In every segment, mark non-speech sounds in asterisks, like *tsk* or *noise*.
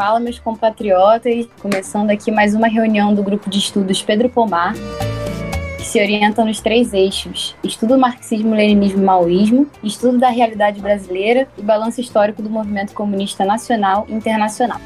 Fala, meus compatriotas. Começando aqui mais uma reunião do grupo de estudos Pedro Pomar, que se orienta nos três eixos: estudo marxismo, leninismo e maoísmo, estudo da realidade brasileira e balanço histórico do movimento comunista nacional e internacional.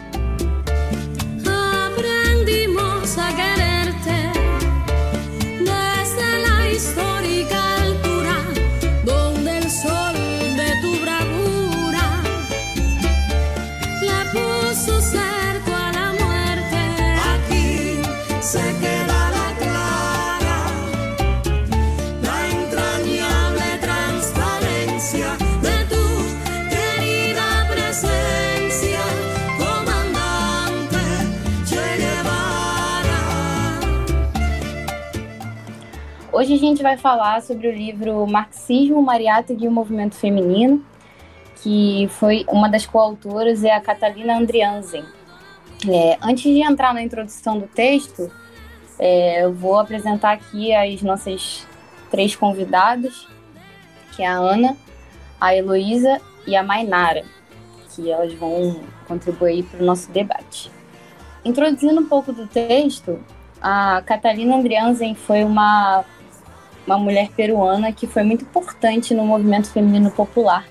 Hoje a gente vai falar sobre o livro Marxismo, Mariátegui e o Movimento Feminino, que foi uma das coautoras é a Catalina Andriansen. É, antes de entrar na introdução do texto, é, eu vou apresentar aqui as nossas três convidadas, que é a Ana, a Heloísa e a Mainara, que elas vão contribuir para o nosso debate. Introduzindo um pouco do texto, a Catalina Andriansen foi uma uma mulher peruana que foi muito importante no movimento feminino popular.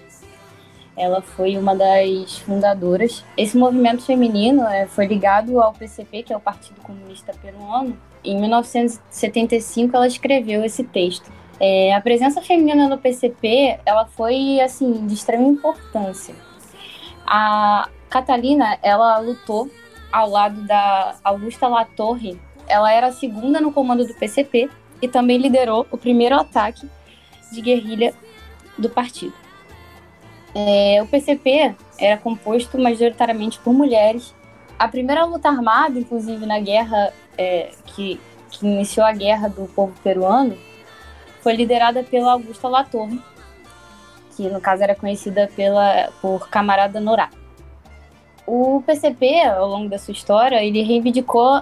Ela foi uma das fundadoras. Esse movimento feminino é, foi ligado ao PCP, que é o Partido Comunista Peruano. Em 1975, ela escreveu esse texto. É, a presença feminina no PCP, ela foi assim de extrema importância. A Catalina, ela lutou ao lado da Augusta Latorre. Ela era a segunda no comando do PCP e também liderou o primeiro ataque de guerrilha do partido. É, o PCP era composto majoritariamente por mulheres. A primeira luta armada, inclusive na guerra é, que, que iniciou a guerra do povo peruano, foi liderada pela Augusta Latorre, que no caso era conhecida pela, por Camarada Norá. O PCP, ao longo da sua história, ele reivindicou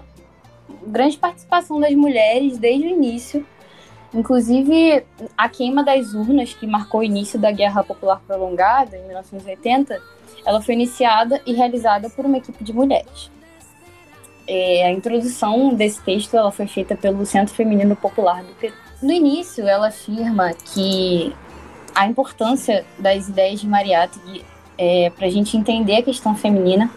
grande participação das mulheres desde o início. Inclusive, a queima das urnas, que marcou o início da Guerra Popular Prolongada, em 1980, ela foi iniciada e realizada por uma equipe de mulheres. É, a introdução desse texto ela foi feita pelo Centro Feminino Popular do Peru. No início, ela afirma que a importância das ideias de Mariátegui é, para a gente entender a questão feminina.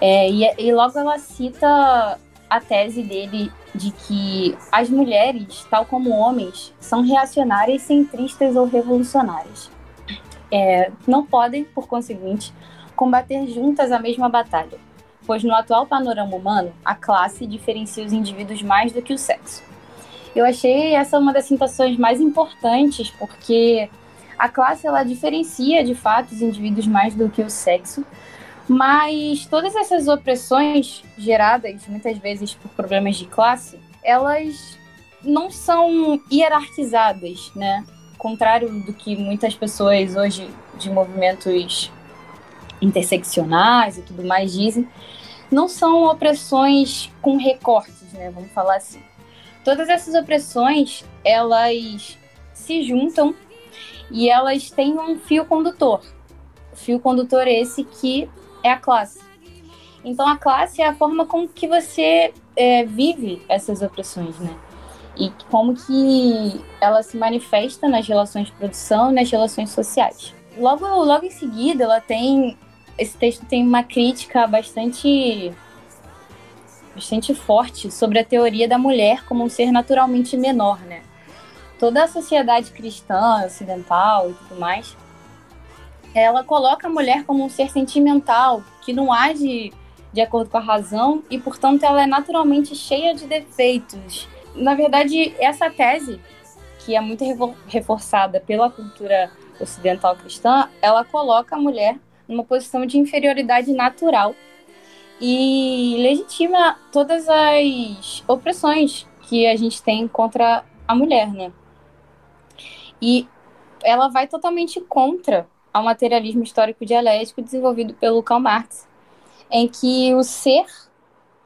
É, e, e logo ela cita a tese dele de que as mulheres, tal como homens, são reacionárias, centristas ou revolucionárias. É, não podem, por conseguinte, combater juntas a mesma batalha, pois no atual panorama humano, a classe diferencia os indivíduos mais do que o sexo. Eu achei essa uma das citações mais importantes, porque a classe ela diferencia de fato os indivíduos mais do que o sexo, mas todas essas opressões geradas muitas vezes por problemas de classe, elas não são hierarquizadas, né? Contrário do que muitas pessoas hoje de movimentos interseccionais e tudo mais dizem, não são opressões com recortes, né? Vamos falar assim. Todas essas opressões, elas se juntam e elas têm um fio condutor. O fio condutor esse que é a classe. Então a classe é a forma com que você é, vive essas opressões, né? E como que ela se manifesta nas relações de produção, nas relações sociais. Logo, logo em seguida, ela tem esse texto tem uma crítica bastante bastante forte sobre a teoria da mulher como um ser naturalmente menor, né? Toda a sociedade cristã ocidental e tudo mais ela coloca a mulher como um ser sentimental, que não age de acordo com a razão e, portanto, ela é naturalmente cheia de defeitos. Na verdade, essa tese, que é muito reforçada pela cultura ocidental cristã, ela coloca a mulher numa posição de inferioridade natural e legitima todas as opressões que a gente tem contra a mulher, né? E ela vai totalmente contra ao materialismo histórico dialético desenvolvido pelo Karl Marx, em que o ser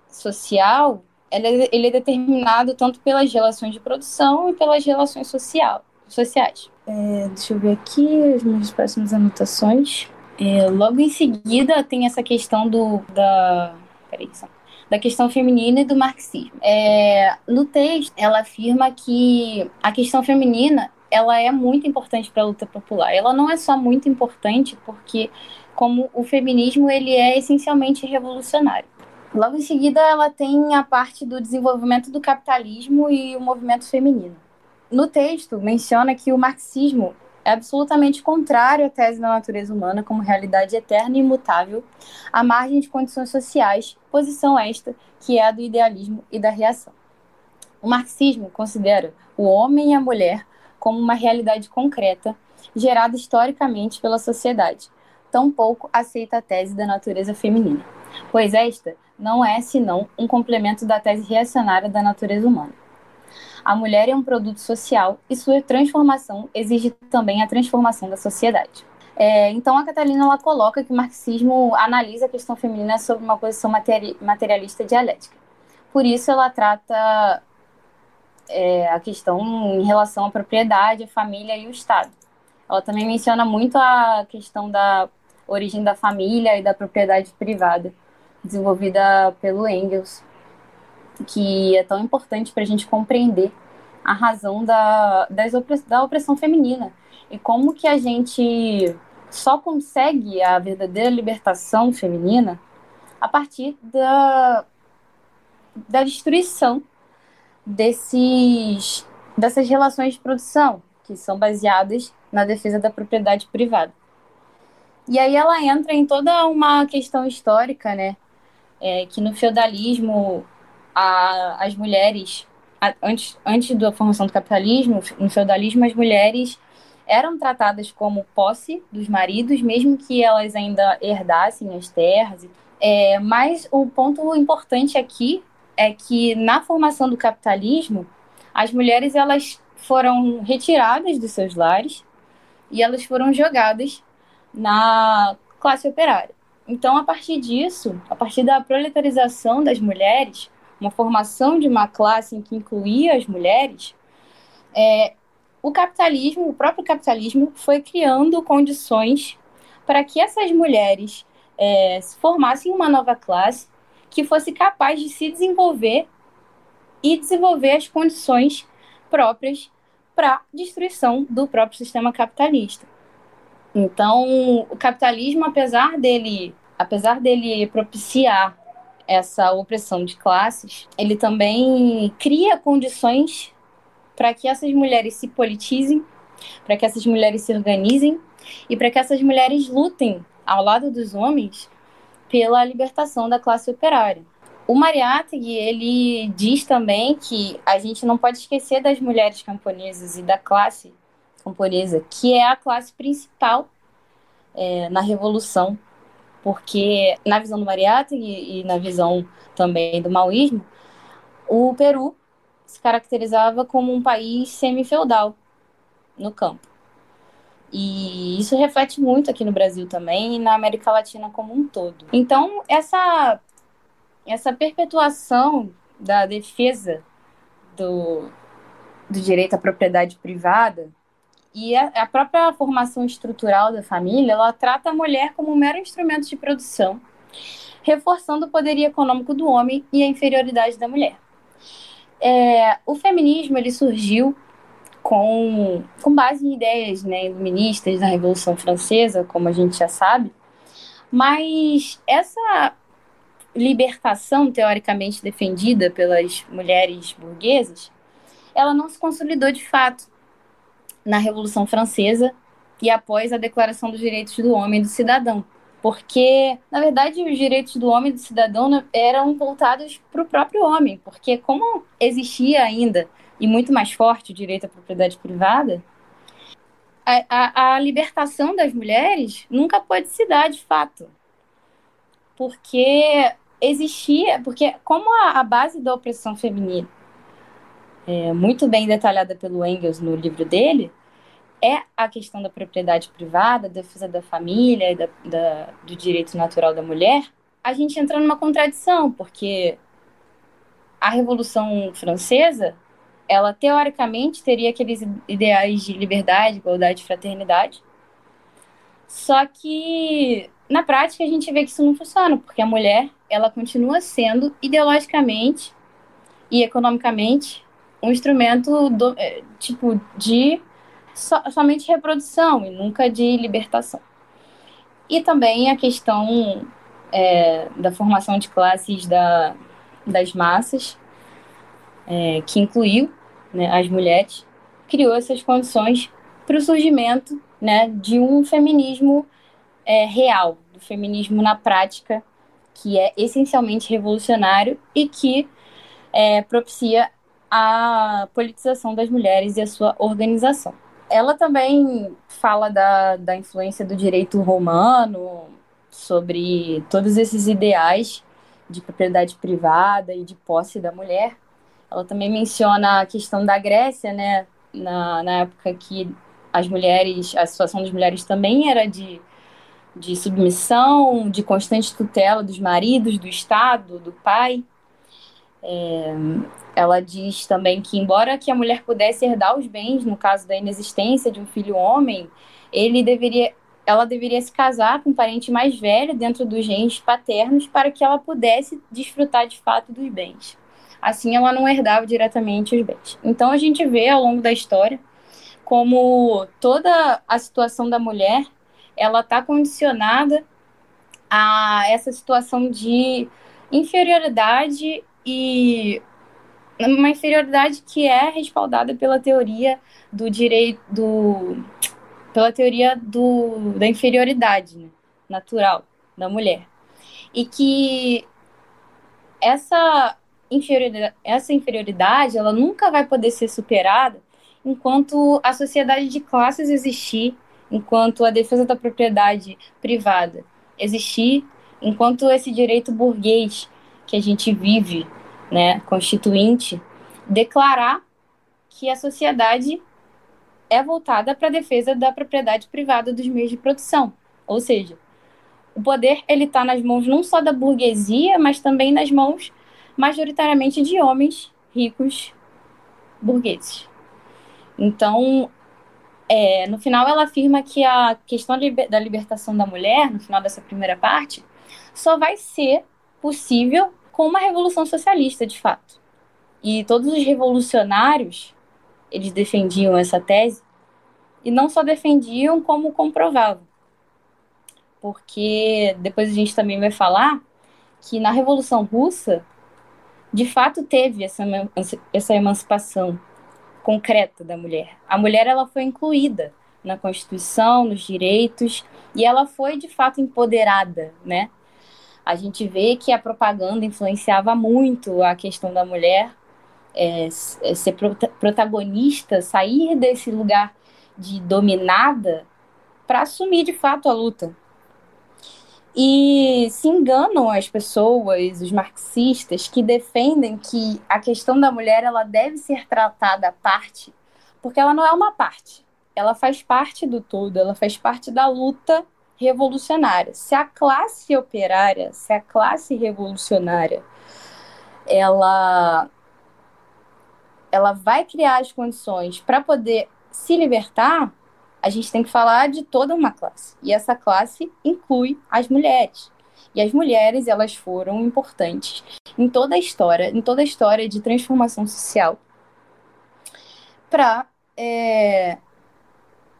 social é, ele é determinado tanto pelas relações de produção e pelas relações social, sociais. É, deixa eu ver aqui as minhas próximas anotações. É, logo em seguida tem essa questão do da peraí, só, da questão feminina e do marxismo. É, no texto ela afirma que a questão feminina ela é muito importante para a luta popular. Ela não é só muito importante porque como o feminismo ele é essencialmente revolucionário. Logo em seguida, ela tem a parte do desenvolvimento do capitalismo e o movimento feminino. No texto, menciona que o marxismo é absolutamente contrário à tese da natureza humana como realidade eterna e imutável, à margem de condições sociais, posição esta que é a do idealismo e da reação. O marxismo considera o homem e a mulher como uma realidade concreta, gerada historicamente pela sociedade. Tampouco aceita a tese da natureza feminina, pois esta não é senão um complemento da tese reacionária da natureza humana. A mulher é um produto social e sua transformação exige também a transformação da sociedade. É, então, a Catalina ela coloca que o marxismo analisa a questão feminina sob uma posição materi materialista dialética. Por isso, ela trata é, a questão em relação à propriedade, à família e o Estado. Ela também menciona muito a questão da origem da família e da propriedade privada desenvolvida pelo Engels, que é tão importante para a gente compreender a razão da, da opressão feminina e como que a gente só consegue a verdadeira libertação feminina a partir da, da destruição desses, dessas relações de produção que são baseadas na defesa da propriedade privada. E aí ela entra em toda uma questão histórica, né, é, que no feudalismo a, as mulheres, a, antes, antes da formação do capitalismo, no feudalismo as mulheres eram tratadas como posse dos maridos, mesmo que elas ainda herdassem as terras. É, mas o ponto importante aqui é que na formação do capitalismo, as mulheres elas foram retiradas dos seus lares e elas foram jogadas na classe operária. Então, a partir disso, a partir da proletarização das mulheres, uma formação de uma classe em que incluía as mulheres, é, o capitalismo, o próprio capitalismo, foi criando condições para que essas mulheres é, formassem uma nova classe que fosse capaz de se desenvolver e desenvolver as condições próprias para destruição do próprio sistema capitalista. Então, o capitalismo, apesar dele, apesar dele propiciar essa opressão de classes, ele também cria condições para que essas mulheres se politizem, para que essas mulheres se organizem e para que essas mulheres lutem ao lado dos homens pela libertação da classe operária. O Mariátegui, ele diz também que a gente não pode esquecer das mulheres camponesas e da classe camponesa, que é a classe principal é, na Revolução, porque na visão do Mariátegui e, na visão também do maoísmo, o Peru se caracterizava como um país semi-feudal no campo. E isso reflete muito aqui no Brasil também e na América Latina como um todo. Então, essa, essa perpetuação da defesa do, do direito à propriedade privada e a, a, própria formação estrutural da família, ela trata a mulher como um mero instrumento de produção, reforçando o poderio econômico do homem e a inferioridade da mulher. É, o feminismo ele surgiu com, com base em ideias né, iluministas da Revolução Francesa, como a gente já sabe, mas essa libertação teoricamente defendida pelas mulheres burguesas, ela não se consolidou de fato na Revolução Francesa e após a Declaração dos Direitos do Homem e do Cidadão. Porque, na verdade, os direitos do homem e do cidadão eram voltados para o próprio homem, porque como existia ainda, e muito mais forte, o direito à propriedade privada, a, a, a libertação das mulheres nunca pode se dar de fato. Porque existia, porque como a, a base da opressão feminina é, muito bem detalhada pelo Engels no livro dele, é a questão da propriedade privada, defesa da família e da, da, do direito natural da mulher, a gente entra numa contradição, porque a Revolução Francesa, ela teoricamente teria aqueles ideais de liberdade, igualdade fraternidade, Só que na prática a gente vê que isso não funciona, porque a mulher ela continua sendo ideologicamente e economicamente um instrumento do, é, tipo de so, somente reprodução e nunca de libertação. E também a questão é, da formação de classes da, das massas, é, que incluiu né, as mulheres, criou essas condições para o surgimento né, de um feminismo é, real, do feminismo na prática, que é essencialmente revolucionário e que é, propicia a politização das mulheres e a sua organização. Ela também fala da, da influência do direito romano sobre todos esses ideais de propriedade privada e de posse da mulher. Ela também menciona a questão da Grécia, né, na, na época que as mulheres, a situação das mulheres também era de, de submissão, de constante tutela dos maridos, do Estado, do pai. É, ela diz também que, embora que a mulher pudesse herdar os bens, no caso da inexistência de um filho homem, ele deveria, ela deveria se casar com um parente mais velho dentro dos genes paternos para que ela pudesse desfrutar de fato dos bens. Assim, ela não herdava diretamente os bens. Então, a gente vê ao longo da história como toda a situação da mulher ela está condicionada a essa situação de inferioridade e uma inferioridade que é respaldada pela teoria do direito do pela teoria do, da inferioridade né, natural da mulher e que essa inferioridade, essa inferioridade ela nunca vai poder ser superada enquanto a sociedade de classes existir, enquanto a defesa da propriedade privada existir, enquanto esse direito burguês que a gente vive né, constituinte, declarar que a sociedade é voltada para a defesa da propriedade privada dos meios de produção. Ou seja, o poder ele está nas mãos não só da burguesia, mas também nas mãos majoritariamente de homens ricos burgueses. Então, é, no final ela afirma que a questão da libertação da mulher, no final dessa primeira parte, só vai ser possível com uma revolução socialista, de fato. E todos os revolucionários, eles defendiam essa tese, e não só defendiam, como comprovavam. Porque depois a gente também vai falar que na Revolução Russa, de fato teve essa, essa emancipação concreta da mulher. A mulher ela foi incluída na Constituição, nos direitos, e ela foi de fato empoderada, né? a gente vê que a propaganda influenciava muito a questão da mulher é, é ser protagonista, sair desse lugar de dominada para assumir de fato a luta. E se enganam as pessoas, os marxistas, que defendem que a questão da mulher ela deve ser tratada à parte, porque ela não é uma parte. Ela faz parte do todo, ela faz parte da luta revolucionária. Se a classe operária, se a classe revolucionária, ela ela vai criar as condições para poder se libertar, a gente tem que falar de toda uma classe. E essa classe inclui as mulheres. E as mulheres, elas foram importantes em toda a história, em toda a história de transformação social para é,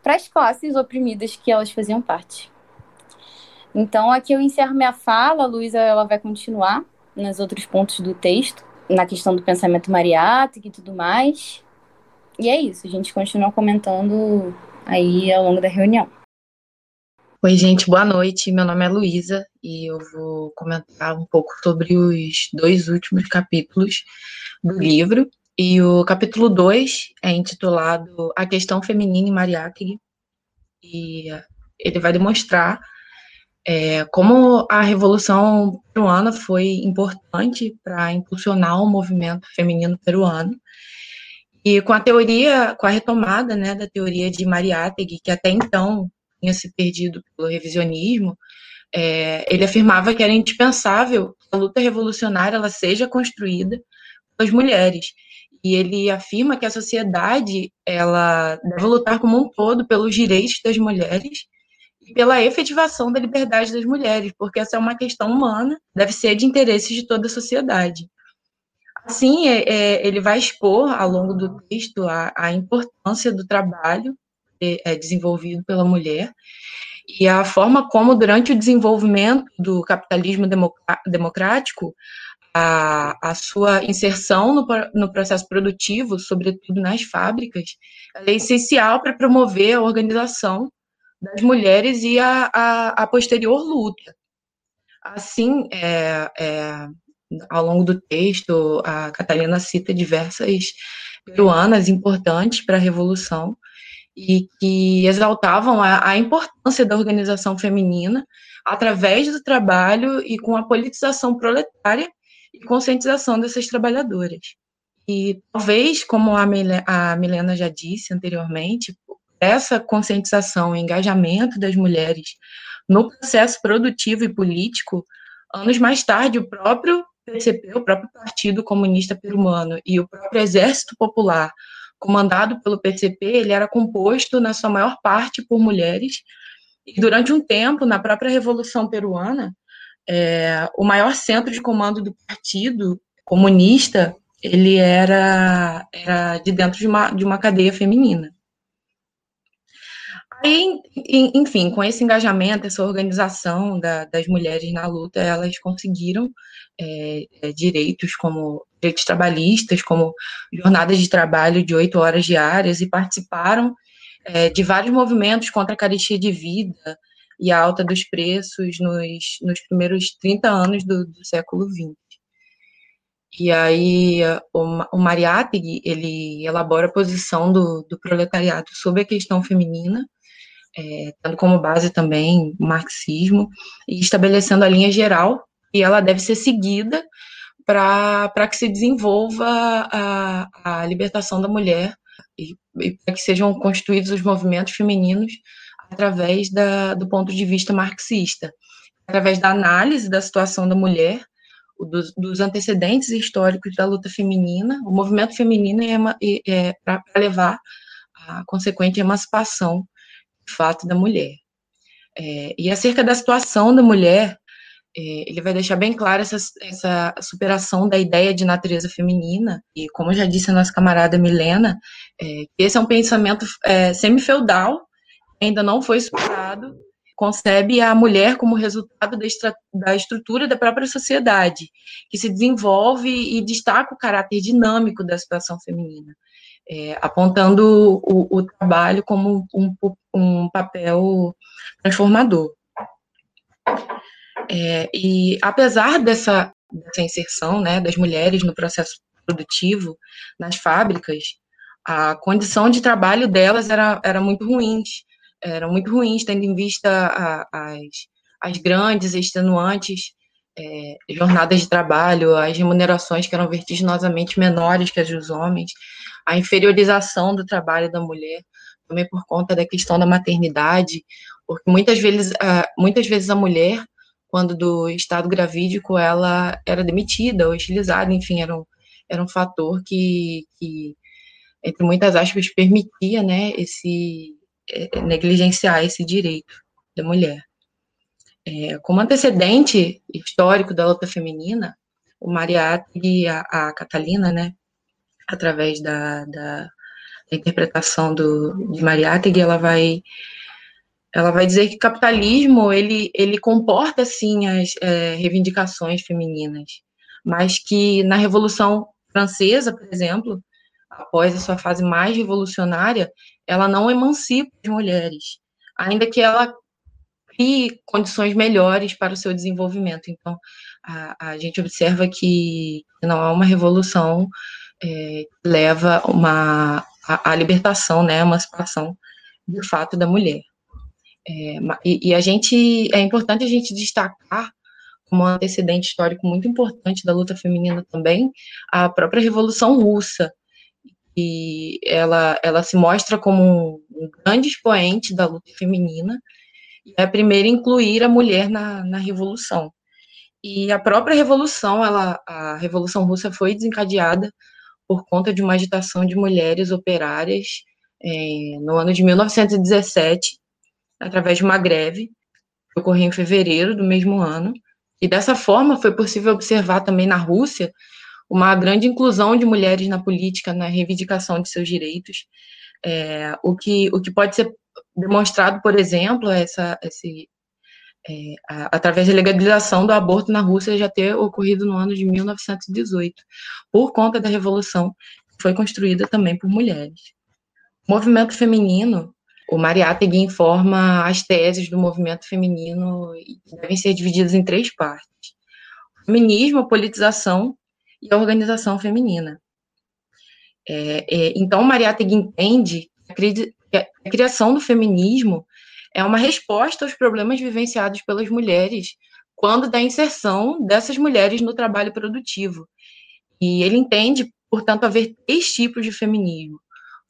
as classes oprimidas que elas faziam parte. Então, aqui eu encerro minha fala, a Luísa ela vai continuar nos outros pontos do texto, na questão do pensamento mariático e tudo mais. E é isso, a gente continua comentando aí ao longo da reunião. Oi, gente, boa noite. Meu nome é Luísa e eu vou comentar um pouco sobre os dois últimos capítulos do livro. E o capítulo 2 é intitulado A Questão Feminina em Mariátegui. E ele vai demonstrar é, como a Revolução Peruana foi importante para impulsionar o movimento feminino peruano, e com a teoria, com a retomada né, da teoria de Mariátegui, que até então tinha se perdido pelo revisionismo, é, ele afirmava que era indispensável que a luta revolucionária ela seja construída pelas mulheres. E ele afirma que a sociedade ela deve lutar como um todo pelos direitos das mulheres e pela efetivação da liberdade das mulheres, porque essa é uma questão humana, deve ser de interesse de toda a sociedade. Assim, é, ele vai expor ao longo do texto a, a importância do trabalho é, é desenvolvido pela mulher e a forma como, durante o desenvolvimento do capitalismo democrático, a, a sua inserção no, no, processo produtivo, sobretudo nas fábricas, é essencial para promover a organização das mulheres e a, a, a posterior luta. Assim, é, é, ao longo do texto, a Catalina cita diversas peruanas importantes para a Revolução e que exaltavam a, a importância da organização feminina através do trabalho e com a politização proletária e conscientização dessas trabalhadoras. E talvez, como a Milena já disse anteriormente, essa conscientização e engajamento das mulheres no processo produtivo e político, anos mais tarde, o próprio PCP, o próprio Partido Comunista Peruano e o próprio Exército Popular, comandado pelo PCP, ele era composto, na sua maior parte, por mulheres, e durante um tempo, na própria Revolução Peruana, é, o maior centro de comando do partido comunista, ele era, era de dentro de uma, de uma cadeia feminina. Aí, enfim, com esse engajamento, essa organização da, das mulheres na luta, elas conseguiram é, direitos como direitos trabalhistas, como jornadas de trabalho de oito horas diárias e participaram é, de vários movimentos contra a carestia de vida e a alta dos preços nos, nos primeiros 30 anos do, do século XX. E aí o, o Mariátegui, ele elabora a posição do, do proletariado sobre a questão feminina, é, tendo como base também o marxismo, e estabelecendo a linha geral, e ela deve ser seguida para que se desenvolva a, a libertação da mulher e, e para que sejam constituídos os movimentos femininos através da, do ponto de vista marxista, através da análise da situação da mulher, dos, dos antecedentes históricos da luta feminina, o movimento feminino é, é para levar a consequente emancipação, de fato, da mulher. É, e acerca da situação da mulher, é, ele vai deixar bem claro essa, essa superação da ideia de natureza feminina, e como já disse a nossa camarada Milena, é, esse é um pensamento é, semi-feudal, ainda não foi superado, concebe a mulher como resultado da, da estrutura da própria sociedade, que se desenvolve e destaca o caráter dinâmico da situação feminina, é, apontando o, o, trabalho como um, um papel transformador. É, e apesar dessa, dessa inserção né, das mulheres no processo produtivo, nas fábricas, a condição de trabalho delas era, era muito ruim, eram muito ruins, tendo em vista a, as, as grandes, extenuantes é, jornadas de trabalho, as remunerações que eram vertiginosamente menores que as dos homens, a inferiorização do trabalho da mulher, também por conta da questão da maternidade, porque muitas vezes, muitas vezes a mulher quando do estado gravídico ela era demitida ou estilizada, enfim, era um, era um fator que, que, entre muitas aspas, permitia, né, esse, é, negligenciar esse direito da mulher. É, como antecedente histórico da luta feminina, o Mariátegui a, a Catalina, né, através da, da, da interpretação do, de Mariátegui, ela vai ela vai dizer que o capitalismo ele, ele comporta sim as é, reivindicações femininas, mas que na Revolução Francesa, por exemplo, após a sua fase mais revolucionária, ela não emancipa as mulheres, ainda que ela crie condições melhores para o seu desenvolvimento. Então, a, a gente observa que não há uma revolução é, que leva uma, a, a libertação, né, a emancipação de fato da mulher. É, e, e, a gente é importante a gente destacar como um antecedente histórico muito importante da luta feminina também a própria Revolução Russa e ela ela se mostra como um, grande expoente da luta feminina e é a primeira a incluir a mulher na, na revolução. E a própria revolução ela a Revolução Russa foi desencadeada por conta de uma agitação de mulheres operárias é, no ano de 1917 através de uma greve que ocorreu em fevereiro do mesmo ano. E dessa forma foi possível observar também na Rússia uma grande inclusão de mulheres na política, na reivindicação de seus direitos, é, o, que, o que pode ser demonstrado, por exemplo, essa, esse, é, a, através da legalização do aborto na Rússia já ter ocorrido no ano de 1918, por conta da revolução que foi construída também por mulheres. O movimento feminino, o Mariátegui informa as teses do movimento feminino e devem ser divididas em três partes. O feminismo, a politização e a organização feminina. É, é, então, Mariátegui entende que a criação do feminismo é uma resposta aos problemas vivenciados pelas mulheres quando da inserção dessas mulheres no trabalho produtivo. E ele entende, portanto, haver três tipos de feminismo: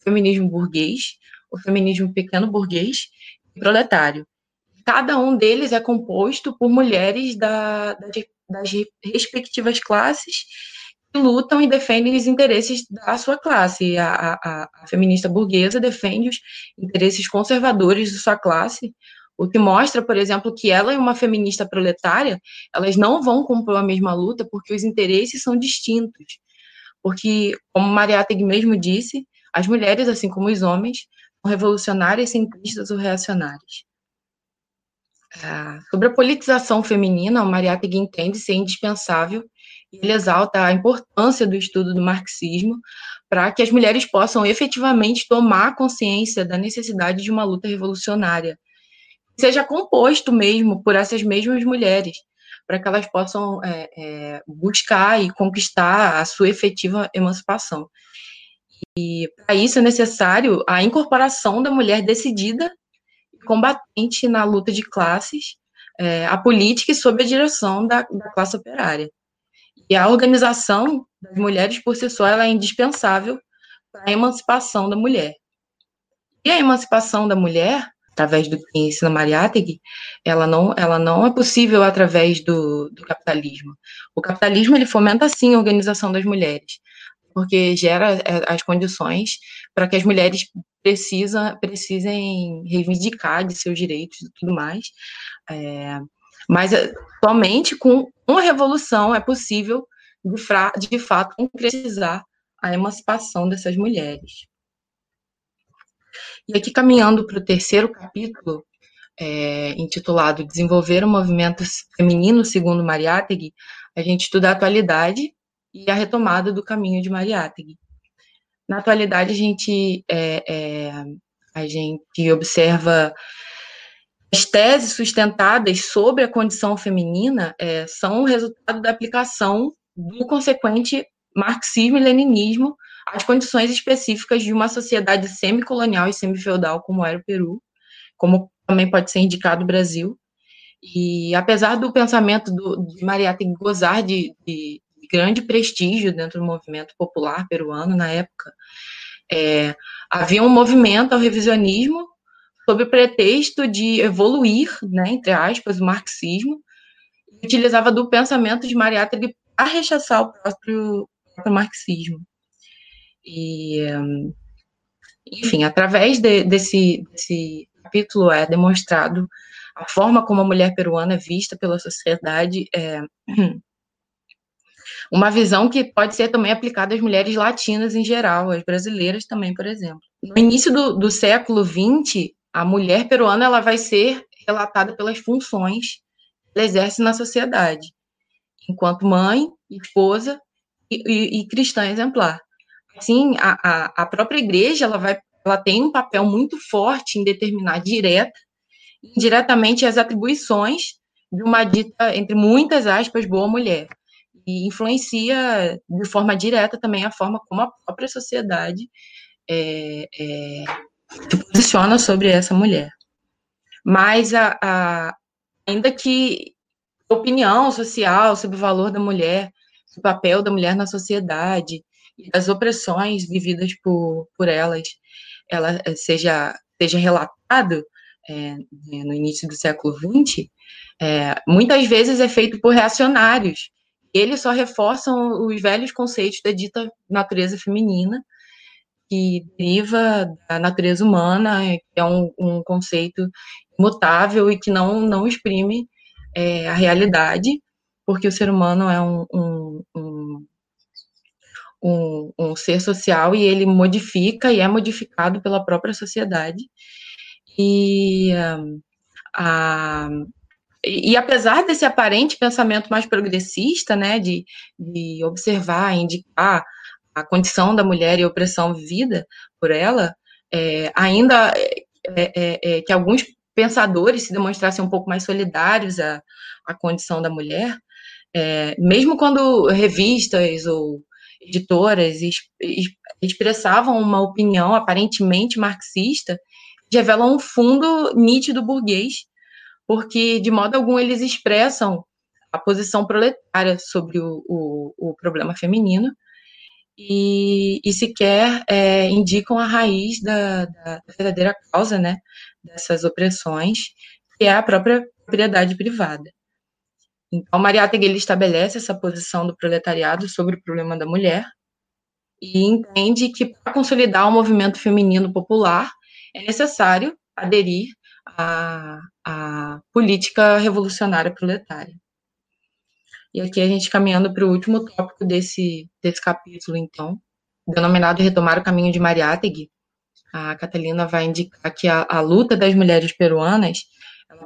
o feminismo burguês, o feminismo pequeno burguês e proletário. Cada um deles é composto por mulheres da, das respectivas classes lutam e defendem os interesses da sua classe. A, a, a, feminista burguesa defende os interesses conservadores de sua classe, o que mostra, por exemplo, que ela e uma feminista proletária, elas não vão compor a mesma luta porque os interesses são distintos. Porque, como Mariátegui mesmo disse, as mulheres, assim como os homens, revolucionárias, centristas ou reacionárias. Ah, sobre a politização feminina, o Mariátegui entende ser indispensável ele exalta a importância do estudo do marxismo para que as mulheres possam efetivamente tomar consciência da necessidade de uma luta revolucionária, seja composto mesmo por essas mesmas mulheres, para que elas possam é, é, buscar e conquistar a sua efetiva emancipação. E para isso é necessário a incorporação da mulher decidida e combatente na luta de classes, é, a política e sob a direção da, da classe operária. E a organização das mulheres por si só é indispensável para a emancipação da mulher. E a emancipação da mulher, através do que ensina Mariátegui, ela não, ela não é possível através do, do capitalismo. O capitalismo ele fomenta sim a organização das mulheres, porque gera é, as condições para que as mulheres precisam, precisem reivindicar de seus direitos e tudo mais. É, mas eh, somente com uma revolução é possível, de, fra, de fato, concretizar a emancipação dessas mulheres. E aqui, caminhando para o terceiro capítulo, é, intitulado Desenvolver o Movimento Feminino segundo Mariátegui, a gente estuda a atualidade e a retomada do caminho de Mariátegui. Na atualidade, a gente, é, é, a gente observa as teses sustentadas sobre a condição feminina é, são o resultado da aplicação do consequente marxismo e leninismo às condições específicas de uma sociedade semicolonial e semifeudal como era o Peru, como também pode ser indicado o Brasil. E apesar do pensamento do, de Mariátegui gozar de, de, grande prestígio dentro do movimento popular peruano na época, é, havia um movimento ao revisionismo sob o pretexto de evoluir, né, entre aspas, o marxismo, utilizava do pensamento de Mariátegui para rechaçar o próprio, próprio marxismo. E, enfim, através de, desse, desse capítulo é demonstrado a forma como a mulher peruana é vista pela sociedade, é, uma visão que pode ser também aplicada às mulheres latinas em geral, às brasileiras também, por exemplo. No início do, do século XX, a mulher peruana ela vai ser relatada pelas funções que ela exerce na sociedade, enquanto mãe, esposa e, e, e cristã exemplar. Assim, a, a, a, própria igreja ela vai, ela tem um papel muito forte em determinar direta indiretamente as atribuições de uma dita, entre muitas aspas, boa mulher. E influencia de forma direta também a forma como a própria sociedade é, é, se posiciona sobre essa mulher. Mas a, a, ainda que a opinião social sobre o valor da mulher, o papel da mulher na sociedade as opressões vividas por, por elas, ela eh, seja, seja relatado é, no início do século XX, é, muitas vezes é feito por reacionários. Eles só reforçam os velhos conceitos da dita natureza feminina, que deriva da natureza humana, que é um, um conceito mutável e que não, não exprime é, a realidade, porque o ser humano é um, um, um, um, um ser social e ele modifica e é modificado pela própria sociedade. E, um, a, e apesar desse aparente pensamento mais progressista, né, de, de observar, indicar a condição da mulher e a opressão vivida por ela, é, ainda é, é, é, que alguns pensadores se demonstrassem um pouco mais solidários à, à condição da mulher, é, mesmo quando revistas ou editoras expressavam uma opinião aparentemente marxista, revelam um fundo nítido burguês, porque de modo algum eles expressam a posição proletária sobre o, o, o problema feminino e, e sequer é, indicam a raiz da, da, verdadeira causa né, dessas opressões, que é a própria propriedade privada. Então, Maria Tegel estabelece essa posição do proletariado sobre o problema da mulher e entende que para consolidar o movimento feminino popular é necessário aderir à, à política revolucionária proletária. E aqui a gente caminhando para o último tópico desse, desse capítulo, então, denominado Retomar o Caminho de Mariátegui. A Catalina vai indicar que a, a luta das mulheres peruanas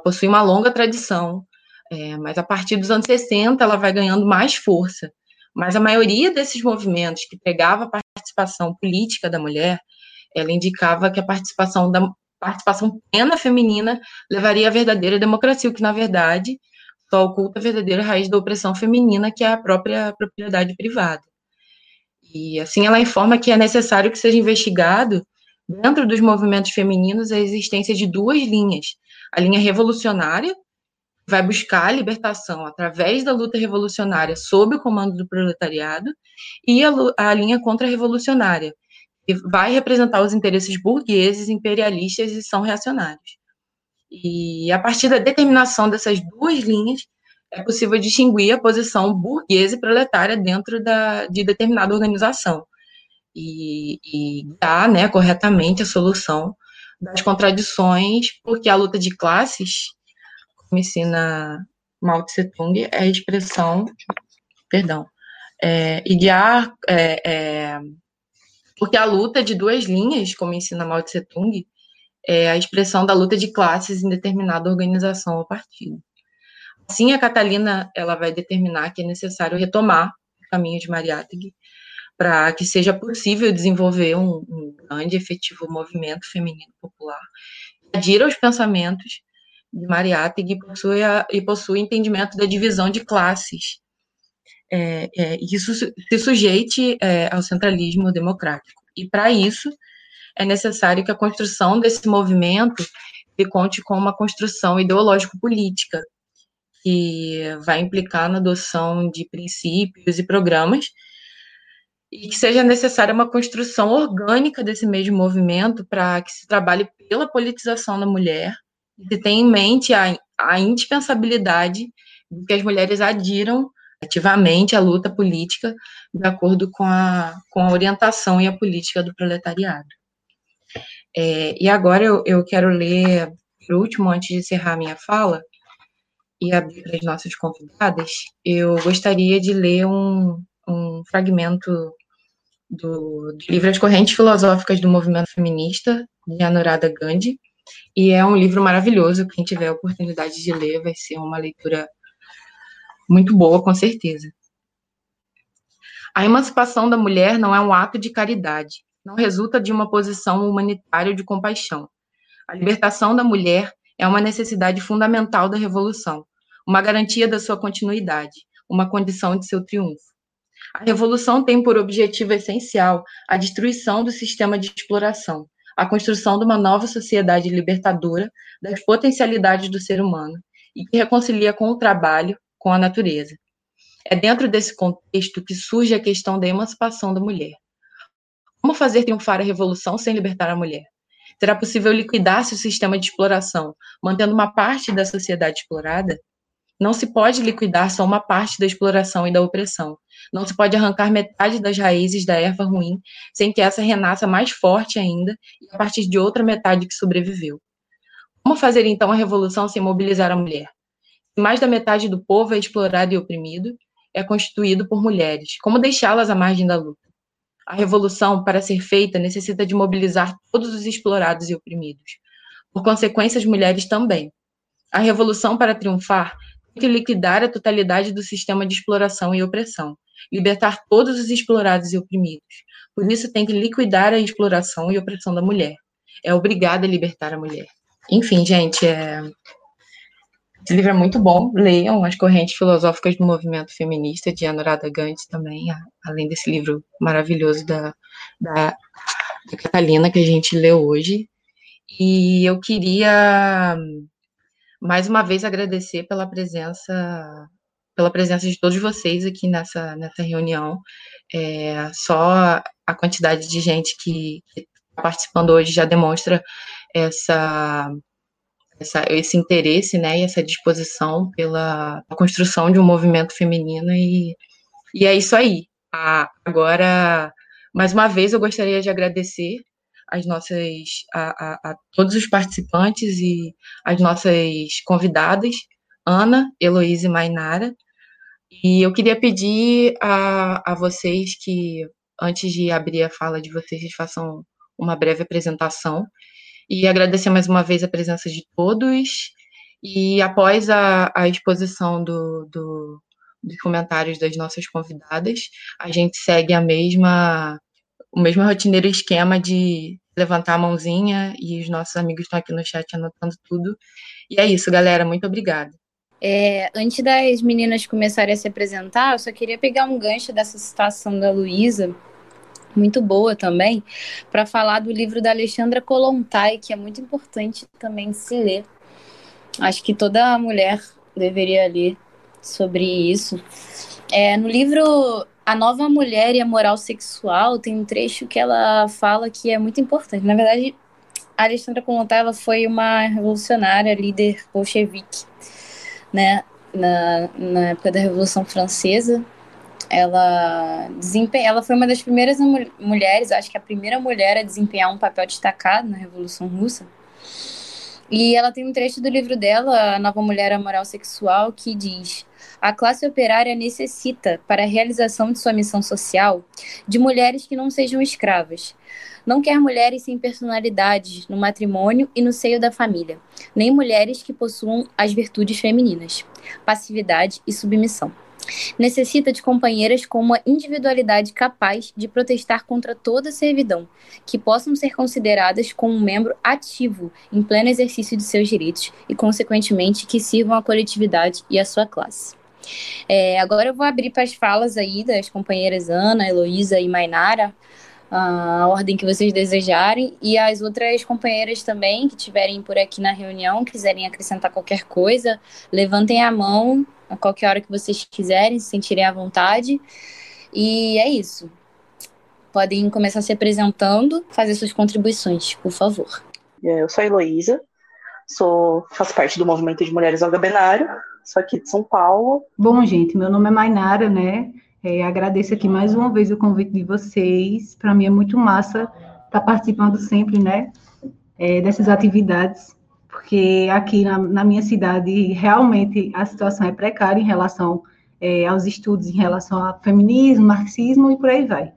possui uma longa tradição, é, mas a partir dos anos 60 ela vai ganhando mais força. Mas a maioria desses movimentos que pegava a participação política da mulher, ela indicava que a participação da participação plena feminina levaria à verdadeira democracia, o que na verdade só oculta a verdadeira raiz da opressão feminina, que é a própria propriedade privada. E assim ela informa que é necessário que seja investigado dentro dos movimentos femininos a existência de duas linhas: a linha revolucionária, que vai buscar a libertação através da luta revolucionária sob o comando do proletariado, e a, a linha contra-revolucionária, que vai representar os interesses burgueses, imperialistas e são reacionários. E a partir da determinação dessas duas linhas, é possível distinguir a posição burguesa e proletária dentro da, de determinada organização e, e dar né, corretamente a solução das contradições, porque a luta de classes, como ensina Mao Tse Tung, é a expressão, perdão, é, idear, é, é, porque a luta de duas linhas, como ensina Mao Tse Tung, é a expressão da luta de classes em determinada organização ou partido. Assim, a Catalina ela vai determinar que é necessário retomar o caminho de Mariátegui para que seja possível desenvolver um, um grande efetivo movimento feminino popular, adira aos pensamentos de Mariátegui e possui entendimento da divisão de classes, é, é, isso se sujeite é, ao centralismo democrático. E para isso, é necessário que a construção desse movimento conte com uma construção ideológico-política, que vai implicar na adoção de princípios e programas, e que seja necessária uma construção orgânica desse mesmo movimento para que se trabalhe pela politização da mulher, e se tenha em mente a, a indispensabilidade de que as mulheres adiram ativamente à luta política de acordo com a, com a orientação e a política do proletariado. É, e agora eu, eu quero ler, por último, antes de encerrar minha fala, e abrir para as nossas convidadas, eu gostaria de ler um, um fragmento do, do, livro As Correntes Filosóficas do Movimento Feminista, de Anuradha Gandhi, e é um livro maravilhoso, quem tiver a oportunidade de ler vai ser uma leitura muito boa, com certeza. A emancipação da mulher não é um ato de caridade, não resulta de uma posição humanitária de compaixão. A libertação da mulher é uma necessidade fundamental da revolução, uma garantia da sua continuidade, uma condição de seu triunfo. A revolução tem por objetivo essencial a destruição do sistema de exploração, a construção de uma nova sociedade libertadora das potencialidades do ser humano e que reconcilia com o trabalho, com a natureza. É dentro desse contexto que surge a questão da emancipação da mulher. Como fazer triunfar a revolução sem libertar a mulher? Será possível liquidar-se o sistema de exploração, mantendo uma parte da sociedade explorada? Não se pode liquidar só uma parte da exploração e da opressão. Não se pode arrancar metade das raízes da erva ruim sem que essa renasça mais forte ainda e a partir de outra metade que sobreviveu. Como fazer então a revolução sem mobilizar a mulher? Mais da metade do povo é explorado e oprimido, é constituído por mulheres. Como deixá-las à margem da luta? A revolução, para ser feita, necessita de mobilizar todos os explorados e oprimidos. Por consequência, as mulheres também. A revolução, para triunfar, tem que liquidar a totalidade do sistema de exploração e opressão, libertar todos os explorados e oprimidos. Por isso, tem que liquidar a exploração e opressão da mulher. É obrigada a libertar a mulher. Enfim, gente, é... esse livro é muito bom. Leiam As Correntes Filosóficas do Movimento Feminista, de Anuradha Gandhi também, além desse livro maravilhoso da, da, da Catalina que a gente leu hoje. E eu queria mais uma vez agradecer pela presença pela presença de todos vocês aqui nessa, nessa reunião. É, só a quantidade de gente que está participando hoje já demonstra essa, essa, esse interesse né, e essa disposição pela construção de um movimento feminino, e, e é isso aí. agora, mais uma vez, eu gostaria de agradecer as nossas a, a, a, todos os participantes e as nossas convidadas, Ana, Heloísa e Mainara. E eu queria pedir a, a vocês que, antes de abrir a fala de vocês, vocês façam uma breve apresentação e agradecer mais uma vez a presença de todos. E após a, a exposição do, do, dos comentários das nossas convidadas, a gente segue a mesma o mesmo rotineiro esquema de levantar a mãozinha e os nossos amigos estão aqui no chat anotando tudo. E é isso, galera. Muito obrigada. É, antes das meninas começarem a se apresentar, eu só queria pegar um gancho dessa citação da Luísa, muito boa também, para falar do livro da Alexandra Kolontai, que é muito importante também se ler. Acho que toda mulher deveria ler sobre isso. É, no livro A Nova Mulher e a Moral Sexual, tem um trecho que ela fala que é muito importante. Na verdade, a Alexandra Kolontai ela foi uma revolucionária, líder bolchevique, né? Na, na época da Revolução Francesa, ela desempenha, ela foi uma das primeiras mulheres, acho que a primeira mulher a desempenhar um papel destacado na Revolução Russa. E ela tem um trecho do livro dela, A Nova Mulher, a Moral Sexual, que diz: A classe operária necessita, para a realização de sua missão social, de mulheres que não sejam escravas. Não quer mulheres sem personalidades no matrimônio e no seio da família, nem mulheres que possuam as virtudes femininas, passividade e submissão. Necessita de companheiras com uma individualidade capaz de protestar contra toda servidão, que possam ser consideradas como um membro ativo em pleno exercício de seus direitos e, consequentemente, que sirvam à coletividade e à sua classe. É, agora eu vou abrir para as falas aí das companheiras Ana, Heloísa e Mainara, a ordem que vocês desejarem, e as outras companheiras também que estiverem por aqui na reunião, quiserem acrescentar qualquer coisa, levantem a mão a qualquer hora que vocês quiserem, se sentirem à vontade. E é isso. Podem começar se apresentando, fazer suas contribuições, por favor. É, eu sou a Heloísa, sou, faço parte do movimento de mulheres ao gabenário, sou aqui de São Paulo. Bom, gente, meu nome é Mainara, né? É, agradeço aqui mais uma vez o convite de vocês. Para mim é muito massa estar tá participando sempre, né? É, dessas atividades porque aqui na, na, minha cidade realmente a situação é precária em relação é, aos estudos em relação ao feminismo, marxismo e por aí vai.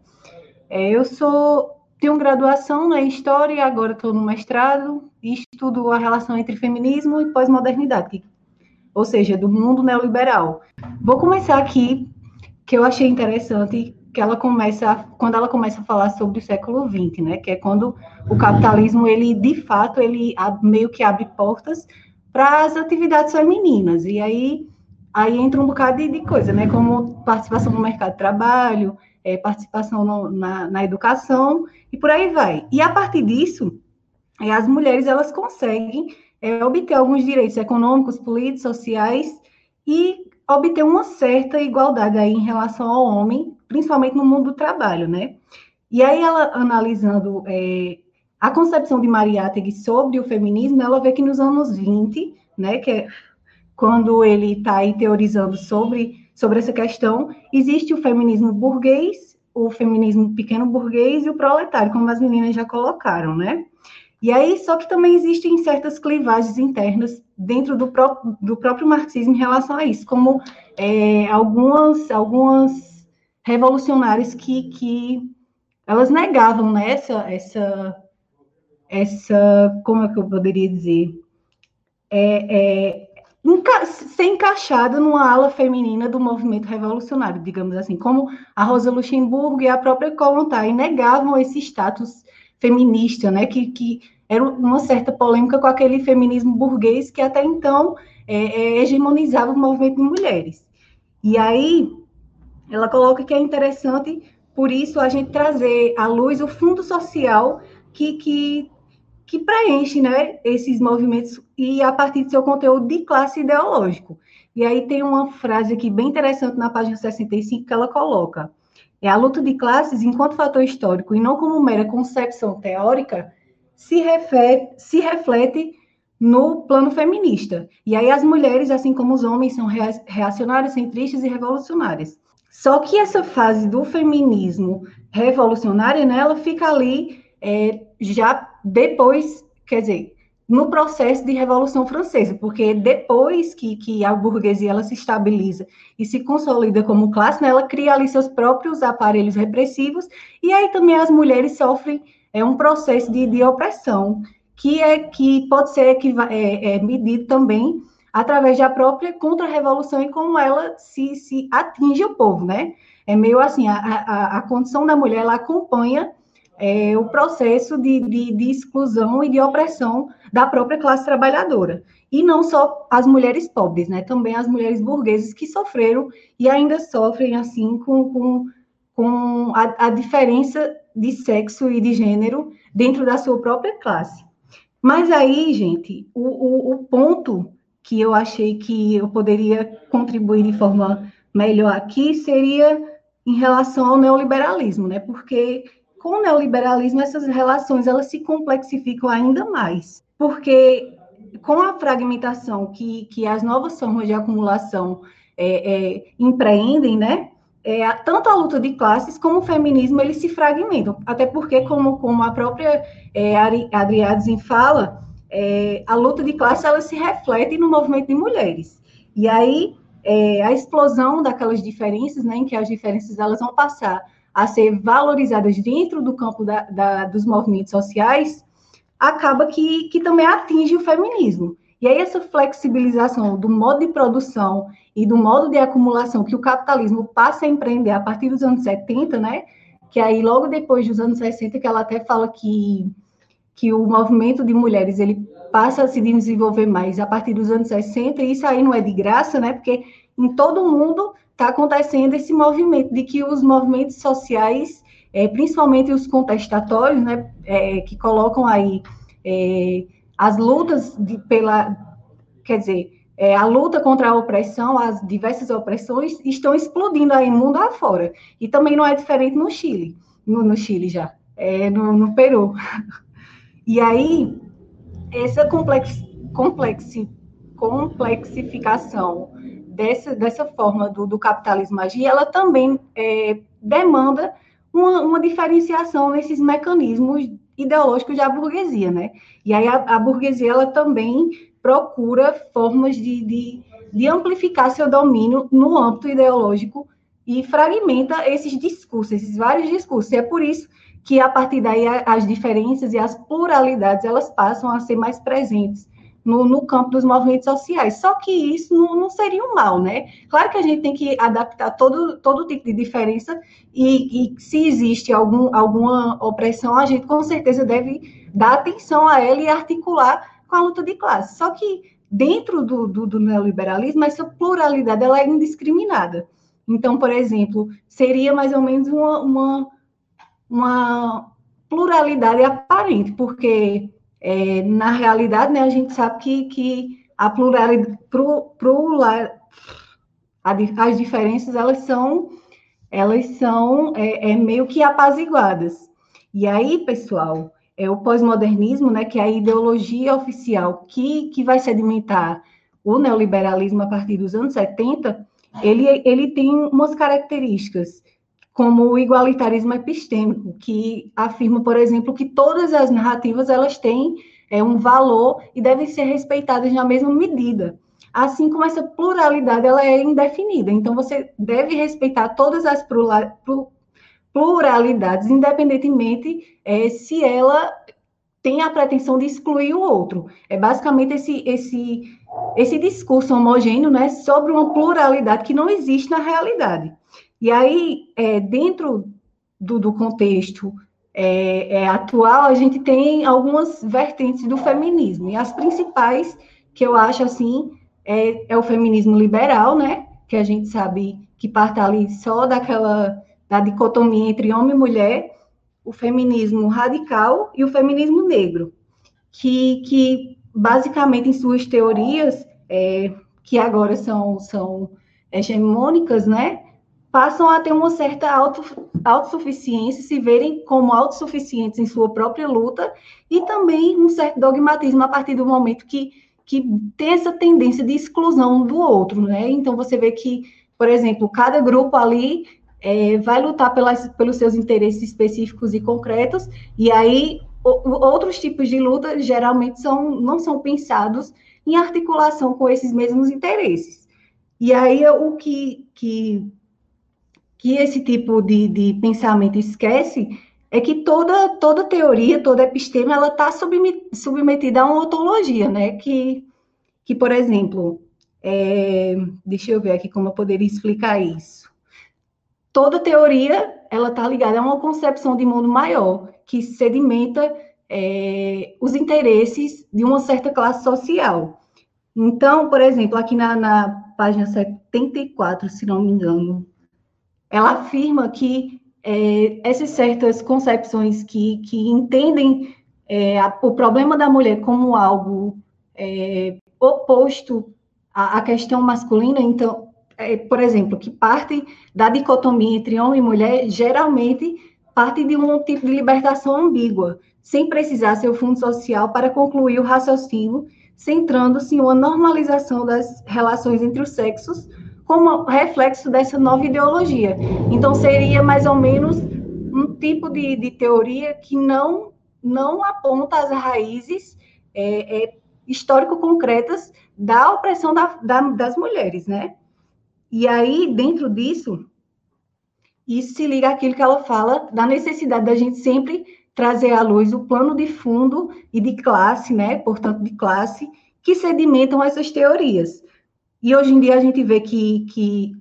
É, eu sou tenho graduação né, em história e agora estou no mestrado e estudo a relação entre feminismo e pós-modernidade, ou seja, do mundo neoliberal. Vou começar aqui que eu achei interessante que ela começa, quando ela começa a falar sobre o século XX, né, que é quando o capitalismo, ele, de fato, ele meio que abre portas para as atividades femininas, e aí, aí entra um bocado de, de coisa, né, como participação no mercado de trabalho, é, participação no, na, na educação, e por aí vai. E a partir disso, é, as mulheres, elas conseguem é, obter alguns direitos econômicos, políticos, sociais, e obter uma certa igualdade aí em relação ao homem, principalmente no mundo do trabalho, né? E aí ela analisando é, a concepção de Mariátegui sobre o feminismo, ela vê que nos anos 20, né, que é quando ele está aí teorizando sobre, sobre essa questão, existe o feminismo burguês, o feminismo pequeno burguês e o proletário, como as meninas já colocaram, né? E aí, só que também existem certas clivagens internas dentro do, pró do próprio marxismo em relação a isso, como é, algumas, algumas revolucionárias que, que elas negavam né, essa, essa, essa, como é que eu poderia dizer, é, é, enca ser encaixada numa ala feminina do movimento revolucionário, digamos assim, como a Rosa Luxemburgo e a própria Kollontai negavam esse status feminista, né, que, que era uma certa polêmica com aquele feminismo burguês que até então é, é, hegemonizava o movimento de mulheres. E aí ela coloca que é interessante, por isso, a gente trazer à luz o fundo social que, que, que preenche né, esses movimentos e a partir do seu conteúdo de classe ideológico. E aí tem uma frase aqui bem interessante na página 65 que ela coloca. É a luta de classes, enquanto fator histórico e não como mera concepção teórica, se se reflete no plano feminista. E aí as mulheres, assim como os homens, são reacionárias, centristas e revolucionárias. Só que essa fase do feminismo revolucionário, né, ela fica ali é, já depois, quer dizer, no processo de Revolução Francesa, porque depois que, que a burguesia ela se estabiliza e se consolida como classe, né, ela cria ali seus próprios aparelhos repressivos, e aí também as mulheres sofrem é um processo de, de opressão que é que pode ser que é, é medido também através da própria contra-revolução e como ela se, se atinge o povo, né? É meio assim, a, a, a condição da mulher, ela acompanha é, o processo de, de, de, exclusão e de opressão da própria classe trabalhadora. E não só as mulheres pobres, né? Também as mulheres burguesas que sofreram e ainda sofrem, assim, com, com, com a, a diferença de sexo e de gênero dentro da sua própria classe. Mas aí, gente, o, o, o ponto que eu achei que eu poderia contribuir de forma melhor aqui seria em relação ao neoliberalismo, né? Porque com o neoliberalismo essas relações elas se complexificam ainda mais, porque com a fragmentação que, que as novas formas de acumulação é, é, empreendem, né? é, tanto a luta de classes como o feminismo eles se fragmentam, até porque, como, como a própria é, Adriadzen fala, é, a luta de classes ela se reflete no movimento de mulheres. E aí, é, a explosão daquelas diferenças, né, em que as diferenças elas vão passar a ser valorizadas dentro do campo da, da, dos movimentos sociais, acaba que, que também atinge o feminismo. E aí, essa flexibilização do modo de produção e do modo de acumulação que o capitalismo passa a empreender a partir dos anos 70, né? Que aí logo depois dos anos 60 que ela até fala que que o movimento de mulheres ele passa a se desenvolver mais a partir dos anos 60, e isso aí não é de graça, né? Porque em todo mundo está acontecendo esse movimento de que os movimentos sociais, é, principalmente os contestatórios, né, é, que colocam aí é, as lutas de, pela, quer dizer, é, a luta contra a opressão, as diversas opressões estão explodindo aí mundo afora. E também não é diferente no Chile, no, no Chile já, é, no, no, Peru. *laughs* E aí, essa complex, complexi, complexificação dessa, dessa forma do, do capitalismo agir, ela também é, demanda uma, uma diferenciação nesses mecanismos ideológicos da burguesia, né? E aí a, a burguesia, ela também procura formas de, de, de amplificar seu domínio no âmbito ideológico e fragmenta esses discursos, esses vários discursos. E é por isso que, a partir daí, as diferenças e as pluralidades, elas passam a ser mais presentes no, no campo dos movimentos sociais. Só que isso não, não, seria um mal, né? Claro que a gente tem que adaptar todo, todo tipo de diferença e, e se existe algum, alguma opressão, a gente com certeza deve dar atenção a ela e articular com a luta de classe. Só que dentro do, do, do neoliberalismo, essa pluralidade ela é indiscriminada. Então, por exemplo, seria mais ou menos uma, uma, uma pluralidade aparente, porque é, na realidade, né, a gente sabe que, que a pluralidade, pro, pro, as diferenças, elas são, elas são é, é, meio que apaziguadas. E aí, pessoal, é o pós-modernismo, né, que é a ideologia oficial que, que vai sedimentar o neoliberalismo a partir dos anos 70, ele, ele tem umas características como o igualitarismo epistêmico, que afirma, por exemplo, que todas as narrativas elas têm é, um valor e devem ser respeitadas na mesma medida. Assim como essa pluralidade ela é indefinida, então você deve respeitar todas as pluralidades, independentemente é, se ela tem a pretensão de excluir o outro. É basicamente esse, esse, esse discurso homogêneo né, sobre uma pluralidade que não existe na realidade. E aí, é, dentro do, do contexto é, é, atual, a gente tem algumas vertentes do feminismo. E as principais, que eu acho assim, é, é o feminismo liberal, né? Que a gente sabe que parte ali só daquela da dicotomia entre homem e mulher, o feminismo radical e o feminismo negro, que, que basicamente em suas teorias, é, que agora são, são hegemônicas, né? Passam a ter uma certa auto, autossuficiência, se verem como autossuficientes em sua própria luta, e também um certo dogmatismo a partir do momento que, que tem essa tendência de exclusão do outro, né? Então, você vê que, por exemplo, cada grupo ali é, vai lutar pelas, pelos seus interesses específicos e concretos, e aí o, outros tipos de luta geralmente são, não são pensados em articulação com esses mesmos interesses. E aí o que, que que esse tipo de, de pensamento esquece é que toda, toda teoria, toda episteme, ela está submetida a uma ontologia, né? Que, que por exemplo, é, deixa eu ver aqui como eu poderia explicar isso. Toda teoria, ela está ligada a uma concepção de mundo maior, que sedimenta é, os interesses de uma certa classe social. Então, por exemplo, aqui na, na página 74, se não me engano, ela afirma que é, essas certas concepções que, que entendem é, a, o problema da mulher como algo é, oposto à, à, questão masculina, então, é, por exemplo, que parte da dicotomia entre homem e mulher, geralmente parte de um tipo de libertação ambígua, sem precisar ser o fundo social para concluir o raciocínio, centrando-se em uma normalização das relações entre os sexos, como reflexo dessa nova ideologia. Então, seria mais ou menos um tipo de, de teoria que não, não aponta as raízes é, é, histórico-concretas da opressão da, da, das mulheres, né? E aí, dentro disso, isso se liga àquilo que ela fala da necessidade da gente sempre trazer à luz o plano de fundo e de classe, né? Portanto, de classe, que sedimentam essas teorias. E hoje em dia a gente vê que, que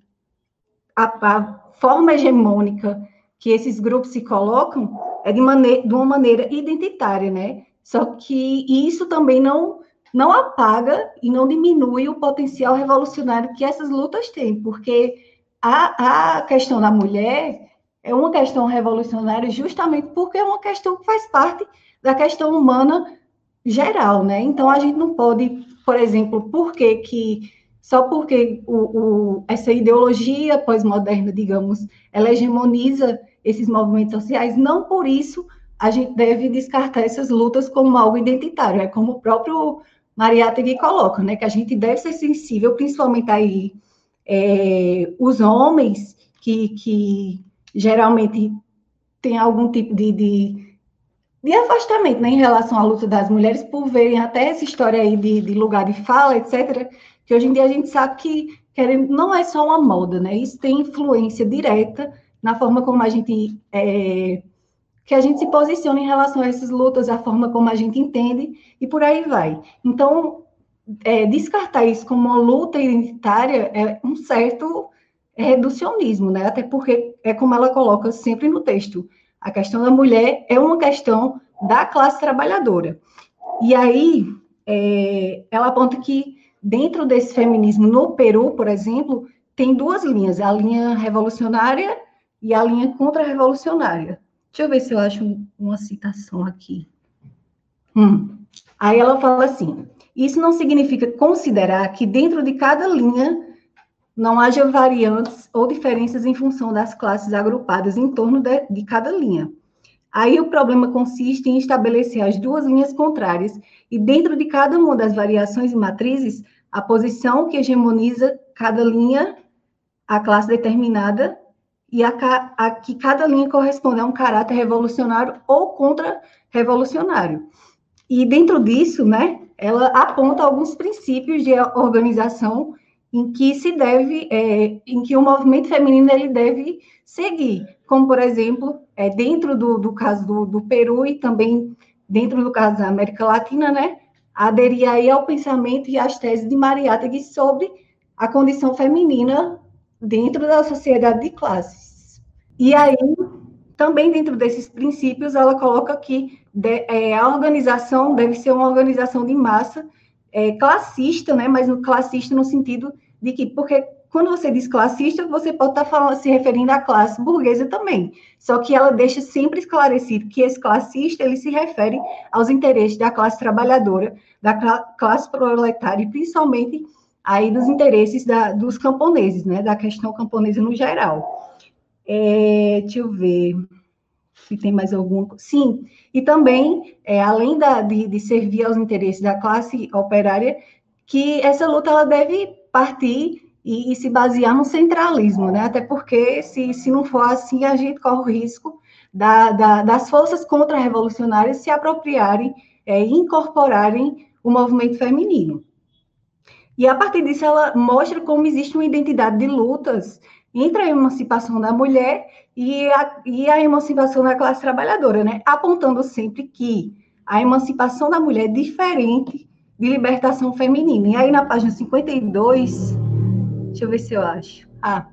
a, a forma hegemônica que esses grupos se colocam é de, maneira, de uma maneira identitária, né? Só que isso também não, não apaga e não diminui o potencial revolucionário que essas lutas têm, porque a, a questão da mulher é uma questão revolucionária justamente porque é uma questão que faz parte da questão humana geral, né? Então a gente não pode, por exemplo, por que que só porque o, o, essa ideologia pós-moderna, digamos, ela hegemoniza esses movimentos sociais, não por isso a gente deve descartar essas lutas como algo identitário, é como o próprio Mariátegui coloca, né, que a gente deve ser sensível, principalmente aí é, os homens que, que geralmente têm algum tipo de, de, de afastamento né, em relação à luta das mulheres, por verem até essa história aí de, de lugar de fala, etc., que hoje em dia a gente sabe que querendo, não é só uma moda, né? Isso tem influência direta na forma como a gente é, que a gente se posiciona em relação a essas lutas, a forma como a gente entende e por aí vai. Então, é, descartar isso como uma luta identitária é um certo reducionismo, né? Até porque é como ela coloca sempre no texto, a questão da mulher é uma questão da classe trabalhadora. E aí é, ela aponta que dentro desse feminismo no Peru, por exemplo, tem duas linhas, a linha revolucionária e a linha contra-revolucionária. Deixa eu ver se eu acho uma citação aqui. Hum. Aí ela fala assim: isso não significa considerar que dentro de cada linha não haja variantes ou diferenças em função das classes agrupadas em torno de, de cada linha. Aí o problema consiste em estabelecer as duas linhas contrárias e dentro de cada uma das variações e matrizes a posição que hegemoniza cada linha, a classe determinada e a, a, que cada linha corresponde a um caráter revolucionário ou contra-revolucionário. E dentro disso, né, ela aponta alguns princípios de organização em que se deve, é, em que o movimento feminino ele deve seguir, como por exemplo, é, dentro do, do caso do, do, Peru e também dentro do caso da América Latina, né, aderir aí ao pensamento e às teses de Mariátegui sobre a condição feminina dentro da sociedade de classes. E aí, também dentro desses princípios, ela coloca que de, é, a organização deve ser uma organização de massa é, classista, né? Mas classista no sentido de que, porque quando você diz classista, você pode estar falando, se referindo à classe burguesa também. Só que ela deixa sempre esclarecido que esse classista ele se refere aos interesses da classe trabalhadora, da classe proletária, e principalmente aí dos interesses da, dos camponeses, né? Da questão camponesa no geral. É, deixa eu ver se tem mais alguma. Sim, e também, é, além da, de, de, servir aos interesses da classe operária, que essa luta ela deve partir e, e, se basear no centralismo, né? Até porque, se, se não for assim, a gente corre o risco da, da, das forças contra-revolucionárias se apropriarem é, incorporarem o movimento feminino. E a partir disso, ela mostra como existe uma identidade de lutas entre a emancipação da mulher e a, e a emancipação da classe trabalhadora, né? Apontando sempre que a emancipação da mulher é diferente de libertação feminina. E aí, na página 52, deixa eu ver se eu acho. Ah,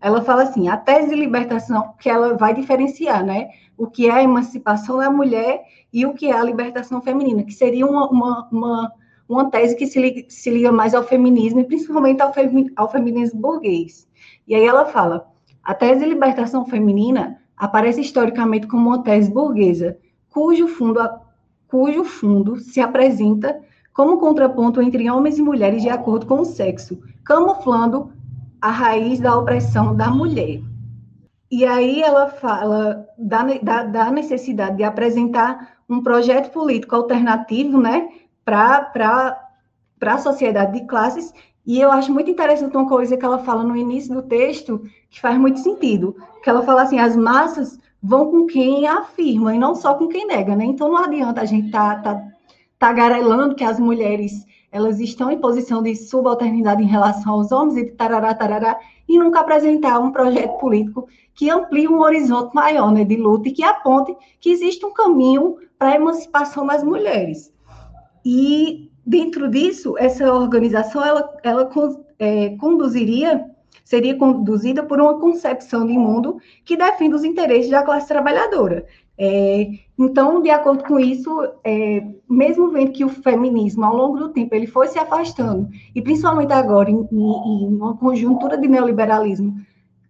ela fala assim: a tese de libertação, que ela vai diferenciar, né? O que é a emancipação da mulher e o que é a libertação feminina, que seria uma, uma, uma, uma tese que se liga, se liga mais ao feminismo e principalmente ao, femi, ao feminismo burguês. E aí ela fala: a tese de libertação feminina aparece historicamente como uma tese burguesa, cujo fundo, cujo fundo se apresenta como contraponto entre homens e mulheres de acordo com o sexo, camuflando a raiz da opressão da mulher. E aí ela fala da, da, da necessidade de apresentar um projeto político alternativo, né, para a sociedade de classes e eu acho muito interessante uma coisa que ela fala no início do texto, que faz muito sentido, que ela fala assim, as massas vão com quem afirma e não só com quem nega, né? Então não adianta a gente tá, tá tagarelando que as mulheres elas estão em posição de subalternidade em relação aos homens e tarará, tarará, e nunca apresentar um projeto político que amplie um horizonte maior né, de luta e que aponte que existe um caminho para a emancipação das mulheres. E dentro disso, essa organização ela, ela é, conduziria, seria conduzida por uma concepção de mundo que defende os interesses da classe trabalhadora. É, então, de acordo com isso, é, mesmo vendo que o feminismo, ao longo do tempo, ele foi se afastando, e principalmente agora, em, uma conjuntura de neoliberalismo,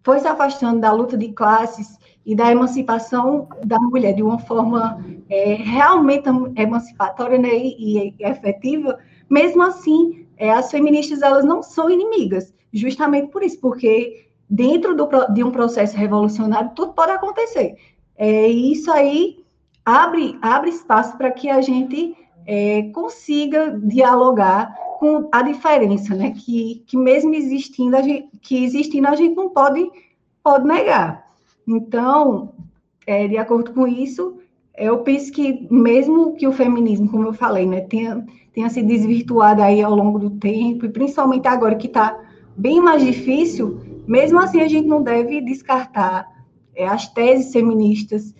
foi se afastando da luta de classes e da emancipação da mulher de uma forma é, realmente emancipatória né, e, e, efetiva, mesmo assim, é, as feministas elas não são inimigas, justamente por isso, porque dentro do, de um processo revolucionário tudo pode acontecer. É, isso aí abre, abre espaço para que a gente é, consiga dialogar com a diferença, né? Que, que mesmo existindo, a gente, que existindo, a gente não pode, pode negar. Então, é, de acordo com isso, eu penso que mesmo que o feminismo, como eu falei, né, tenha, tenha se desvirtuado aí ao longo do tempo, e principalmente agora que está bem mais difícil, mesmo assim a gente não deve descartar é, as teses feministas,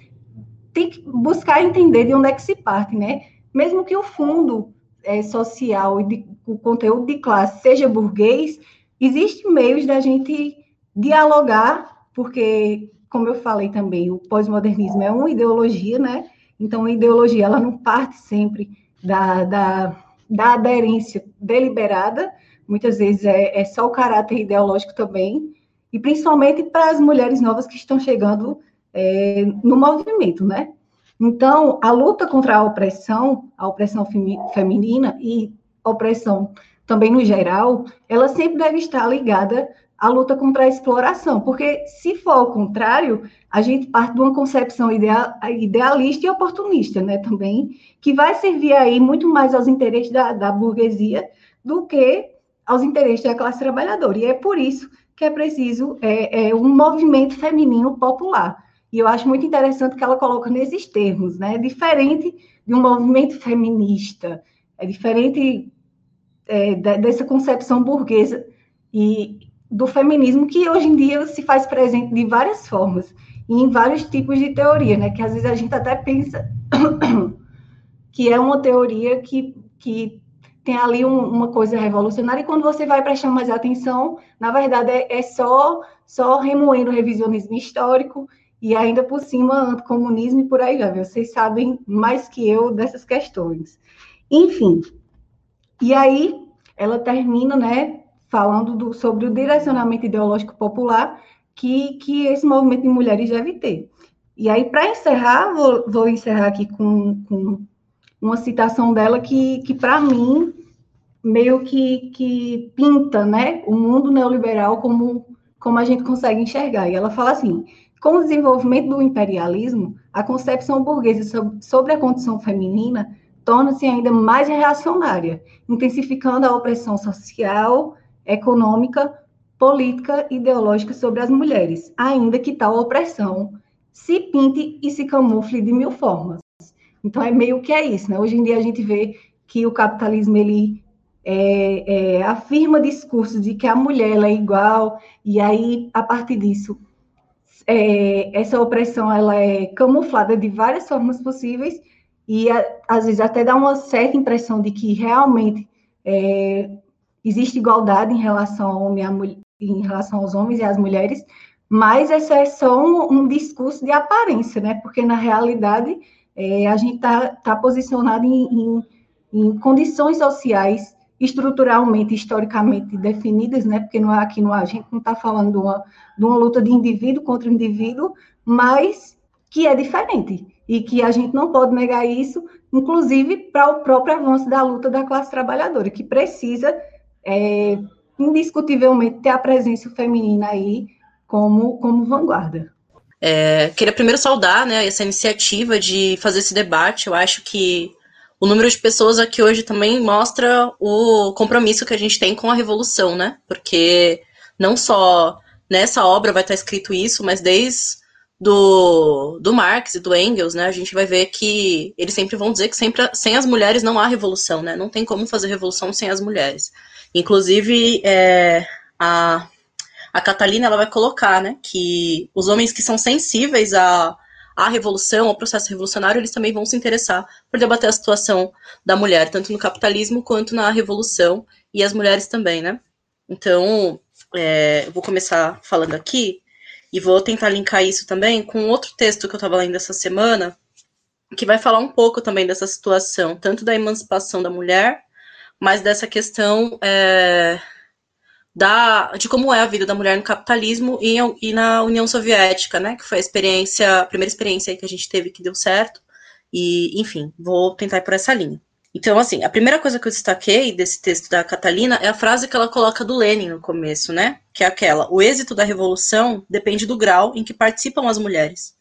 tem que buscar entender de onde é que se parte, né? Mesmo que o fundo é, social e de, o conteúdo de classe seja burguês, existem meios da gente dialogar, porque como eu falei também, o pós-modernismo é uma ideologia, né? Então, a ideologia, ela não parte sempre da, da, da aderência deliberada, muitas vezes é, é só o caráter ideológico também, e principalmente para as mulheres novas que estão chegando é, no movimento, né? Então, a luta contra a opressão, a opressão feminina e opressão também no geral, ela sempre deve estar ligada a luta contra a exploração, porque se for ao contrário, a gente parte de uma concepção ideal, idealista e oportunista, né, também, que vai servir aí muito mais aos interesses da, da burguesia do que aos interesses da classe trabalhadora. E é por isso que é preciso é, é um movimento feminino popular. E eu acho muito interessante que ela coloca nesses termos, né? Diferente de um movimento feminista, é diferente é, dessa concepção burguesa e do feminismo que hoje em dia se faz presente de várias formas e em vários tipos de teoria, né? Que às vezes a gente até pensa *coughs* que é uma teoria que, que tem ali um, uma coisa revolucionária e quando você vai prestar mais atenção, na verdade é, é só só remoendo o revisionismo histórico e ainda por cima anticomunismo e por aí vai. Vocês sabem mais que eu dessas questões. Enfim, e aí ela termina, né, falando do, sobre o direcionamento ideológico popular que, que esse movimento de mulheres deve ter. E aí, para encerrar, vou, vou, encerrar aqui com, com, uma citação dela que, que para mim, meio que, que pinta né, o mundo neoliberal como, como a gente consegue enxergar. E ela fala assim: com o desenvolvimento do imperialismo, a concepção burguesa sobre, a condição feminina torna-se ainda mais reacionária, intensificando a opressão social, econômica, política e ideológica sobre as mulheres, ainda que tal opressão se pinte e se camufle de mil formas. Então é meio que é isso, né? Hoje em dia a gente vê que o capitalismo ele é, é, afirma discursos de que a mulher é igual e aí a partir disso é, essa opressão ela é camuflada de várias formas possíveis e às vezes até dá uma certa impressão de que realmente é, existe igualdade em relação ao homem, mulher, em relação aos homens e às mulheres, mas esse é só um, um discurso de aparência, né? Porque na realidade é, a gente está tá posicionado em, em, em, condições sociais estruturalmente, historicamente definidas, né? Porque não, é, aqui não, a gente não está falando de uma, de uma luta de indivíduo contra indivíduo, mas que é diferente e que a gente não pode negar isso, inclusive para o próprio avanço da luta da classe trabalhadora, que precisa é, indiscutivelmente ter a presença feminina aí como, como vanguarda. É, queria primeiro saudar né, essa iniciativa de fazer esse debate. Eu acho que o número de pessoas aqui hoje também mostra o compromisso que a gente tem com a revolução, né? Porque não só nessa obra vai estar escrito isso, mas desde do, do Marx e do Engels, né, a gente vai ver que eles sempre vão dizer que sempre, sem as mulheres não há revolução, né? Não tem como fazer revolução sem as mulheres. Inclusive, é, a, a Catalina ela vai colocar né, que os homens que são sensíveis à, à revolução, ao processo revolucionário, eles também vão se interessar por debater a situação da mulher, tanto no capitalismo quanto na revolução, e as mulheres também, né? Então, é, eu vou começar falando aqui, e vou tentar linkar isso também com outro texto que eu estava lendo essa semana, que vai falar um pouco também dessa situação, tanto da emancipação da mulher, mas dessa questão é, da, de como é a vida da mulher no capitalismo e, e, na União Soviética, né? Que foi a experiência, a primeira experiência que a gente teve que deu certo. E, enfim, vou tentar ir por essa linha. Então, assim, a primeira coisa que eu destaquei desse texto da Catalina é a frase que ela coloca do Lenin no começo, né? Que é aquela: o êxito da revolução depende do grau em que participam as mulheres.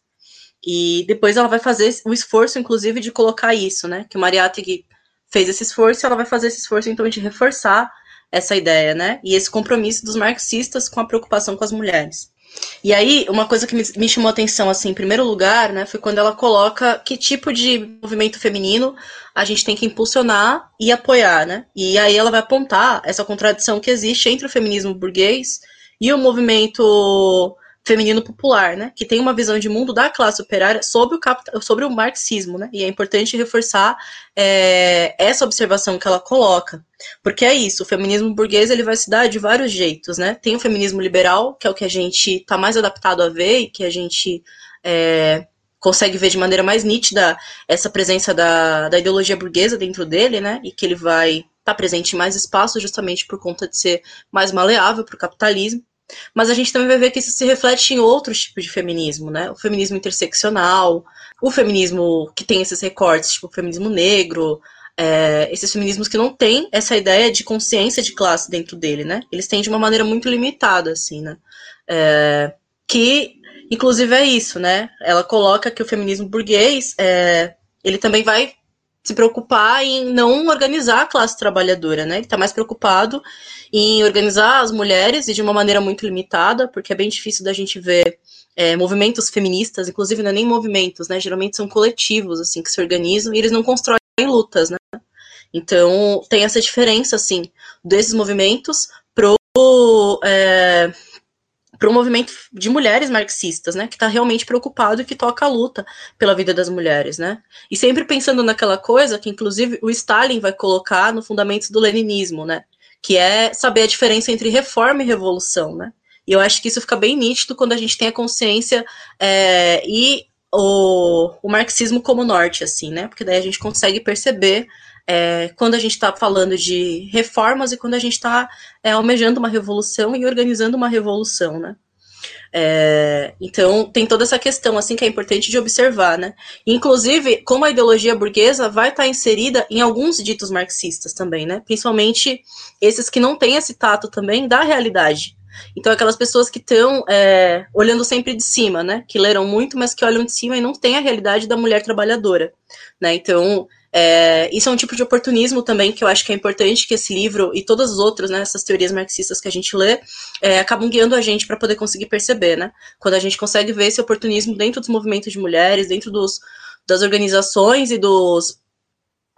E depois ela vai fazer o esforço, inclusive, de colocar isso, né? Que o Mariátegui fez esse esforço, ela vai fazer esse esforço, então, de reforçar essa ideia, né? E esse compromisso dos marxistas com a preocupação com as mulheres. E aí, uma coisa que me, chamou a atenção, assim, em primeiro lugar, né, foi quando ela coloca que tipo de movimento feminino a gente tem que impulsionar e apoiar, né? E aí ela vai apontar essa contradição que existe entre o feminismo burguês e o movimento feminino popular, né, que tem uma visão de mundo da classe operária sobre o, capital, sobre o marxismo, né, e é importante reforçar é, essa observação que ela coloca, porque é isso, o feminismo burguês ele vai se dar de vários jeitos, né, tem o feminismo liberal, que é o que a gente está mais adaptado a ver e que a gente é, consegue ver de maneira mais nítida essa presença da, da ideologia burguesa dentro dele, né, e que ele vai estar tá presente em mais espaços justamente por conta de ser mais maleável para o capitalismo. Mas a gente também vai ver que isso se reflete em outros tipos de feminismo, né? O feminismo interseccional, o feminismo que tem esses recortes, tipo o feminismo negro, é, esses feminismos que não têm essa ideia de consciência de classe dentro dele, né? Eles têm de uma maneira muito limitada, assim, né? É, que, inclusive, é isso, né? Ela coloca que o feminismo burguês, é, ele também vai se preocupar em não organizar a classe trabalhadora, né? Ele está mais preocupado em organizar as mulheres e de uma maneira muito limitada, porque é bem difícil da gente ver é, movimentos feministas, inclusive não é nem movimentos, né? Geralmente são coletivos, assim, que se organizam e eles não constroem lutas, né? Então tem essa diferença, assim, desses movimentos pro é, para um movimento de mulheres marxistas, né, que está realmente preocupado e que toca a luta pela vida das mulheres, né, e sempre pensando naquela coisa que, inclusive, o Stalin vai colocar no fundamentos do leninismo, né, que é saber a diferença entre reforma e revolução, né, e eu acho que isso fica bem nítido quando a gente tem a consciência é, e o, o marxismo como norte, assim, né, porque daí a gente consegue perceber é, quando a gente está falando de reformas e quando a gente está é, almejando uma revolução e organizando uma revolução, né? É, então tem toda essa questão assim que é importante de observar, né? Inclusive, como a ideologia burguesa vai estar tá inserida em alguns ditos marxistas também, né? Principalmente esses que não têm esse tato também da realidade. Então, aquelas pessoas que estão é, olhando sempre de cima, né? Que leram muito, mas que olham de cima e não têm a realidade da mulher trabalhadora, né? Então, é, isso é um tipo de oportunismo também que eu acho que é importante que esse livro e todas as outras, né, essas teorias marxistas que a gente lê, é, acabam guiando a gente para poder conseguir perceber, né? Quando a gente consegue ver esse oportunismo dentro dos movimentos de mulheres, dentro dos, das organizações e dos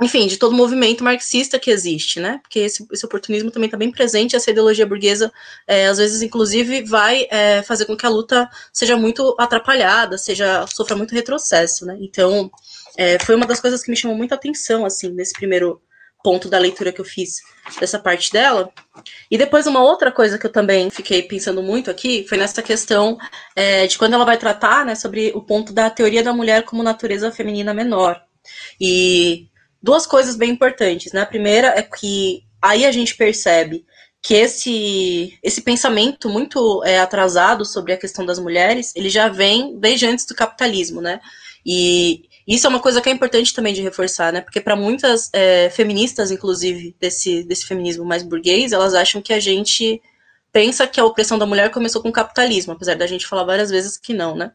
enfim, de todo o movimento marxista que existe, né? Porque esse, esse oportunismo também está bem presente, essa ideologia burguesa, é, às vezes, inclusive, vai é, fazer com que a luta seja muito atrapalhada, seja sofra muito retrocesso, né? Então, é, foi uma das coisas que me chamou muita atenção, assim, nesse primeiro ponto da leitura que eu fiz dessa parte dela. E depois uma outra coisa que eu também fiquei pensando muito aqui foi nessa questão é, de quando ela vai tratar né, sobre o ponto da teoria da mulher como natureza feminina menor. E duas coisas bem importantes, né? A primeira é que aí a gente percebe que esse, esse pensamento muito é, atrasado sobre a questão das mulheres, ele já vem desde antes do capitalismo, né? E isso é uma coisa que é importante também de reforçar, né? Porque para muitas é, feministas, inclusive, desse, desse feminismo mais burguês, elas acham que a gente pensa que a opressão da mulher começou com o capitalismo, apesar da gente falar várias vezes que não, né?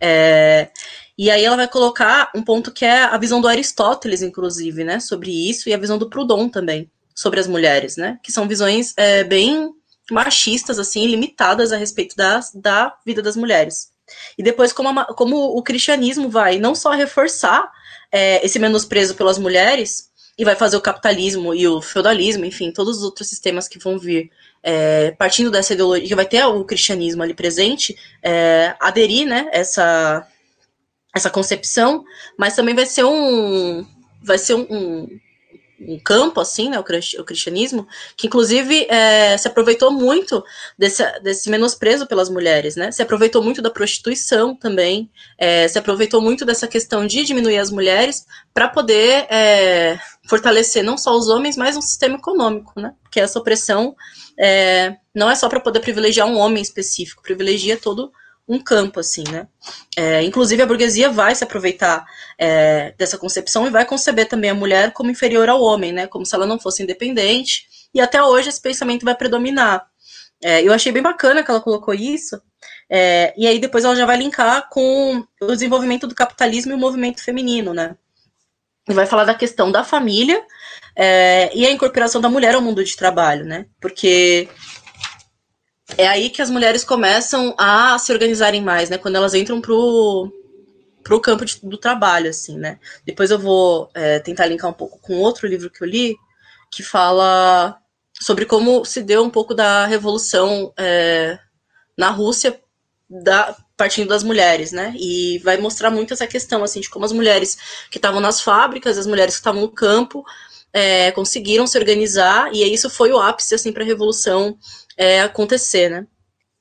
É, e aí ela vai colocar um ponto que é a visão do Aristóteles, inclusive, né? Sobre isso, e a visão do Proudhon também, sobre as mulheres, né? Que são visões é, bem machistas, assim, limitadas a respeito das, da vida das mulheres. E depois, como, a, como o cristianismo vai não só reforçar é, esse menosprezo pelas mulheres, e vai fazer o capitalismo e o feudalismo, enfim, todos os outros sistemas que vão vir é, partindo dessa ideologia, que vai ter o cristianismo ali presente, é, aderir, né, essa, essa concepção, mas também vai ser um, vai ser um, um um campo, assim, né, o cristianismo, que inclusive é, se aproveitou muito desse, desse menosprezo pelas mulheres, né, se aproveitou muito da prostituição também, é, se aproveitou muito dessa questão de diminuir as mulheres para poder é, fortalecer não só os homens, mas um sistema econômico, né, porque essa opressão é, não é só para poder privilegiar um homem específico, privilegia todo um campo, assim, né? É, inclusive, a burguesia vai se aproveitar é, dessa concepção e vai conceber também a mulher como inferior ao homem, né? Como se ela não fosse independente. E até hoje esse pensamento vai predominar. É, eu achei bem bacana que ela colocou isso. É, e aí depois ela já vai linkar com o desenvolvimento do capitalismo e o movimento feminino, né? E vai falar da questão da família é, e a incorporação da mulher ao mundo de trabalho, né? Porque é aí que as mulheres começam a se organizarem mais, né? Quando elas entram pro, pro campo de, do trabalho, assim, né? Depois eu vou é, tentar linkar um pouco com outro livro que eu li, que fala sobre como se deu um pouco da revolução é, na Rússia, da, partindo das mulheres, né? E vai mostrar muito essa questão, assim, de como as mulheres que estavam nas fábricas, as mulheres que estavam no campo, é, conseguiram se organizar, e isso foi o ápice, assim, para a revolução é, acontecer, né?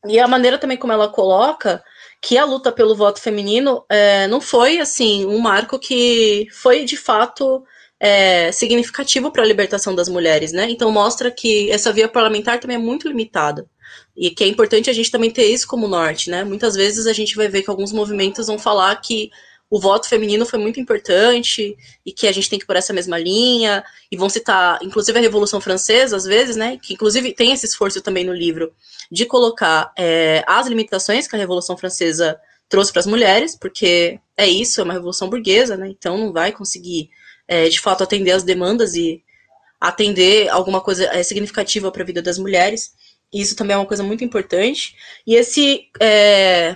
E a maneira também como ela coloca que a luta pelo voto feminino é, não foi assim um marco que foi de fato é, significativo para a libertação das mulheres, né? Então mostra que essa via parlamentar também é muito limitada e que é importante a gente também ter isso como norte, né? Muitas vezes a gente vai ver que alguns movimentos vão falar que o voto feminino foi muito importante e que a gente tem que ir por essa mesma linha, e vão citar, inclusive, a Revolução Francesa, às vezes, né, que inclusive tem esse esforço também no livro de colocar é, as limitações que a Revolução Francesa trouxe para as mulheres, porque é isso, é uma revolução burguesa, né, então não vai conseguir é, de fato atender as demandas e atender alguma coisa é, significativa para a vida das mulheres. E isso também é uma coisa muito importante. E esse é,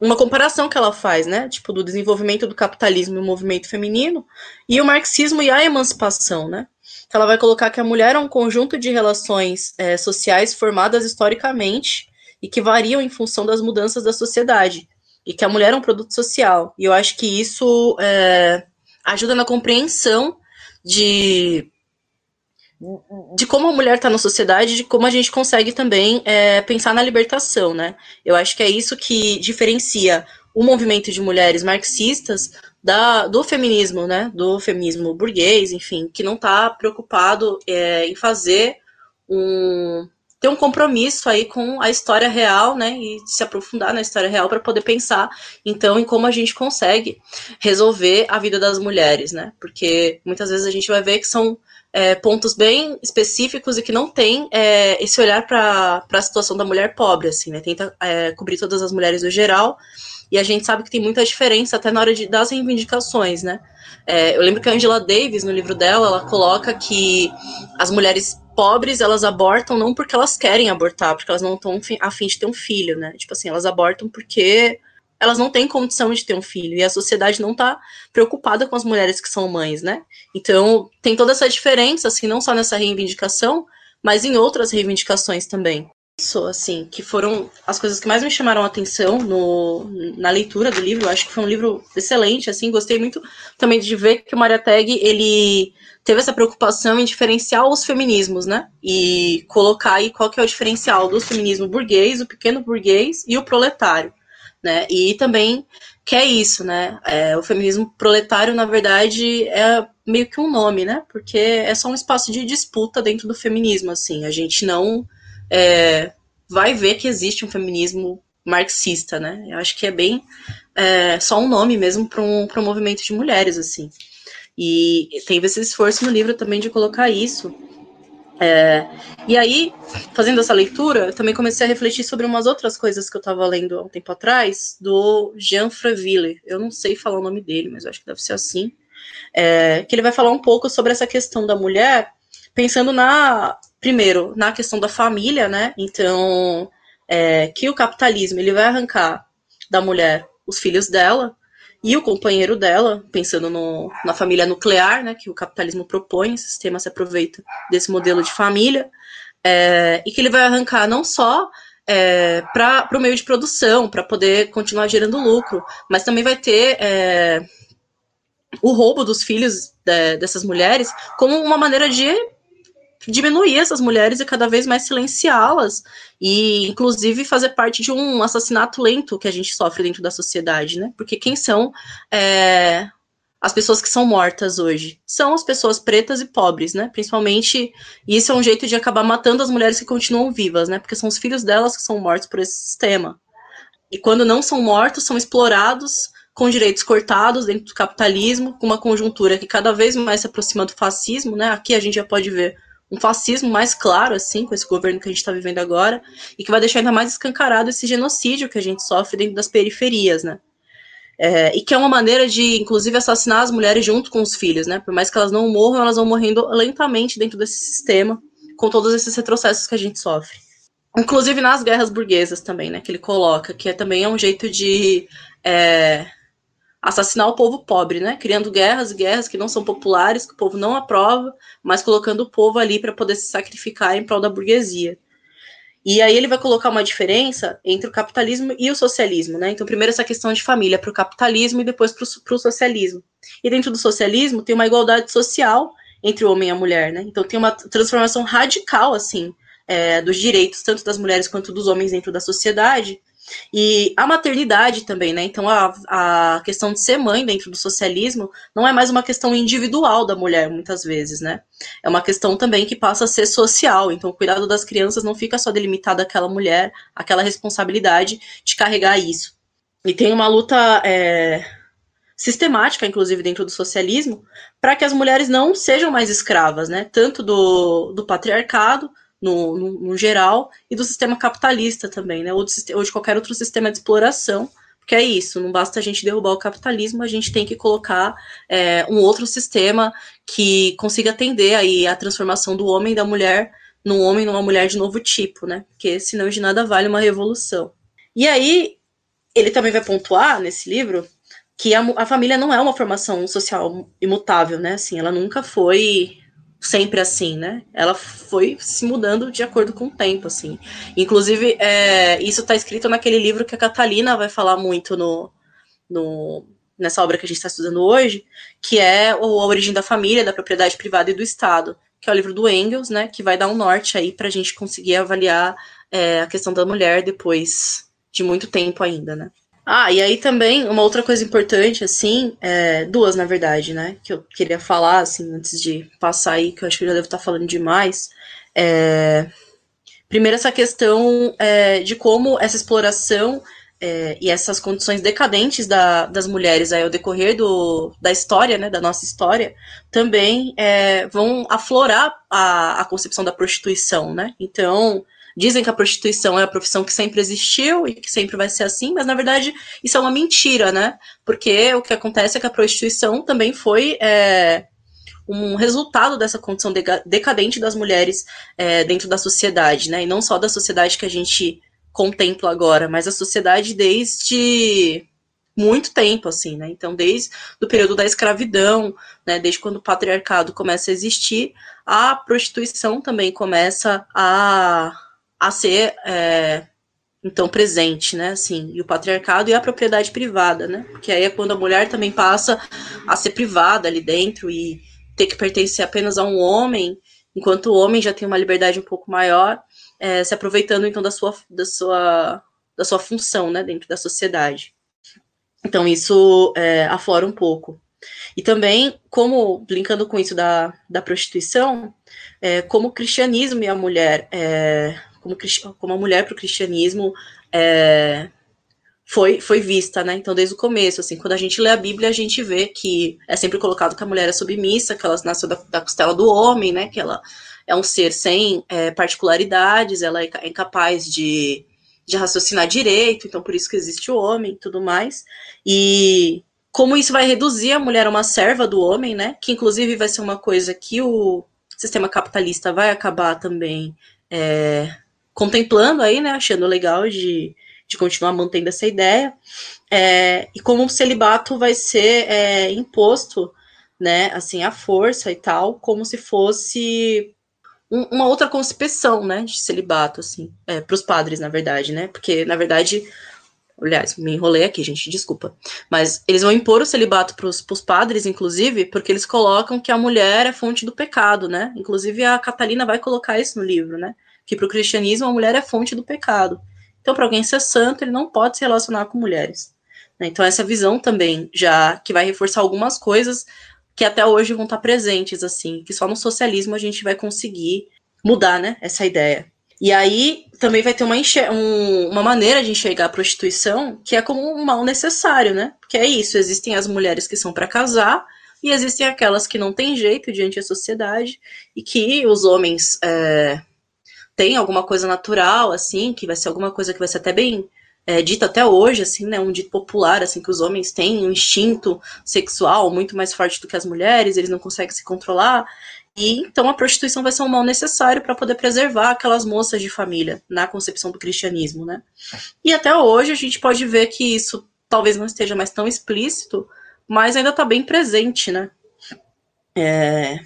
uma comparação que ela faz, né? Tipo, do desenvolvimento do capitalismo e o movimento feminino, e o marxismo e a emancipação, né? Ela vai colocar que a mulher é um conjunto de relações é, sociais formadas historicamente e que variam em função das mudanças da sociedade, e que a mulher é um produto social. E eu acho que isso é, ajuda na compreensão de de como a mulher está na sociedade, de como a gente consegue também é, pensar na libertação, né? Eu acho que é isso que diferencia o movimento de mulheres marxistas da, do feminismo, né? Do feminismo burguês, enfim, que não está preocupado é, em fazer um ter um compromisso aí com a história real, né, e se aprofundar na história real para poder pensar, então, em como a gente consegue resolver a vida das mulheres, né, porque muitas vezes a gente vai ver que são é, pontos bem específicos e que não tem é, esse olhar para a situação da mulher pobre, assim, né? Tenta é, cobrir todas as mulheres no geral. E a gente sabe que tem muita diferença até na hora de, das reivindicações, né? É, eu lembro que a Angela Davis, no livro dela, ela coloca que as mulheres pobres, elas abortam não porque elas querem abortar, porque elas não estão afim de ter um filho, né? Tipo assim, elas abortam porque elas não têm condição de ter um filho e a sociedade não está preocupada com as mulheres que são mães, né? Então tem toda essa diferença, assim, não só nessa reivindicação, mas em outras reivindicações também. Isso, assim, que foram as coisas que mais me chamaram a atenção no, na leitura do livro. Eu acho que foi um livro excelente, assim, gostei muito também de ver que o Maria Tag, ele teve essa preocupação em diferenciar os feminismos, né? E colocar aí qual que é o diferencial do feminismo burguês, o pequeno burguês e o proletário né? E também que é isso, né? É, o feminismo proletário, na verdade, é meio que um nome, né? Porque é só um espaço de disputa dentro do feminismo, assim. A gente não é, vai ver que existe um feminismo marxista, né? Eu acho que é bem é, só um nome mesmo para um, um movimento de mulheres, assim. E teve esse esforço no livro também de colocar isso. É, e aí, fazendo essa leitura, também comecei a refletir sobre umas outras coisas que eu estava lendo há um tempo atrás, do Jean Freville. Eu não sei falar o nome dele, mas acho que deve ser assim. É, que ele vai falar um pouco sobre essa questão da mulher, pensando na, primeiro, na questão da família, né? Então, é, que o capitalismo ele vai arrancar da mulher os filhos dela, e o companheiro dela, pensando no, na família nuclear, né, que o capitalismo propõe, o sistema se aproveita desse modelo de família, é, e que ele vai arrancar não só é, para o meio de produção, para poder continuar gerando lucro, mas também vai ter é, o roubo dos filhos de, dessas mulheres como uma maneira de diminuir essas mulheres e cada vez mais silenciá-las e inclusive fazer parte de um assassinato lento que a gente sofre dentro da sociedade, né? Porque quem são é, as pessoas que são mortas hoje? São as pessoas pretas e pobres, né? Principalmente, e isso é um jeito de acabar matando as mulheres que continuam vivas, né? Porque são os filhos delas que são mortos por esse sistema. E quando não são mortos, são explorados com direitos cortados dentro do capitalismo, com uma conjuntura que cada vez mais se aproxima do fascismo, né? Aqui a gente já pode ver um fascismo mais claro, assim, com esse governo que a gente está vivendo agora, e que vai deixar ainda mais escancarado esse genocídio que a gente sofre dentro das periferias, né? É, e que é uma maneira de, inclusive, assassinar as mulheres junto com os filhos, né? Por mais que elas não morram, elas vão morrendo lentamente dentro desse sistema, com todos esses retrocessos que a gente sofre. Inclusive nas guerras burguesas também, né? Que ele coloca, que é, também é um jeito de é, assassinar o povo pobre, né? Criando guerras, guerras que não são populares, que o povo não aprova, mas colocando o povo ali para poder se sacrificar em prol da burguesia. E aí ele vai colocar uma diferença entre o capitalismo e o socialismo, né? Então, primeiro essa questão de família para o capitalismo e depois para o socialismo. E dentro do socialismo tem uma igualdade social entre o homem e a mulher, né? Então tem uma transformação radical, assim, é, dos direitos, tanto das mulheres quanto dos homens dentro da sociedade, e a maternidade também, né? Então a, a questão de ser mãe dentro do socialismo não é mais uma questão individual da mulher, muitas vezes, né? É uma questão também que passa a ser social. Então o cuidado das crianças não fica só delimitado àquela mulher, aquela responsabilidade de carregar isso. E tem uma luta é, sistemática, inclusive, dentro do socialismo, para que as mulheres não sejam mais escravas, né? Tanto do, do patriarcado no, no, no, geral, e do sistema capitalista também, né? Ou de, ou de qualquer outro sistema de exploração, Porque é isso, não basta a gente derrubar o capitalismo, a gente tem que colocar é, um outro sistema que consiga atender aí a transformação do homem e da mulher num homem numa mulher de novo tipo, né? Porque senão de nada vale uma revolução. E aí, ele também vai pontuar nesse livro que a, a família não é uma formação social imutável, né? Assim, ela nunca foi sempre assim, né? Ela foi se mudando de acordo com o tempo, assim. Inclusive, é, isso está escrito naquele livro que a Catalina vai falar muito no, no nessa obra que a gente está estudando hoje, que é A Origem da Família, da Propriedade Privada e do Estado, que é o livro do Engels, né? Que vai dar um norte aí para a gente conseguir avaliar é, a questão da mulher depois de muito tempo ainda, né? Ah, e aí também, uma outra coisa importante, assim, é, duas, na verdade, né, que eu queria falar, assim, antes de passar aí, que eu acho que eu já devo estar falando demais, é, primeiro essa questão é, de como essa exploração é, e essas condições decadentes da, das mulheres aí ao decorrer do, da história, né, da nossa história, também é, vão aflorar a, a concepção da prostituição, né, então dizem que a prostituição é a profissão que sempre existiu e que sempre vai ser assim, mas na verdade isso é uma mentira, né? Porque o que acontece é que a prostituição também foi é, um resultado dessa condição decadente das mulheres é, dentro da sociedade, né? E não só da sociedade que a gente contempla agora, mas a sociedade desde muito tempo, assim, né? Então, desde o período da escravidão, né? Desde quando o patriarcado começa a existir, a prostituição também começa a a ser é, então presente, né? Assim, e o patriarcado e a propriedade privada, né? Porque aí é quando a mulher também passa a ser privada ali dentro e ter que pertencer apenas a um homem, enquanto o homem já tem uma liberdade um pouco maior, é, se aproveitando então da sua, da sua da sua função, né, dentro da sociedade. Então isso é, aflora um pouco. E também, como, brincando com isso da, da prostituição, é, como o cristianismo e a mulher é, como, como a mulher para o cristianismo é, foi, foi vista, né? Então, desde o começo, assim, quando a gente lê a Bíblia, a gente vê que é sempre colocado que a mulher é submissa, que ela nasceu da, da costela do homem, né? Que ela é um ser sem é, particularidades, ela é, é incapaz de, de raciocinar direito, então por isso que existe o homem e tudo mais. E como isso vai reduzir a mulher a uma serva do homem, né? Que inclusive vai ser uma coisa que o sistema capitalista vai acabar também é, contemplando aí, né, achando legal de, de continuar mantendo essa ideia, é, e como o celibato vai ser é, imposto, né, assim, à força e tal, como se fosse um, uma outra concepção, né, de celibato, assim, é, para os padres, na verdade, né, porque, na verdade, aliás, me enrolei aqui, gente, desculpa, mas eles vão impor o celibato para os padres, inclusive, porque eles colocam que a mulher é fonte do pecado, né, inclusive a Catalina vai colocar isso no livro, né, que para o cristianismo a mulher é fonte do pecado. Então, para alguém ser santo, ele não pode se relacionar com mulheres. Né? Então, essa visão também já que vai reforçar algumas coisas que até hoje vão estar presentes, assim, que só no socialismo a gente vai conseguir mudar, né, essa ideia. E aí também vai ter uma, um, uma maneira de enxergar a prostituição que é como um mal necessário, né? Que é isso, existem as mulheres que são para casar e existem aquelas que não têm jeito diante da sociedade e que os homens é, tem alguma coisa natural, assim, que vai ser alguma coisa que vai ser até bem é, dita até hoje, assim, né, um dito popular, assim, que os homens têm um instinto sexual muito mais forte do que as mulheres, eles não conseguem se controlar, e então a prostituição vai ser um mal necessário para poder preservar aquelas moças de família, na concepção do cristianismo, né. E até hoje a gente pode ver que isso talvez não esteja mais tão explícito, mas ainda está bem presente, né. É...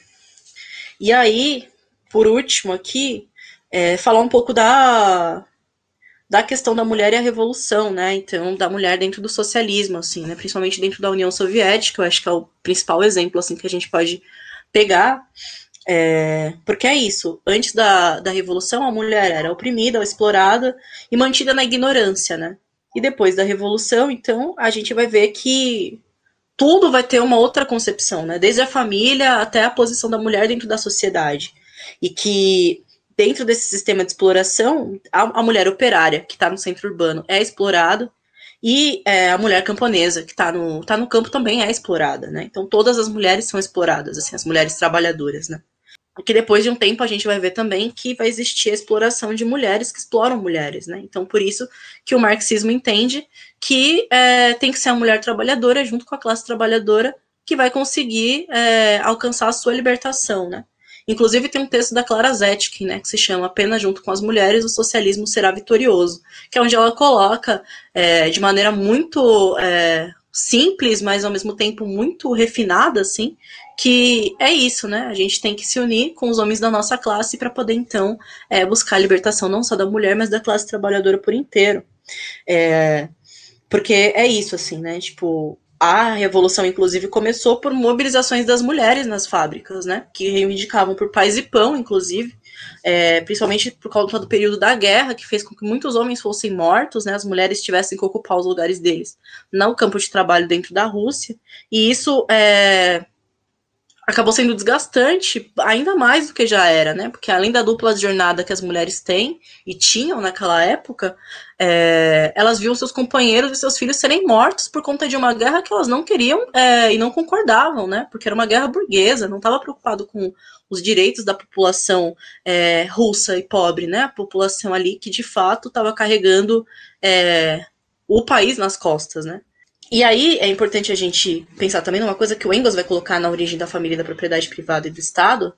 E aí, por último aqui, é, falar um pouco da, da questão da mulher e a revolução, né? Então, da mulher dentro do socialismo, assim, né? Principalmente dentro da União Soviética, eu acho que é o principal exemplo, assim, que a gente pode pegar. É, porque é isso, antes da, da Revolução, a mulher era oprimida, explorada e mantida na ignorância, né? E depois da Revolução, então, a gente vai ver que tudo vai ter uma outra concepção, né? Desde a família até a posição da mulher dentro da sociedade. E que dentro desse sistema de exploração, a, a mulher operária, que está no centro urbano, é explorada, e é, a mulher camponesa, que está no, tá no campo, também é explorada, né? Então, todas as mulheres são exploradas, assim, as mulheres trabalhadoras, né? que depois de um tempo a gente vai ver também que vai existir a exploração de mulheres que exploram mulheres, né? Então, por isso que o marxismo entende que é, tem que ser a mulher trabalhadora, junto com a classe trabalhadora, que vai conseguir é, alcançar a sua libertação, né? Inclusive tem um texto da Clara Zetkin, né, que se chama Apenas junto com as mulheres o socialismo será vitorioso, que é onde ela coloca é, de maneira muito é, simples, mas ao mesmo tempo muito refinada, assim, que é isso, né? A gente tem que se unir com os homens da nossa classe para poder, então, é, buscar a libertação não só da mulher, mas da classe trabalhadora por inteiro. É, porque é isso, assim, né? Tipo, a revolução, inclusive, começou por mobilizações das mulheres nas fábricas, né? Que reivindicavam por paz e pão, inclusive, é, principalmente por causa do período da guerra, que fez com que muitos homens fossem mortos, né? As mulheres tivessem que ocupar os lugares deles no campo de trabalho dentro da Rússia. E isso é, acabou sendo desgastante ainda mais do que já era, né? Porque além da dupla jornada que as mulheres têm e tinham naquela época, é, elas viam seus companheiros e seus filhos serem mortos por conta de uma guerra que elas não queriam é, e não concordavam, né? Porque era uma guerra burguesa, não estava preocupado com os direitos da população é, russa e pobre, né? A população ali que de fato estava carregando é, o país nas costas, né? E aí é importante a gente pensar também numa coisa que o Engels vai colocar na origem da família da propriedade privada e do Estado,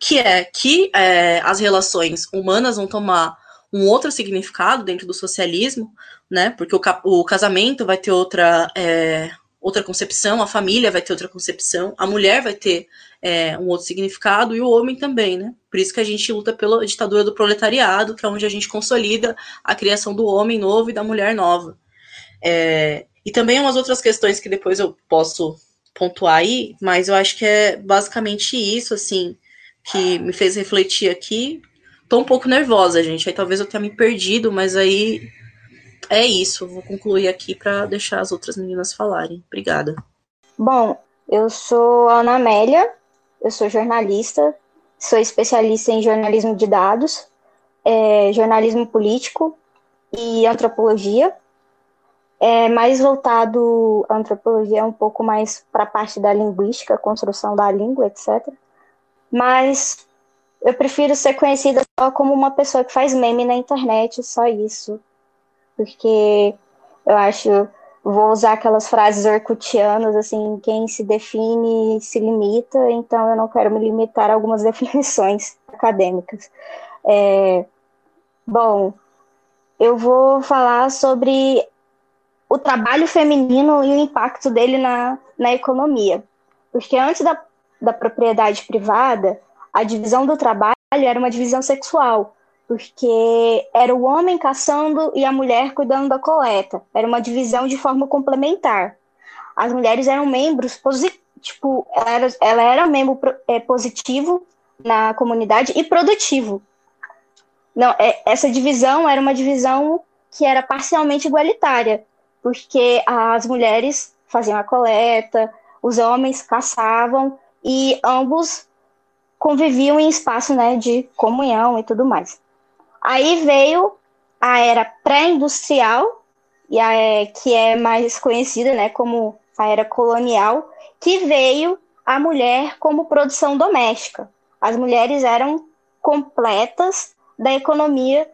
que é que é, as relações humanas vão tomar um outro significado dentro do socialismo, né? Porque o, o casamento vai ter outra, é, outra concepção, a família vai ter outra concepção, a mulher vai ter é, um outro significado e o homem também, né? Por isso que a gente luta pela ditadura do proletariado, que é onde a gente consolida a criação do homem novo e da mulher nova. É, e também umas outras questões que depois eu posso pontuar aí, mas eu acho que é basicamente isso, assim, que me fez refletir aqui. Tô um pouco nervosa, gente. Aí talvez eu tenha me perdido, mas aí é isso. Vou concluir aqui para deixar as outras meninas falarem. Obrigada. Bom, eu sou Ana Amélia, eu sou jornalista, sou especialista em jornalismo de dados, é, jornalismo político e antropologia é mais voltado à antropologia, um pouco mais para a parte da linguística, construção da língua, etc. Mas eu prefiro ser conhecida só como uma pessoa que faz meme na internet, só isso. Porque eu acho, vou usar aquelas frases orkutianas, assim, quem se define se limita, então eu não quero me limitar a algumas *laughs* definições acadêmicas. É, bom, eu vou falar sobre o trabalho feminino e o impacto dele na, na economia. Porque antes da, da propriedade privada, a divisão do trabalho era uma divisão sexual, porque era o homem caçando e a mulher cuidando da coleta. Era uma divisão de forma complementar. As mulheres eram membros tipo, ela era, ela era membro é, positivo na comunidade e produtivo. Não, é, essa divisão era uma divisão que era parcialmente igualitária porque as mulheres faziam a coleta, os homens caçavam e ambos conviviam em espaço né, de comunhão e tudo mais. Aí veio a era pré-industrial, é, que é mais conhecida né, como a era colonial, que veio a mulher como produção doméstica. As mulheres eram completas da economia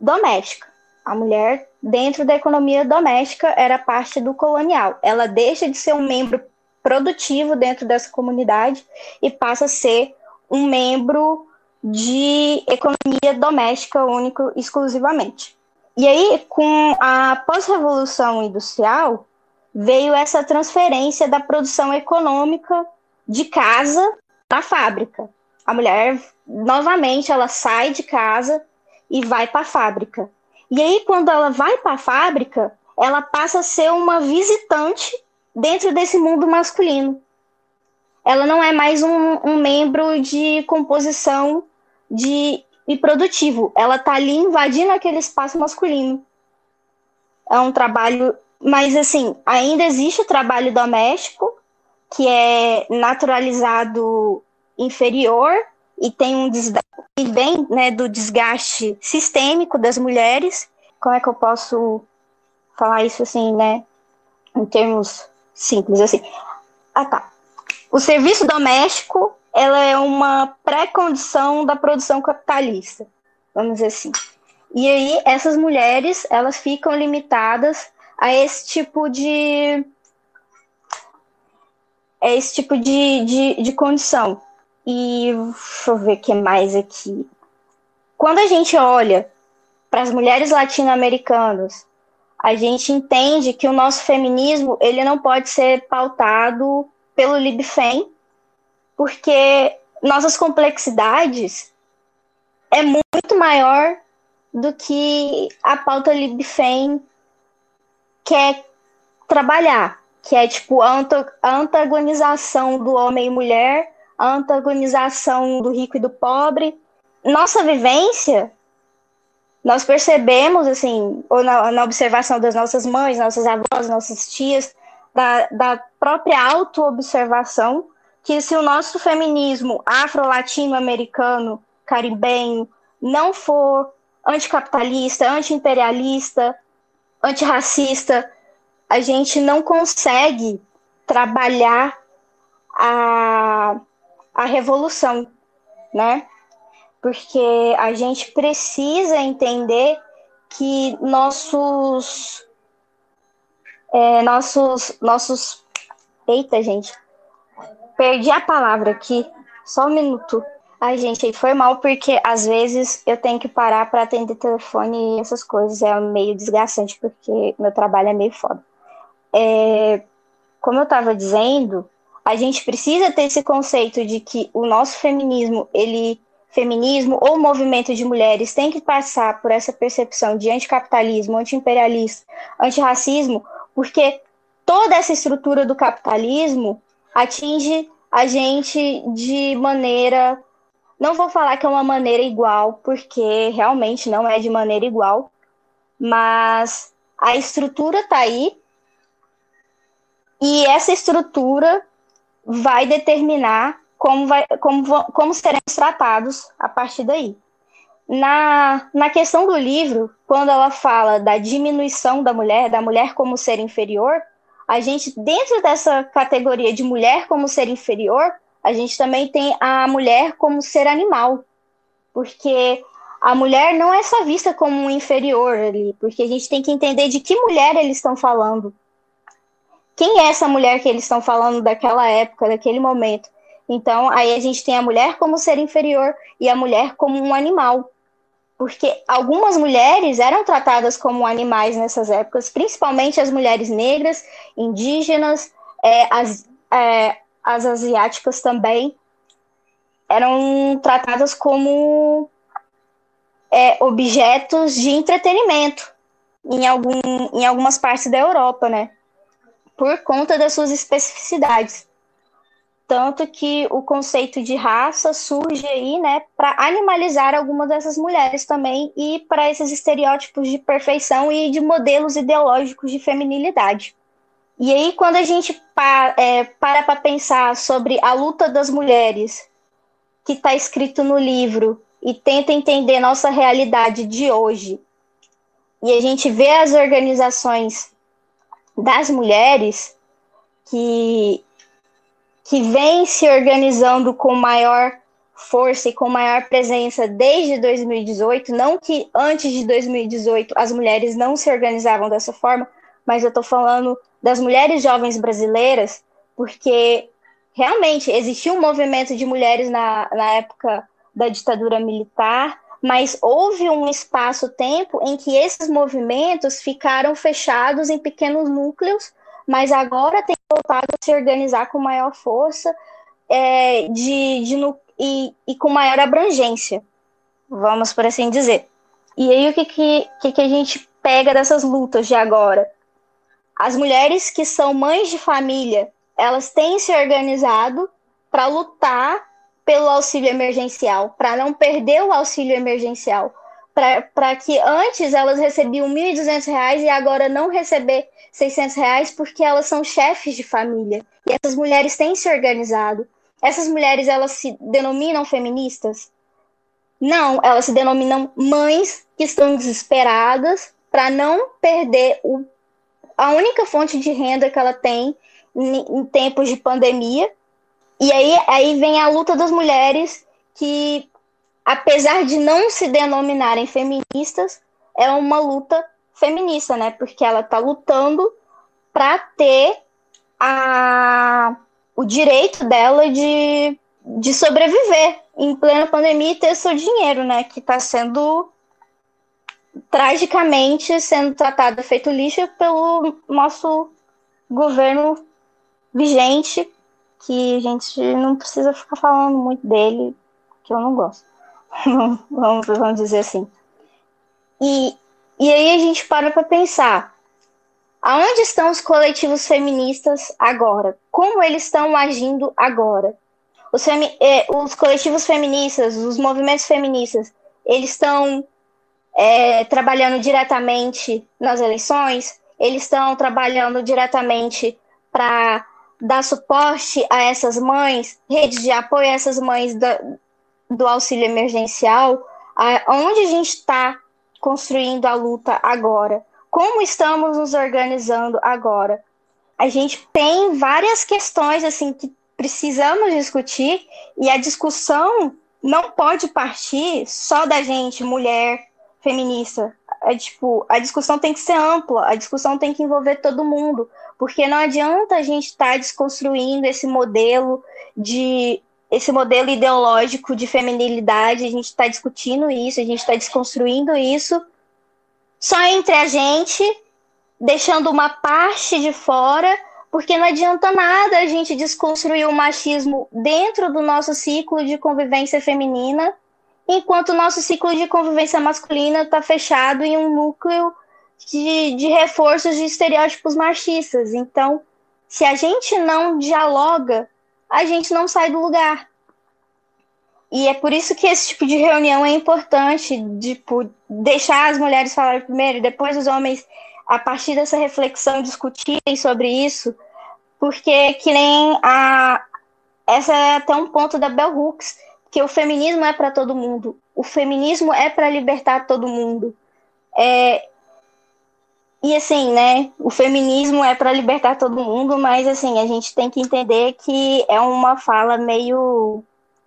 doméstica. A mulher dentro da economia doméstica era parte do colonial. Ela deixa de ser um membro produtivo dentro dessa comunidade e passa a ser um membro de economia doméstica único exclusivamente. E aí, com a pós-revolução industrial, veio essa transferência da produção econômica de casa para fábrica. A mulher, novamente, ela sai de casa e vai para a fábrica. E aí, quando ela vai para a fábrica, ela passa a ser uma visitante dentro desse mundo masculino. Ela não é mais um, um membro de composição de, e produtivo. Ela está ali invadindo aquele espaço masculino. É um trabalho, mas assim, ainda existe o trabalho doméstico, que é naturalizado inferior e tem um e vem né, do desgaste sistêmico das mulheres. Como é que eu posso falar isso assim, né? Em termos simples, assim. Ah, tá. O serviço doméstico ela é uma pré-condição da produção capitalista, vamos dizer assim. E aí essas mulheres, elas ficam limitadas a esse tipo de é esse tipo de, de, de condição. E deixa eu ver o que mais aqui. Quando a gente olha para as mulheres latino-americanas, a gente entende que o nosso feminismo ele não pode ser pautado pelo Libfem, porque nossas complexidades é muito maior do que a pauta Libfem quer trabalhar, que é tipo a antagonização do homem e mulher, a antagonização do rico e do pobre. Nossa vivência nós percebemos, assim, ou na, na, observação das nossas mães, nossas avós, nossas tias, da, da própria auto-observação, que se o nosso feminismo afro-latino-americano, caribenho, não for anticapitalista, anti-imperialista, antirracista, a gente não consegue trabalhar a, a revolução, né? porque a gente precisa entender que nossos é, nossos nossos eita gente perdi a palavra aqui só um minuto Ai, gente, foi mal porque às vezes eu tenho que parar para atender telefone e essas coisas. É meio desgastante porque meu trabalho é meio foda. É, como eu estava dizendo, a gente precisa ter esse conceito de que o nosso feminismo ele feminismo ou movimento de mulheres tem que passar por essa percepção de anticapitalismo, antiimperialismo, antirracismo, porque toda essa estrutura do capitalismo atinge a gente de maneira. Não vou falar que é uma maneira igual, porque realmente não é de maneira igual, mas a estrutura está aí e essa estrutura vai determinar como, vai, como, como seremos tratados a partir daí. Na, na questão do livro, quando ela fala da diminuição da mulher, da mulher como ser inferior, a gente, dentro dessa categoria de mulher como ser inferior, a gente também tem a mulher como ser animal, porque a mulher não é só vista como um inferior ali, porque a gente tem que entender de que mulher eles estão falando. Quem é essa mulher que eles estão falando daquela época, daquele momento? Então, aí a gente tem a mulher como ser inferior e a mulher como um animal. Porque algumas mulheres eram tratadas como animais nessas épocas, principalmente as mulheres negras, indígenas, é, as, é, as asiáticas também, eram tratadas como é, objetos de entretenimento em, algum, em algumas partes da Europa, né? Por conta das suas especificidades. Tanto que o conceito de raça surge aí, né, para animalizar algumas dessas mulheres também e para esses estereótipos de perfeição e de modelos ideológicos de feminilidade. E aí, quando a gente pa é, para para pensar sobre a luta das mulheres, que está escrito no livro, e tenta entender nossa realidade de hoje, e a gente vê as organizações das mulheres que que vem se organizando com maior força e com maior presença desde 2018. Não que antes de 2018 as mulheres não se organizavam dessa forma, mas eu estou falando das mulheres jovens brasileiras, porque realmente existia um movimento de mulheres na, na época da ditadura militar, mas houve um espaço-tempo em que esses movimentos ficaram fechados em pequenos núcleos mas agora tem voltado a se organizar com maior força é, de, de e, e, com maior abrangência, vamos por assim dizer. E aí o que, que, que a gente pega dessas lutas de agora? As mulheres que são mães de família, elas têm se organizado para lutar pelo auxílio emergencial, para não perder o auxílio emergencial, para que antes elas recebiam R$ 1.200 e agora não receber 600 reais porque elas são chefes de família e essas mulheres têm se organizado. Essas mulheres elas se denominam feministas? Não, elas se denominam mães que estão desesperadas para não perder o, a única fonte de renda que ela tem em, em tempos de pandemia, e aí, aí vem a luta das mulheres que, apesar de não se denominarem feministas, é uma luta feminista, né? Porque ela está lutando para ter a, o direito dela de, de sobreviver em plena pandemia e ter seu dinheiro, né? Que está sendo tragicamente sendo tratado feito lixo pelo nosso governo vigente, que a gente não precisa ficar falando muito dele, que eu não gosto. *laughs* vamos, vamos dizer assim. E, e aí a gente para para pensar, aonde estão os coletivos feministas agora? Como eles estão agindo agora? Os, eh, os coletivos feministas, os movimentos feministas, eles estão é, trabalhando diretamente nas eleições, eles estão trabalhando diretamente para dar suporte a essas mães, redes de apoio a essas mães da, do auxílio emergencial, onde a gente está construindo a luta agora? Como estamos nos organizando agora? A gente tem várias questões assim que precisamos discutir e a discussão não pode partir só da gente, mulher, feminista. É tipo, a discussão tem que ser ampla, a discussão tem que envolver todo mundo, porque não adianta a gente estar tá desconstruindo esse modelo de esse modelo ideológico de feminilidade, a gente está discutindo isso, a gente está desconstruindo isso só entre a gente, deixando uma parte de fora, porque não adianta nada a gente desconstruir o machismo dentro do nosso ciclo de convivência feminina enquanto o nosso ciclo de convivência masculina está fechado em um núcleo de, de reforços de estereótipos machistas. Então, se a gente não dialoga, a gente não sai do lugar. E é por isso que esse tipo de reunião é importante, tipo, deixar as mulheres falarem primeiro e depois os homens, a partir dessa reflexão, discutirem sobre isso, porque que nem a. Essa é até um ponto da Bell Hooks, que o feminismo é para todo mundo. O feminismo é para libertar todo mundo. É, e assim, né? O feminismo é para libertar todo mundo, mas assim, a gente tem que entender que é uma fala meio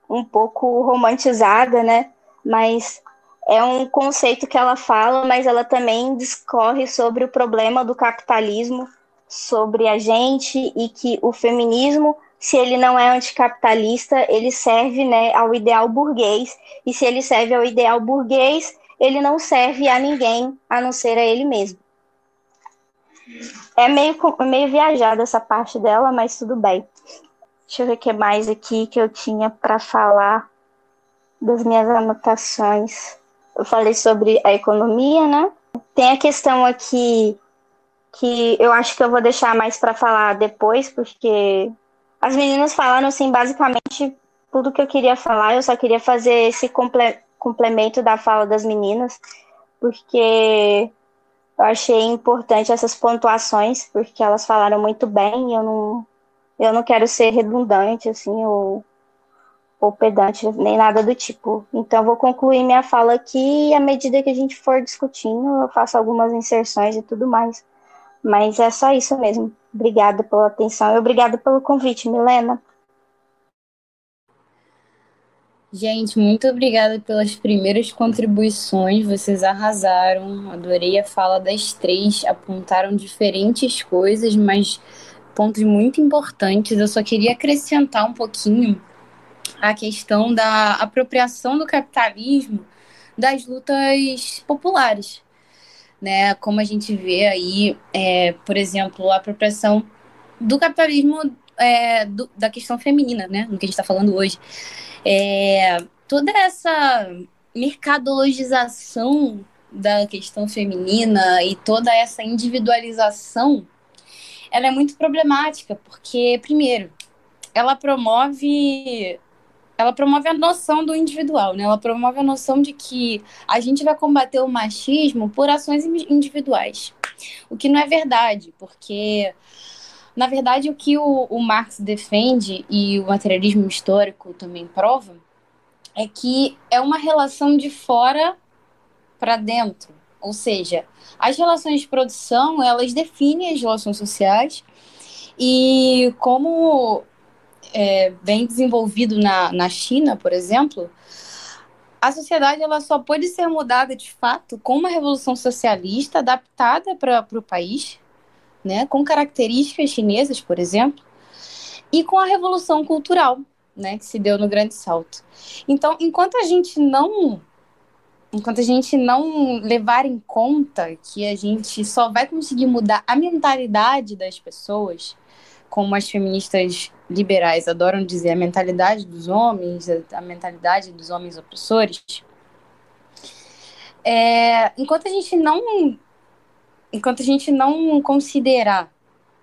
um pouco romantizada, né? Mas é um conceito que ela fala, mas ela também discorre sobre o problema do capitalismo, sobre a gente e que o feminismo se ele não é anticapitalista, ele serve né, ao ideal burguês, e se ele serve ao ideal burguês, ele não serve a ninguém a não ser a ele mesmo. É meio, meio viajada essa parte dela, mas tudo bem. Deixa eu ver o que mais aqui que eu tinha para falar das minhas anotações. Eu falei sobre a economia, né? Tem a questão aqui que eu acho que eu vou deixar mais para falar depois, porque as meninas falaram, assim, basicamente tudo que eu queria falar. Eu só queria fazer esse comple complemento da fala das meninas, porque eu achei importante essas pontuações, porque elas falaram muito bem e eu não, eu não quero ser redundante, assim, ou, ou pedante, nem nada do tipo. Então, eu vou concluir minha fala aqui e à medida que a gente for discutindo, eu faço algumas inserções e tudo mais. Mas é só isso mesmo. Obrigada pela atenção e obrigada pelo convite, Milena. Gente, muito obrigada pelas primeiras contribuições, vocês arrasaram. Adorei a fala das três, apontaram diferentes coisas, mas pontos muito importantes. Eu só queria acrescentar um pouquinho a questão da apropriação do capitalismo das lutas populares né? Como a gente vê aí, é, por exemplo, a apropriação do capitalismo é, do, da questão feminina, né? No que a gente está falando hoje. É, toda essa mercadologização da questão feminina e toda essa individualização, ela é muito problemática, porque, primeiro, ela promove ela promove a noção do individual, né? Ela promove a noção de que a gente vai combater o machismo por ações individuais. O que não é verdade, porque na verdade o que o, o Marx defende e o materialismo histórico também prova é que é uma relação de fora para dentro. Ou seja, as relações de produção, elas definem as relações sociais e como é, bem desenvolvido na, na China, por exemplo, a sociedade ela só pode ser mudada de fato com uma revolução socialista adaptada para o país, né, com características chinesas, por exemplo, e com a revolução cultural, né, que se deu no Grande Salto. Então, enquanto a gente não enquanto a gente não levar em conta que a gente só vai conseguir mudar a mentalidade das pessoas, como as feministas liberais adoram dizer, a mentalidade dos homens, a mentalidade dos homens opressores, é, enquanto a gente não enquanto a gente não considerar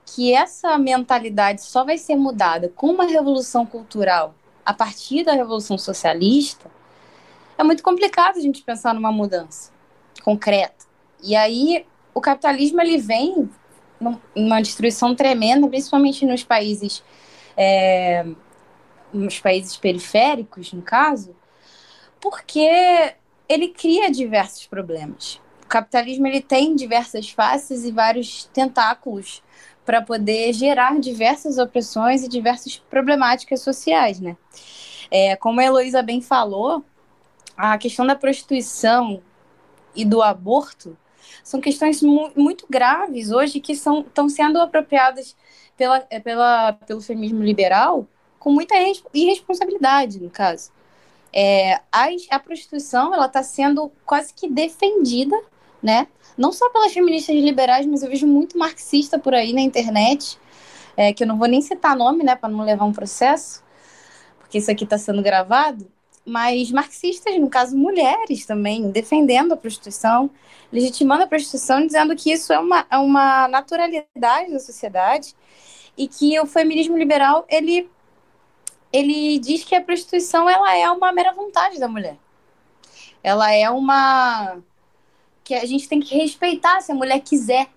que essa mentalidade só vai ser mudada com uma revolução cultural a partir da revolução socialista, é muito complicado a gente pensar numa mudança concreta. E aí o capitalismo ele vem numa destruição tremenda, principalmente nos países é, nos países periféricos, no caso, porque ele cria diversos problemas. Capitalismo ele tem diversas faces e vários tentáculos para poder gerar diversas opressões e diversas problemáticas sociais, né? É, como a Heloísa bem falou, a questão da prostituição e do aborto são questões mu muito graves hoje que são, estão sendo apropriadas pela, é, pela, pelo feminismo liberal com muita irresponsabilidade, no caso. É, a, a prostituição ela está sendo quase que defendida, né? Não só pelas feministas liberais, mas eu vejo muito marxista por aí na internet, é, que eu não vou nem citar nome, né, para não levar um processo, porque isso aqui está sendo gravado, mas marxistas, no caso mulheres também, defendendo a prostituição, legitimando a prostituição, dizendo que isso é uma, é uma naturalidade da sociedade e que o feminismo liberal ele, ele diz que a prostituição ela é uma mera vontade da mulher. Ela é uma que a gente tem que respeitar se a mulher quiser.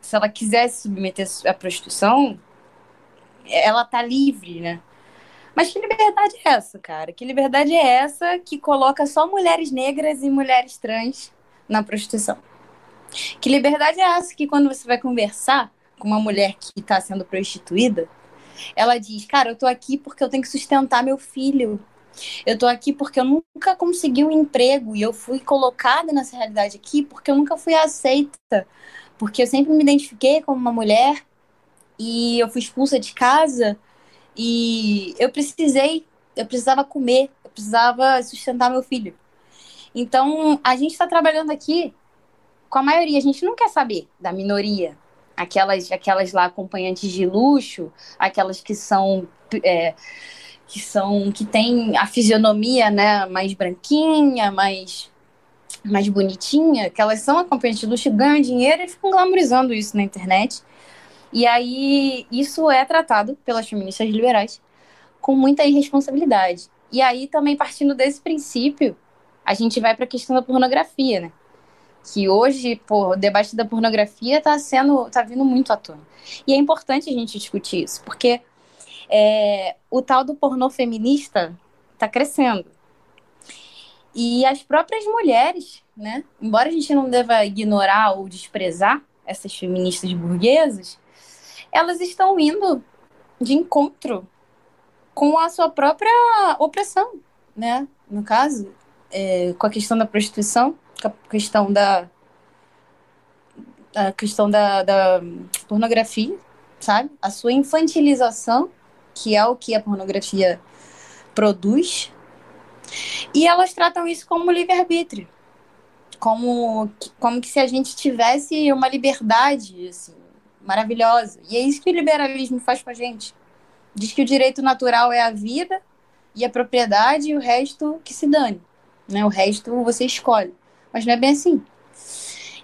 Se ela quiser se submeter à prostituição, ela tá livre, né? Mas que liberdade é essa, cara? Que liberdade é essa que coloca só mulheres negras e mulheres trans na prostituição? Que liberdade é essa que quando você vai conversar com uma mulher que está sendo prostituída, ela diz: Cara, eu tô aqui porque eu tenho que sustentar meu filho. Eu tô aqui porque eu nunca consegui um emprego e eu fui colocada nessa realidade aqui porque eu nunca fui aceita. Porque eu sempre me identifiquei como uma mulher e eu fui expulsa de casa e eu precisei, eu precisava comer, eu precisava sustentar meu filho. Então, a gente está trabalhando aqui com a maioria, a gente não quer saber da minoria, aquelas, aquelas lá acompanhantes de luxo, aquelas que são é, que são que tem a fisionomia né, mais branquinha, mais mais bonitinha, que elas são acompanhantes de luxo, ganham dinheiro e ficam glamorizando isso na internet. E aí, isso é tratado pelas feministas liberais com muita irresponsabilidade. E aí, também partindo desse princípio, a gente vai para a questão da pornografia, né? Que hoje, pô, o debate da pornografia está sendo, tá vindo muito à tona. E é importante a gente discutir isso, porque é, o tal do pornô feminista está crescendo. E as próprias mulheres, né? Embora a gente não deva ignorar ou desprezar essas feministas burguesas, elas estão indo de encontro com a sua própria opressão, né? No caso, é, com a questão da prostituição, com a questão da a questão da, da pornografia, sabe? A sua infantilização, que é o que a pornografia produz. E elas tratam isso como livre-arbítrio. Como, como que se a gente tivesse uma liberdade, assim, maravilhosa. E é isso que o liberalismo faz com a gente. Diz que o direito natural é a vida e a propriedade e o resto que se dane. Né? O resto você escolhe. Mas não é bem assim.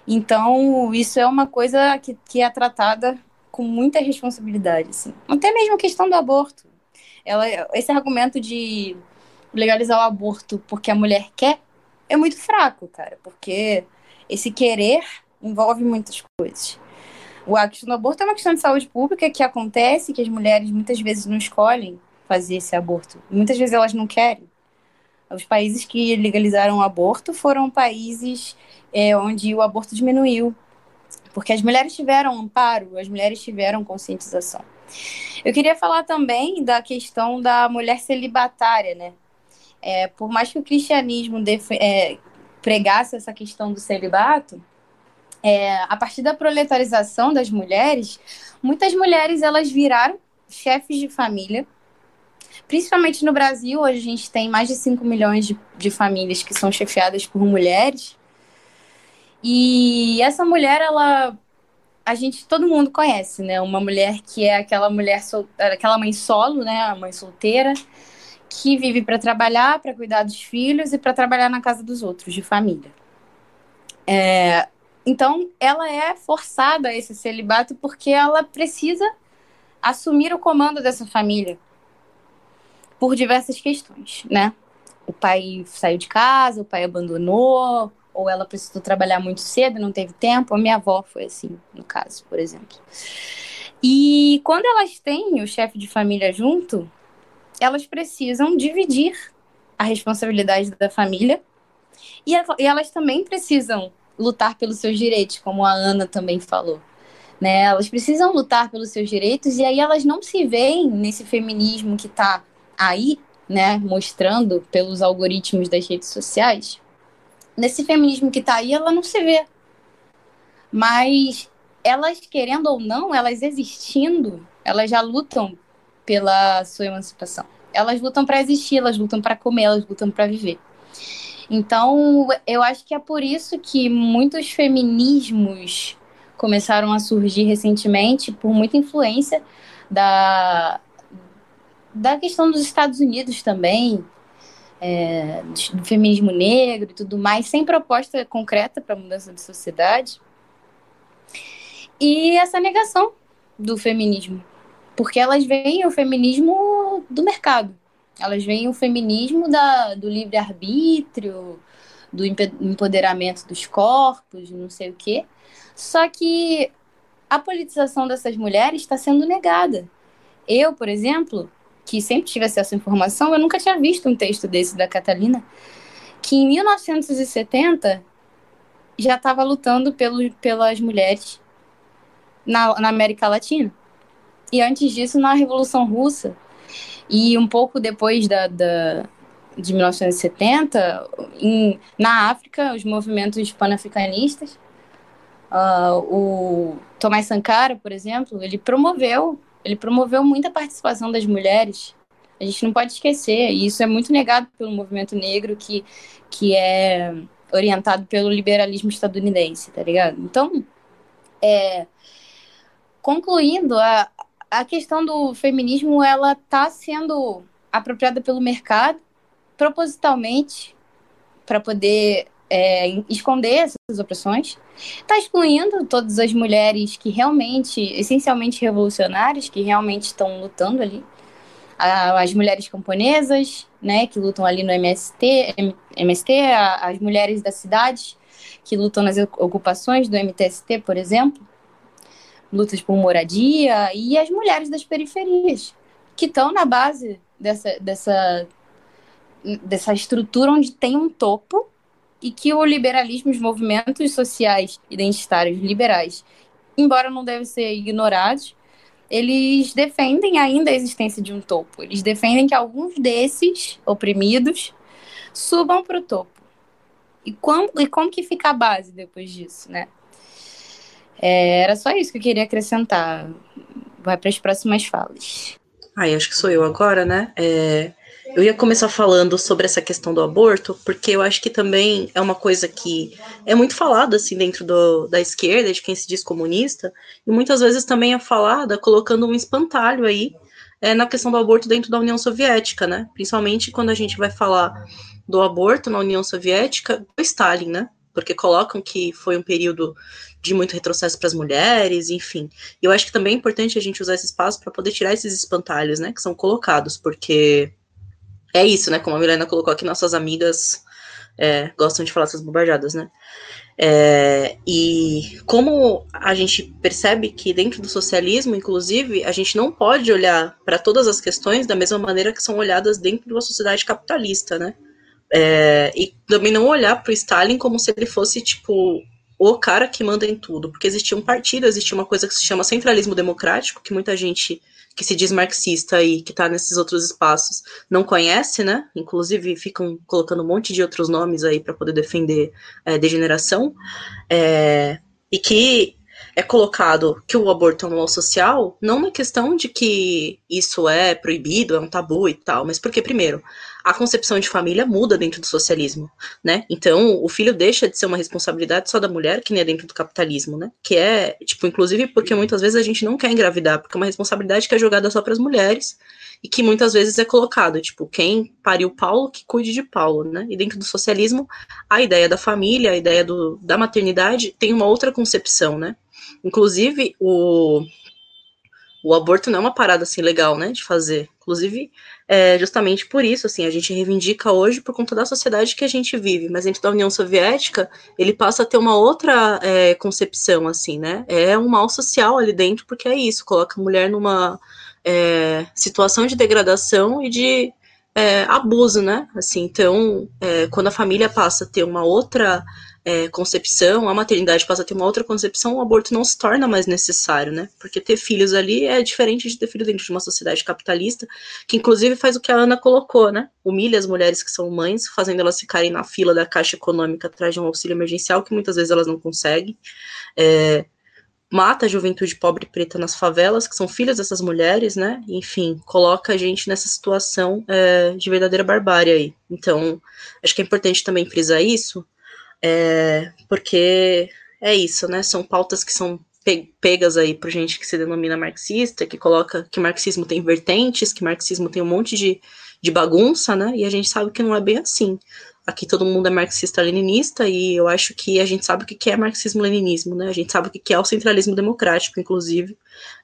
Então, isso é uma coisa que, que é tratada com muita responsabilidade. Assim. Até mesmo a questão do aborto. Ela, esse argumento de legalizar o aborto porque a mulher quer é muito fraco, cara. Porque esse querer envolve muitas coisas. A questão do aborto é uma questão de saúde pública que acontece, que as mulheres muitas vezes não escolhem fazer esse aborto. Muitas vezes elas não querem. Os países que legalizaram o aborto foram países é, onde o aborto diminuiu, porque as mulheres tiveram amparo, as mulheres tiveram conscientização. Eu queria falar também da questão da mulher celibatária, né? É, por mais que o cristianismo é, pregasse essa questão do celibato, é, a partir da proletarização das mulheres, muitas mulheres elas viraram chefes de família. Principalmente no Brasil, hoje a gente tem mais de 5 milhões de, de famílias que são chefiadas por mulheres. E essa mulher, ela a gente todo mundo conhece, né? Uma mulher que é aquela mulher sol, aquela mãe solo, né? A mãe solteira que vive para trabalhar, para cuidar dos filhos e para trabalhar na casa dos outros, de família. É, então, ela é forçada a esse celibato porque ela precisa assumir o comando dessa família por diversas questões, né? O pai saiu de casa, o pai abandonou, ou ela precisou trabalhar muito cedo, não teve tempo. A minha avó foi assim, no caso, por exemplo. E quando elas têm o chefe de família junto, elas precisam dividir a responsabilidade da família e, elas também precisam lutar pelos seus direitos, como a Ana também falou. Né? Elas precisam lutar pelos seus direitos e aí elas não se veem nesse feminismo que está aí, né, mostrando pelos algoritmos das redes sociais. Nesse feminismo que está aí, ela não se vê. Mas elas querendo ou não, elas existindo, elas já lutam pela sua emancipação. Elas lutam para existir, elas lutam para comer, elas lutam para viver. Então, eu acho que é por isso que muitos feminismos começaram a surgir recentemente, por muita influência da, da questão dos Estados Unidos também, é, do feminismo negro e tudo mais, sem proposta concreta para mudança de sociedade. E essa negação do feminismo, porque elas veem o feminismo do mercado. Elas veem o feminismo da, do livre-arbítrio, do empoderamento dos corpos, não sei o quê. Só que a politização dessas mulheres está sendo negada. Eu, por exemplo, que sempre tive acesso à informação, eu nunca tinha visto um texto desse da Catalina, que em 1970 já estava lutando pelo, pelas mulheres na, na América Latina. E antes disso, na Revolução Russa, e um pouco depois da, da de 1970, em, na África, os movimentos panafricanistas, uh, o Tomás Sankara, por exemplo, ele promoveu, ele promoveu muita participação das mulheres. A gente não pode esquecer, e isso é muito negado pelo movimento negro que, que é orientado pelo liberalismo estadunidense, tá ligado? Então, é, concluindo, a, a questão do feminismo ela está sendo apropriada pelo mercado propositalmente para poder é, esconder essas opressões, está excluindo todas as mulheres que realmente, essencialmente revolucionárias, que realmente estão lutando ali, as mulheres camponesas, né, que lutam ali no MST, MST, as mulheres da cidade que lutam nas ocupações do MTST, por exemplo, lutas por moradia e as mulheres das periferias, que estão na base dessa, dessa, dessa estrutura onde tem um topo e que o liberalismo, os movimentos sociais identitários liberais, embora não devem ser ignorados, eles defendem ainda a existência de um topo. Eles defendem que alguns desses oprimidos subam para o topo. E como, e como que fica a base depois disso, né? É, era só isso que eu queria acrescentar. Vai para as próximas falas. Acho que sou eu agora, né? É, eu ia começar falando sobre essa questão do aborto, porque eu acho que também é uma coisa que é muito falada assim dentro do, da esquerda, de quem se diz comunista, e muitas vezes também é falada colocando um espantalho aí é, na questão do aborto dentro da União Soviética, né? Principalmente quando a gente vai falar do aborto na União Soviética, do Stalin, né? Porque colocam que foi um período de muito retrocesso para as mulheres, enfim. Eu acho que também é importante a gente usar esse espaço para poder tirar esses espantalhos, né, que são colocados, porque é isso, né, como a Milena colocou aqui, nossas amigas é, gostam de falar essas bobajadas, né. É, e como a gente percebe que dentro do socialismo, inclusive, a gente não pode olhar para todas as questões da mesma maneira que são olhadas dentro de uma sociedade capitalista, né? É, e também não olhar para o Stalin como se ele fosse tipo o cara que manda em tudo, porque existia um partido, existia uma coisa que se chama centralismo democrático, que muita gente que se diz marxista e que está nesses outros espaços não conhece, né? Inclusive ficam colocando um monte de outros nomes aí para poder defender é, degeneração, é, e que é colocado que o aborto é um mal social, não na questão de que isso é proibido, é um tabu e tal, mas porque, primeiro, a concepção de família muda dentro do socialismo, né? Então, o filho deixa de ser uma responsabilidade só da mulher, que nem é dentro do capitalismo, né? Que é, tipo, inclusive porque muitas vezes a gente não quer engravidar, porque é uma responsabilidade que é jogada só para as mulheres e que muitas vezes é colocado, tipo, quem pariu Paulo, que cuide de Paulo, né? E dentro do socialismo, a ideia da família, a ideia do, da maternidade tem uma outra concepção, né? Inclusive, o, o aborto não é uma parada assim legal, né, de fazer. Inclusive, é justamente por isso, assim, a gente reivindica hoje por conta da sociedade que a gente vive. Mas dentro da União Soviética, ele passa a ter uma outra é, concepção, assim, né? É um mal social ali dentro, porque é isso, coloca a mulher numa é, situação de degradação e de é, abuso, né? Assim, então, é, quando a família passa a ter uma outra é, concepção, a maternidade passa a ter uma outra concepção, o aborto não se torna mais necessário, né? Porque ter filhos ali é diferente de ter filho dentro de uma sociedade capitalista, que inclusive faz o que a Ana colocou, né? Humilha as mulheres que são mães, fazendo elas ficarem na fila da caixa econômica atrás de um auxílio emergencial, que muitas vezes elas não conseguem. É, mata a juventude pobre e preta nas favelas, que são filhas dessas mulheres, né? Enfim, coloca a gente nessa situação é, de verdadeira barbárie aí. Então, acho que é importante também frisar isso, é, porque é isso, né? São pautas que são pegas aí por gente que se denomina marxista, que coloca que marxismo tem vertentes, que marxismo tem um monte de, de bagunça, né? E a gente sabe que não é bem assim. Aqui todo mundo é marxista-leninista e eu acho que a gente sabe o que é marxismo-leninismo, né? A gente sabe o que é o centralismo democrático, inclusive,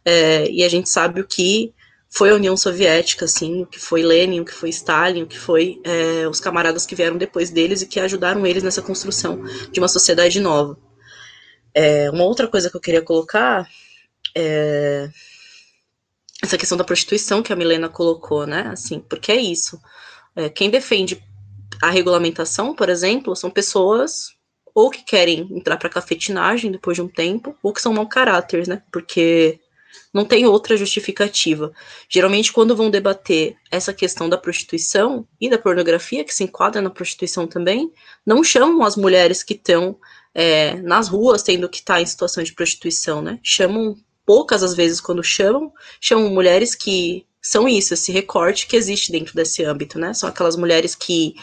é, e a gente sabe o que foi a União Soviética, assim, o que foi Lenin, o que foi Stalin, o que foi é, os camaradas que vieram depois deles e que ajudaram eles nessa construção de uma sociedade nova. É, uma outra coisa que eu queria colocar é essa questão da prostituição que a Milena colocou, né? Assim, porque é isso. É, quem defende a regulamentação, por exemplo, são pessoas ou que querem entrar para cafetinagem depois de um tempo, ou que são mau caráter, né? Porque não tem outra justificativa. Geralmente, quando vão debater essa questão da prostituição e da pornografia, que se enquadra na prostituição também, não chamam as mulheres que estão é, nas ruas tendo que estar tá em situação de prostituição, né? Chamam poucas às vezes quando chamam, chamam mulheres que são isso, esse recorte que existe dentro desse âmbito, né? São aquelas mulheres que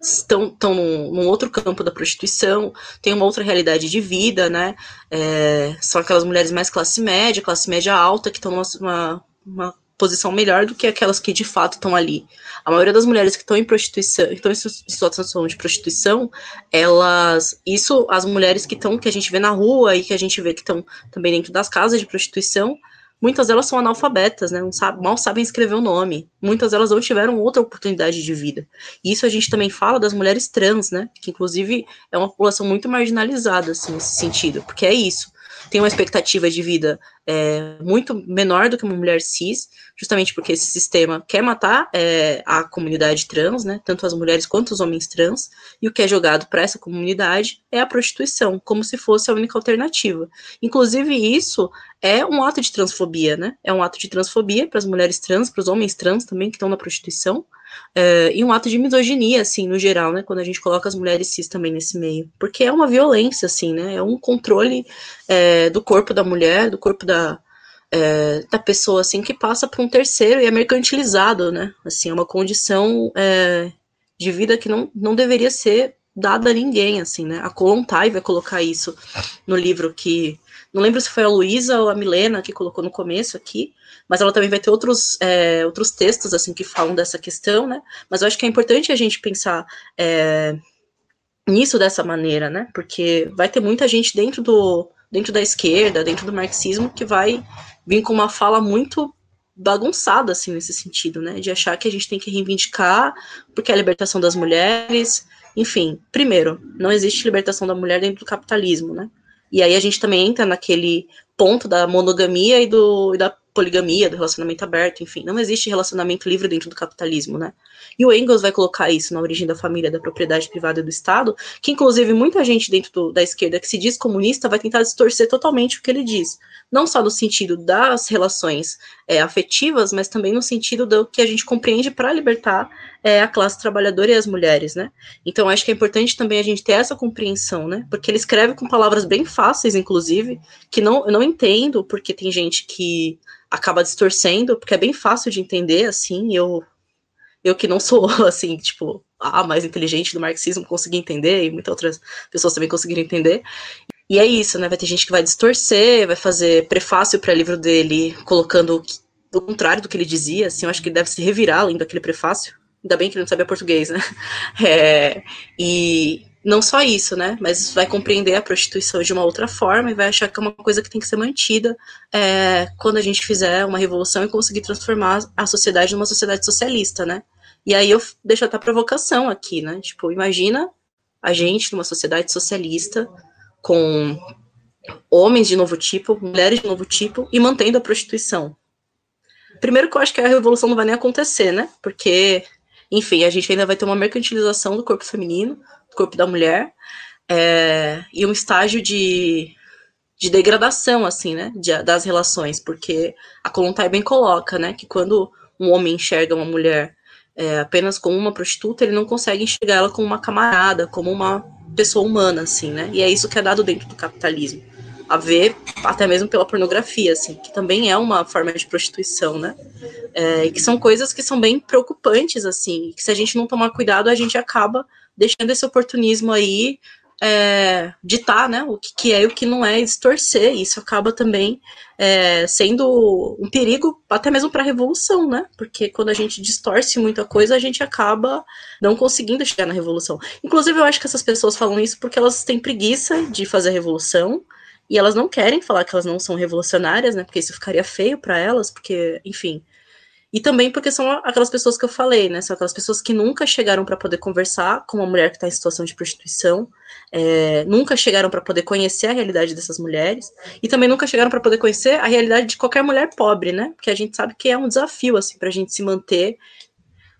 estão, estão num, num, outro campo da prostituição, tem uma outra realidade de vida, né? É, são aquelas mulheres mais classe média, classe média alta, que estão numa uma posição melhor do que aquelas que de fato estão ali. A maioria das mulheres que estão em prostituição, estão em situação de prostituição, elas, isso, as mulheres que estão, que a gente vê na rua e que a gente vê que estão também dentro das casas de prostituição, Muitas delas são analfabetas, né? Sabe, mal sabem escrever o nome. Muitas delas não tiveram outra oportunidade de vida. Isso a gente também fala das mulheres trans, né? Que inclusive é uma população muito marginalizada, assim, nesse sentido. Porque é isso tem uma expectativa de vida é, muito menor do que uma mulher cis, justamente porque esse sistema quer matar é, a comunidade trans, né, tanto as mulheres quanto os homens trans, e o que é jogado para essa comunidade é a prostituição, como se fosse a única alternativa. Inclusive, isso é um ato de transfobia, né? É um ato de transfobia para as mulheres trans, para os homens trans também que estão na prostituição, é, e um ato de misoginia, assim, no geral, né? Quando a gente coloca as mulheres cis também nesse meio. Porque é uma violência, assim, né? É um controle é, do corpo da mulher, do corpo da, é, da pessoa, assim, que passa para um terceiro e é mercantilizado, né? Assim, é uma condição é, de vida que não, não deveria ser dada a ninguém, assim, né? A Kolontai vai colocar isso no livro que. Não lembro se foi a Luísa ou a Milena que colocou no começo aqui, mas ela também vai ter outros, é, outros textos, assim, que falam dessa questão, né? Mas eu acho que é importante a gente pensar é, nisso dessa maneira, né? Porque vai ter muita gente dentro do, dentro da esquerda, dentro do marxismo, que vai vir com uma fala muito bagunçada, assim, nesse sentido, né? De achar que a gente tem que reivindicar porque é a libertação das mulheres, enfim. Primeiro, não existe libertação da mulher dentro do capitalismo, né? E aí a gente também entra naquele ponto da monogamia e, do, e da poligamia, do relacionamento aberto, enfim, não existe relacionamento livre dentro do capitalismo, né? E o Engels vai colocar isso na origem da família, da propriedade privada e do Estado, que inclusive muita gente dentro do, da esquerda que se diz comunista vai tentar distorcer totalmente o que ele diz, não só no sentido das relações é, afetivas, mas também no sentido do que a gente compreende para libertar é, a classe trabalhadora e as mulheres, né? Então acho que é importante também a gente ter essa compreensão, né? Porque ele escreve com palavras bem fáceis, inclusive, que não, eu não entendo, porque tem gente que acaba distorcendo, porque é bem fácil de entender, assim, eu eu que não sou, *laughs* assim, tipo, a mais inteligente do marxismo consegui entender, e muitas outras pessoas também conseguiram entender. E é isso, né? Vai ter gente que vai distorcer, vai fazer prefácio para livro dele, colocando o contrário do que ele dizia, assim, eu acho que ele deve se revirar além daquele prefácio. Ainda bem que ele não sabia português, né? *laughs* É, e não só isso, né? Mas vai compreender a prostituição de uma outra forma e vai achar que é uma coisa que tem que ser mantida é, quando a gente fizer uma revolução e conseguir transformar a sociedade numa sociedade socialista, né? E aí eu deixo até a provocação aqui, né? Tipo, imagina a gente numa sociedade socialista com homens de novo tipo, mulheres de novo tipo e mantendo a prostituição. Primeiro que eu acho que a revolução não vai nem acontecer, né? Porque enfim, a gente ainda vai ter uma mercantilização do corpo feminino, do corpo da mulher, é, e um estágio de, de degradação, assim, né, de, das relações, porque a Kolontai bem coloca, né, que quando um homem enxerga uma mulher é, apenas como uma prostituta, ele não consegue enxergar ela como uma camarada, como uma pessoa humana, assim, né, e é isso que é dado dentro do capitalismo a ver até mesmo pela pornografia, assim, que também é uma forma de prostituição, né? É, que são coisas que são bem preocupantes, assim, que se a gente não tomar cuidado, a gente acaba deixando esse oportunismo aí é, ditar, né, o que, que, é e o que não é, e distorcer, isso acaba também é, sendo um perigo até mesmo para a revolução, né, porque quando a gente distorce muita coisa, a gente acaba não conseguindo chegar na revolução. Inclusive, eu acho que essas pessoas falam isso porque elas têm preguiça de fazer a revolução, e elas não querem falar que elas não são revolucionárias, né? Porque isso ficaria feio para elas, porque, enfim. E também porque são aquelas pessoas que eu falei, né? São aquelas pessoas que nunca chegaram para poder conversar com uma mulher que está em situação de prostituição, é, nunca chegaram para poder conhecer a realidade dessas mulheres, e também nunca chegaram para poder conhecer a realidade de qualquer mulher pobre, né? Porque a gente sabe que é um desafio, assim, para a gente se manter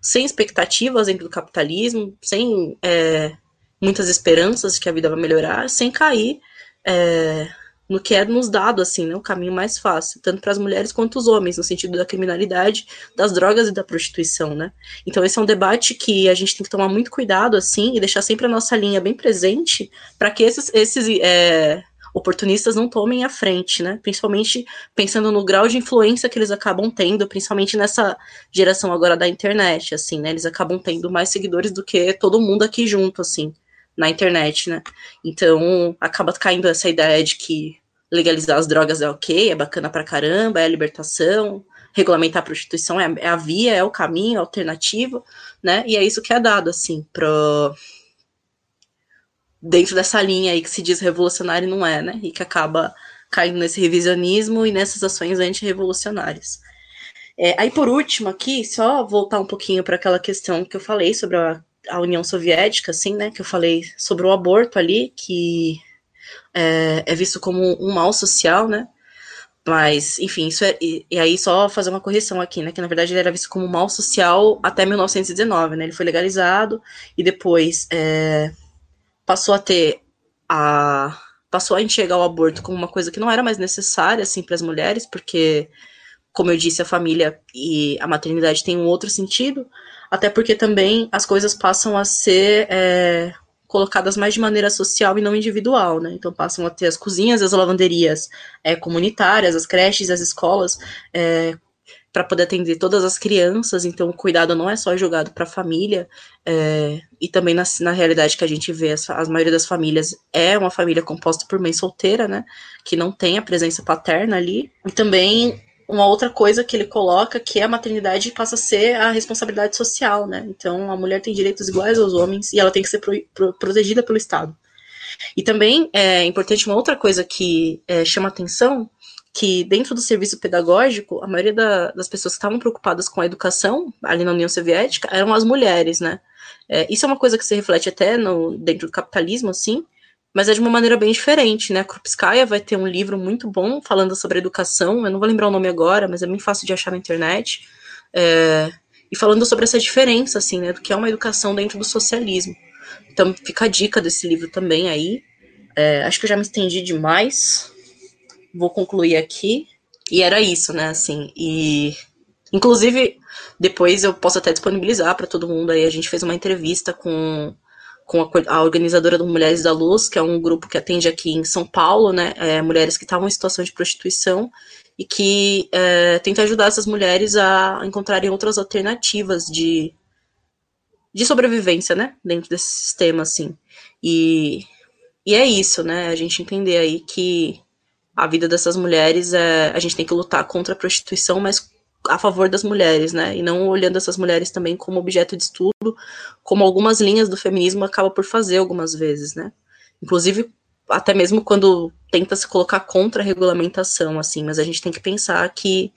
sem expectativas dentro do capitalismo, sem é, muitas esperanças de que a vida vai melhorar, sem cair é, no que é nos dado, assim, né, o caminho mais fácil, tanto para as mulheres quanto os homens, no sentido da criminalidade, das drogas e da prostituição, né. Então esse é um debate que a gente tem que tomar muito cuidado, assim, e deixar sempre a nossa linha bem presente, para que esses, esses é, oportunistas não tomem a frente, né, principalmente pensando no grau de influência que eles acabam tendo, principalmente nessa geração agora da internet, assim, né, eles acabam tendo mais seguidores do que todo mundo aqui junto, assim, na internet, né? Então acaba caindo essa ideia de que legalizar as drogas é ok, é bacana pra caramba, é a libertação, regulamentar a prostituição é, é a via, é o caminho, a alternativa, né? E é isso que é dado, assim, pro... dentro dessa linha aí que se diz revolucionário não é, né? E que acaba caindo nesse revisionismo e nessas ações antirrevolucionárias. É, aí, por último, aqui, só voltar um pouquinho para aquela questão que eu falei sobre a a União Soviética, assim, né, que eu falei sobre o aborto ali, que é, é visto como um mal social, né, mas, enfim, isso é. E, e, aí, só fazer uma correção aqui, né? Que na verdade ele era visto como um mal social até 1919, né? Ele foi legalizado e depois é, passou a ter a. passou a enxergar o aborto como uma coisa que não era mais necessária, assim, para as mulheres, porque, como eu disse, a família e a maternidade têm um outro sentido até porque também as coisas passam a ser é, colocadas mais de maneira social e não individual, né? Então passam a ter as cozinhas, as lavanderias é, comunitárias, as creches, as escolas, é, para poder atender todas as crianças. Então o cuidado não é só jogado para a família, é, e também na, na realidade que a gente vê, as, maioria das famílias é uma família composta por mãe solteira, né? Que não tem a presença paterna ali. E também uma outra coisa que ele coloca que é a maternidade passa a ser a responsabilidade social, né? Então a mulher tem direitos iguais aos homens e ela tem que ser pro, pro, protegida pelo Estado. E também é importante uma outra coisa que é, chama atenção, que dentro do serviço pedagógico, a maioria da, das pessoas que estavam preocupadas com a educação ali na União Soviética eram as mulheres, né? É, isso é uma coisa que se reflete até no, dentro do capitalismo, assim, mas é de uma maneira bem diferente, né? A Krupskaya vai ter um livro muito bom falando sobre educação, eu não vou lembrar o nome agora, mas é bem fácil de achar na internet, é, e falando sobre essa diferença, assim, né, do que é uma educação dentro do socialismo. Então fica a dica desse livro também aí. É, acho que eu já me estendi demais. Vou concluir aqui. E era isso, né, assim, e... Inclusive, depois eu posso até disponibilizar para todo mundo aí. A gente fez uma entrevista com com a, a, organizadora do Mulheres da Luz, que é um grupo que atende aqui em São Paulo, né, é, mulheres que estavam em situação de prostituição e que é, tenta ajudar essas mulheres a encontrarem outras alternativas de, de sobrevivência, né, dentro desse sistema, assim. E, e é isso, né, a gente entender aí que a vida dessas mulheres, é, a gente tem que lutar contra a prostituição, mas a favor das mulheres, né? E não olhando essas mulheres também como objeto de estudo, como algumas linhas do feminismo acabam por fazer algumas vezes, né? Inclusive, até mesmo quando tenta se colocar contra a regulamentação, assim, mas a gente tem que pensar que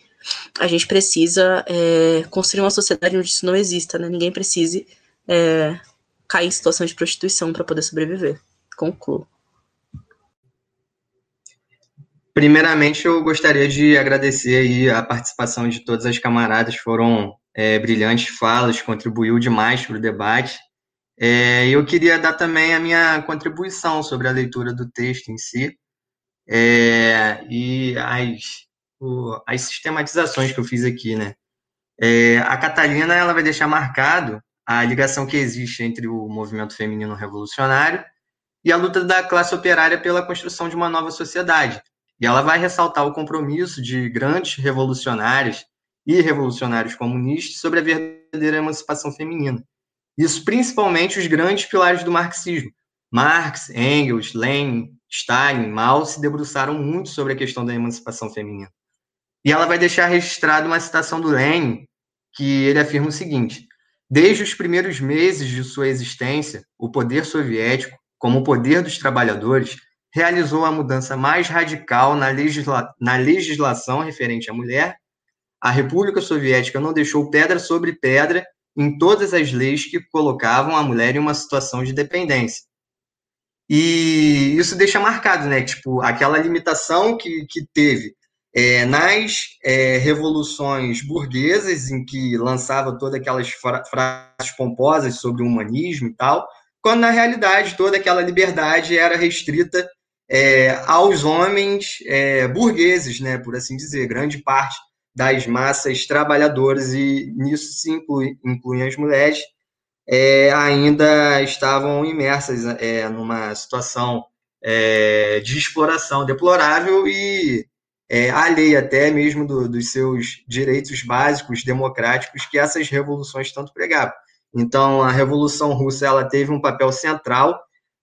a gente precisa é, construir uma sociedade onde isso não exista, né? Ninguém precise é, cair em situação de prostituição para poder sobreviver. Concluo. Primeiramente, eu gostaria de agradecer aí a participação de todas as camaradas, foram é, brilhantes falas, contribuiu demais para o debate. É, eu queria dar também a minha contribuição sobre a leitura do texto em si é, e as, o, as sistematizações que eu fiz aqui, né? É, a Catalina ela vai deixar marcado a ligação que existe entre o movimento feminino revolucionário e a luta da classe operária pela construção de uma nova sociedade, e ela vai ressaltar o compromisso de grandes revolucionários e revolucionários comunistas sobre a verdadeira emancipação feminina. Isso principalmente os grandes pilares do marxismo. Marx, Engels, Lenin, Stalin, Mao se debruçaram muito sobre a questão da emancipação feminina. E ela vai deixar registrada uma citação do Lenin, que ele afirma o seguinte: Desde os primeiros meses de sua existência, o poder soviético, como o poder dos trabalhadores, realizou a mudança mais radical na, legisla na legislação referente à mulher. A República Soviética não deixou pedra sobre pedra em todas as leis que colocavam a mulher em uma situação de dependência. E isso deixa marcado, né? Tipo, aquela limitação que, que teve é, nas é, revoluções burguesas, em que lançava todas aquelas frases pomposas sobre o humanismo e tal, quando na realidade toda aquela liberdade era restrita é, aos homens é, burgueses, né, por assim dizer, grande parte das massas trabalhadoras, e nisso se inclui, incluem as mulheres, é, ainda estavam imersas é, numa situação é, de exploração deplorável e é, alheia até mesmo do, dos seus direitos básicos democráticos que essas revoluções tanto pregavam. Então, a Revolução Russa ela teve um papel central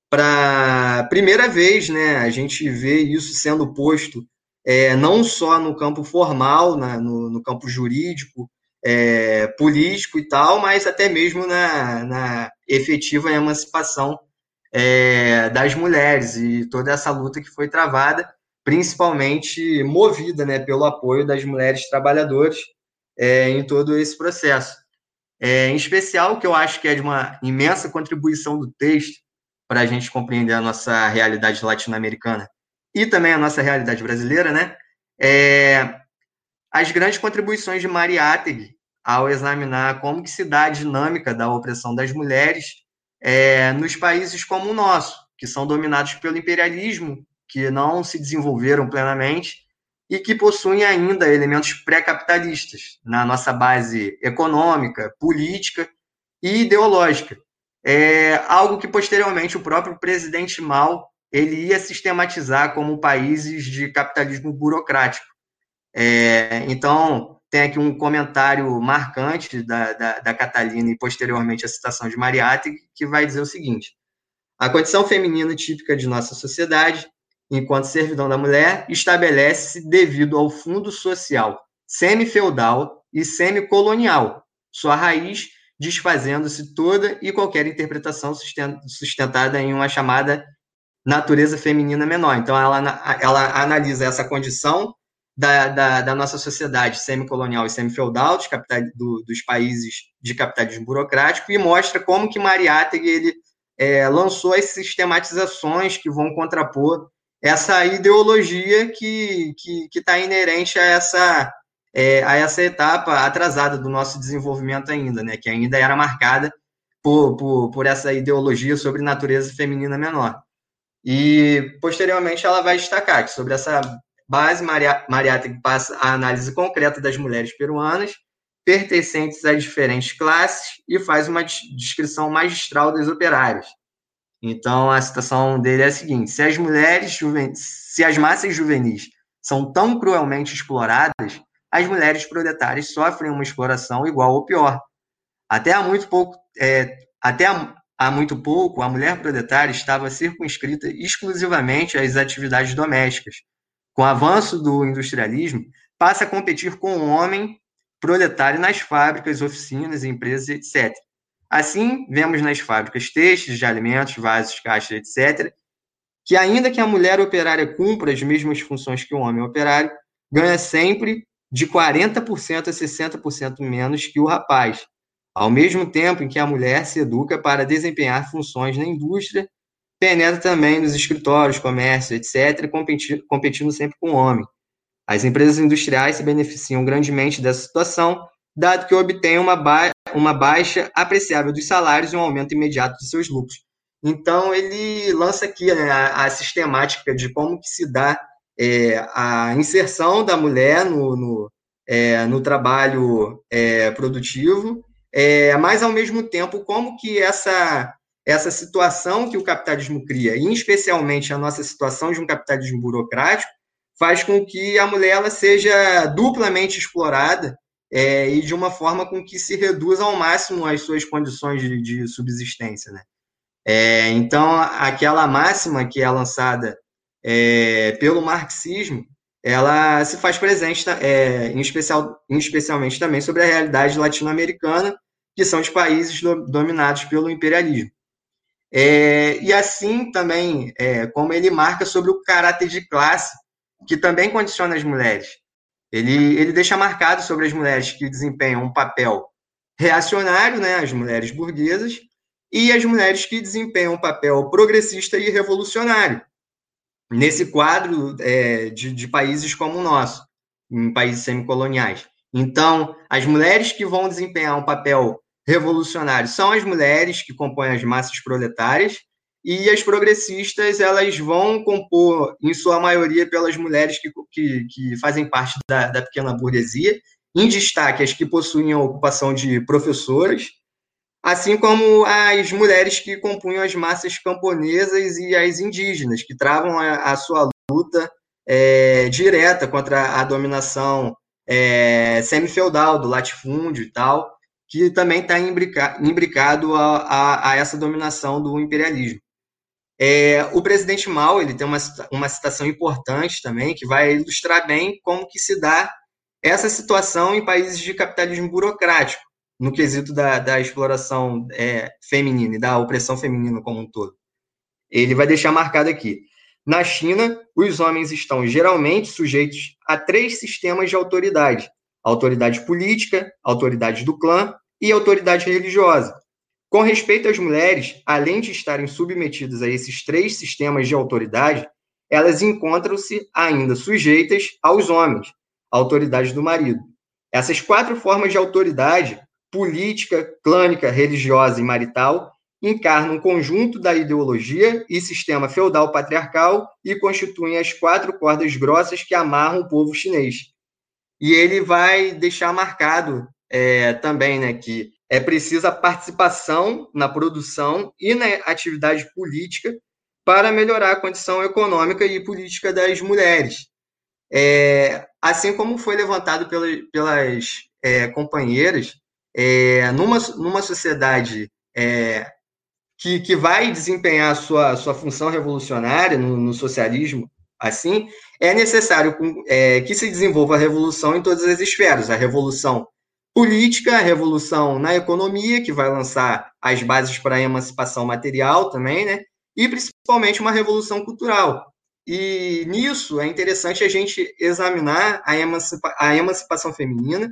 para primeira vez, né, a gente vê isso sendo posto é, não só no campo formal, na, no, no, campo jurídico, é, político e tal, mas até mesmo na, na efetiva emancipação é, das mulheres e toda essa luta que foi travada, principalmente movida né, pelo apoio das mulheres trabalhadoras é, em todo esse processo. É, em especial, que eu acho que é de uma imensa contribuição do texto para a gente compreender a nossa realidade latino-americana e também a nossa realidade brasileira, né? É, as grandes contribuições de Mariátegui ao examinar como que se dá a dinâmica da opressão das mulheres é, nos países como o nosso, que são dominados pelo imperialismo, que não se desenvolveram plenamente e que possuem ainda elementos pré-capitalistas na nossa base econômica, política e ideológica é algo que posteriormente o próprio presidente Mao ele ia sistematizar como países de capitalismo burocrático. É, então, tem aqui um comentário marcante da, da, da, Catalina e posteriormente a citação de Mariátegui, que vai dizer o seguinte: a condição feminina típica de nossa sociedade, enquanto servidão da mulher, estabelece-se devido ao fundo social semi-feudal e semi-colonial, sua raiz desfazendo-se toda e qualquer interpretação sustentada em uma chamada natureza feminina menor. Então, ela, ela analisa essa condição da, da, da nossa sociedade semicolonial e semifeudal, dos, do, dos países de capitalismo burocrático, e mostra como que Mariátegui ele é, lançou as sistematizações que vão contrapor essa ideologia que está inerente a essa, é, a essa etapa atrasada do nosso desenvolvimento ainda, né, que ainda era marcada por, por, por essa ideologia sobre natureza feminina menor. E, posteriormente, ela vai destacar que sobre essa base, Mariátegui passa a análise concreta das mulheres peruanas, pertencentes a diferentes classes, e faz uma descrição magistral das operárias. Então, a citação dele é a seguinte: se as mulheres se as massas juvenis são tão cruelmente exploradas, as mulheres proletárias sofrem uma exploração igual ou pior. Até há muito pouco, é, até há muito pouco, a mulher proletária estava circunscrita exclusivamente às atividades domésticas. Com o avanço do industrialismo, passa a competir com o homem proletário nas fábricas, oficinas, empresas, etc. Assim, vemos nas fábricas textos de alimentos, vasos, caixas, etc., que ainda que a mulher operária cumpra as mesmas funções que o homem operário, ganha sempre de 40% a 60% menos que o rapaz, ao mesmo tempo em que a mulher se educa para desempenhar funções na indústria, penetra também nos escritórios, comércio, etc., competindo, competindo sempre com o homem. As empresas industriais se beneficiam grandemente dessa situação, dado que obtêm uma, ba uma baixa apreciável dos salários e um aumento imediato de seus lucros. Então, ele lança aqui né, a, a, sistemática de como que se dá é, a inserção da mulher no, no, é, no trabalho é, produtivo, é, mas, ao mesmo tempo, como que essa, essa situação que o capitalismo cria, e especialmente a nossa situação de um capitalismo burocrático, faz com que a mulher ela seja duplamente explorada é, e de uma forma com que se reduza ao máximo as suas condições de, de subsistência. Né? É, então, aquela máxima que é lançada é, pelo marxismo, ela se faz presente, é, em, especial, especialmente também sobre a realidade latino-americana, que são os países do, dominados pelo imperialismo. É, e assim também, é, como ele marca sobre o caráter de classe, que também condiciona as mulheres. Ele, ele deixa marcado sobre as mulheres que desempenham um papel reacionário, né, as mulheres burguesas, e as mulheres que desempenham um papel progressista e revolucionário, nesse quadro é, de, de países como o nosso, em países semicoloniais. Então, as mulheres que vão desempenhar um papel revolucionário são as mulheres que compõem as massas proletárias, e as progressistas elas vão compor, em sua maioria, pelas mulheres que, que, que fazem parte da, da pequena burguesia, em destaque as que possuem a ocupação de professoras, assim como as mulheres que compunham as massas camponesas e as indígenas, que travam a, a sua luta é, direta contra a dominação é, semi-feudal do latifúndio e tal, que também está imbricado a, a, a, essa dominação do imperialismo. É, o presidente Mao ele tem uma, uma citação importante também, que vai ilustrar bem como que se dá essa situação em países de capitalismo burocrático, no quesito da, da exploração é, feminina e da opressão feminina como um todo. Ele vai deixar marcado aqui. Na China, os homens estão geralmente sujeitos a três sistemas de autoridade: autoridade política, autoridade do clã e autoridade religiosa. Com respeito às mulheres, além de estarem submetidas a esses três sistemas de autoridade, elas encontram-se ainda sujeitas aos homens, autoridade do marido. Essas quatro formas de autoridade, política, clânica, religiosa e marital, encarnam um conjunto da ideologia e sistema feudal patriarcal e constituem as quatro cordas grossas que amarram o povo chinês. E ele vai deixar marcado é, também né, que é precisa participação na produção e na atividade política para melhorar a condição econômica e política das mulheres. É, assim como foi levantado pela, pelas é, companheiras, é, numa, numa sociedade é, que, que vai desempenhar sua, sua função revolucionária no, no socialismo, assim, é necessário é, que se desenvolva a revolução em todas as esferas, a revolução Política, a revolução na economia, que vai lançar as bases para a emancipação material também, né? E principalmente uma revolução cultural. E nisso é interessante a gente examinar a, emancipa a emancipação feminina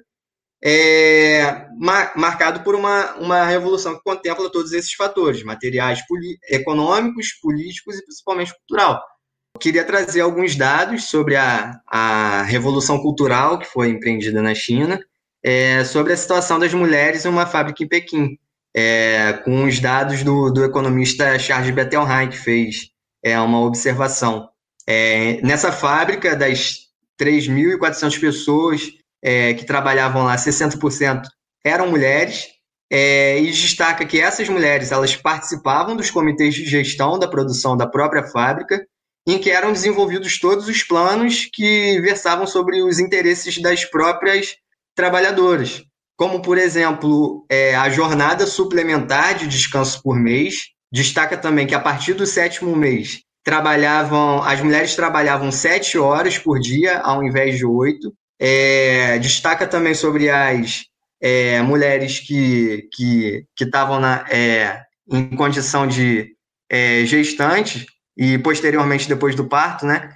é, marcado por uma, uma revolução que contempla todos esses fatores, materiais, econômicos, políticos e principalmente cultural. Eu queria trazer alguns dados sobre a, a revolução cultural que foi empreendida na China, é, sobre a situação das mulheres em uma fábrica em Pequim, é, com os dados do, do economista Charles Bettelheim, que fez é, uma observação. É, nessa fábrica, das 3.400 pessoas é, que trabalhavam lá, 60% eram mulheres, é, e destaca que essas mulheres elas participavam dos comitês de gestão da produção da própria fábrica, em que eram desenvolvidos todos os planos que versavam sobre os interesses das próprias trabalhadoras, como, por exemplo, é, a jornada suplementar de descanso por mês. Destaca também que a partir do sétimo mês trabalhavam, as mulheres trabalhavam sete horas por dia ao invés de oito, é, destaca também sobre as é, mulheres que estavam que, é, em condição de é, gestante e posteriormente depois do parto, né?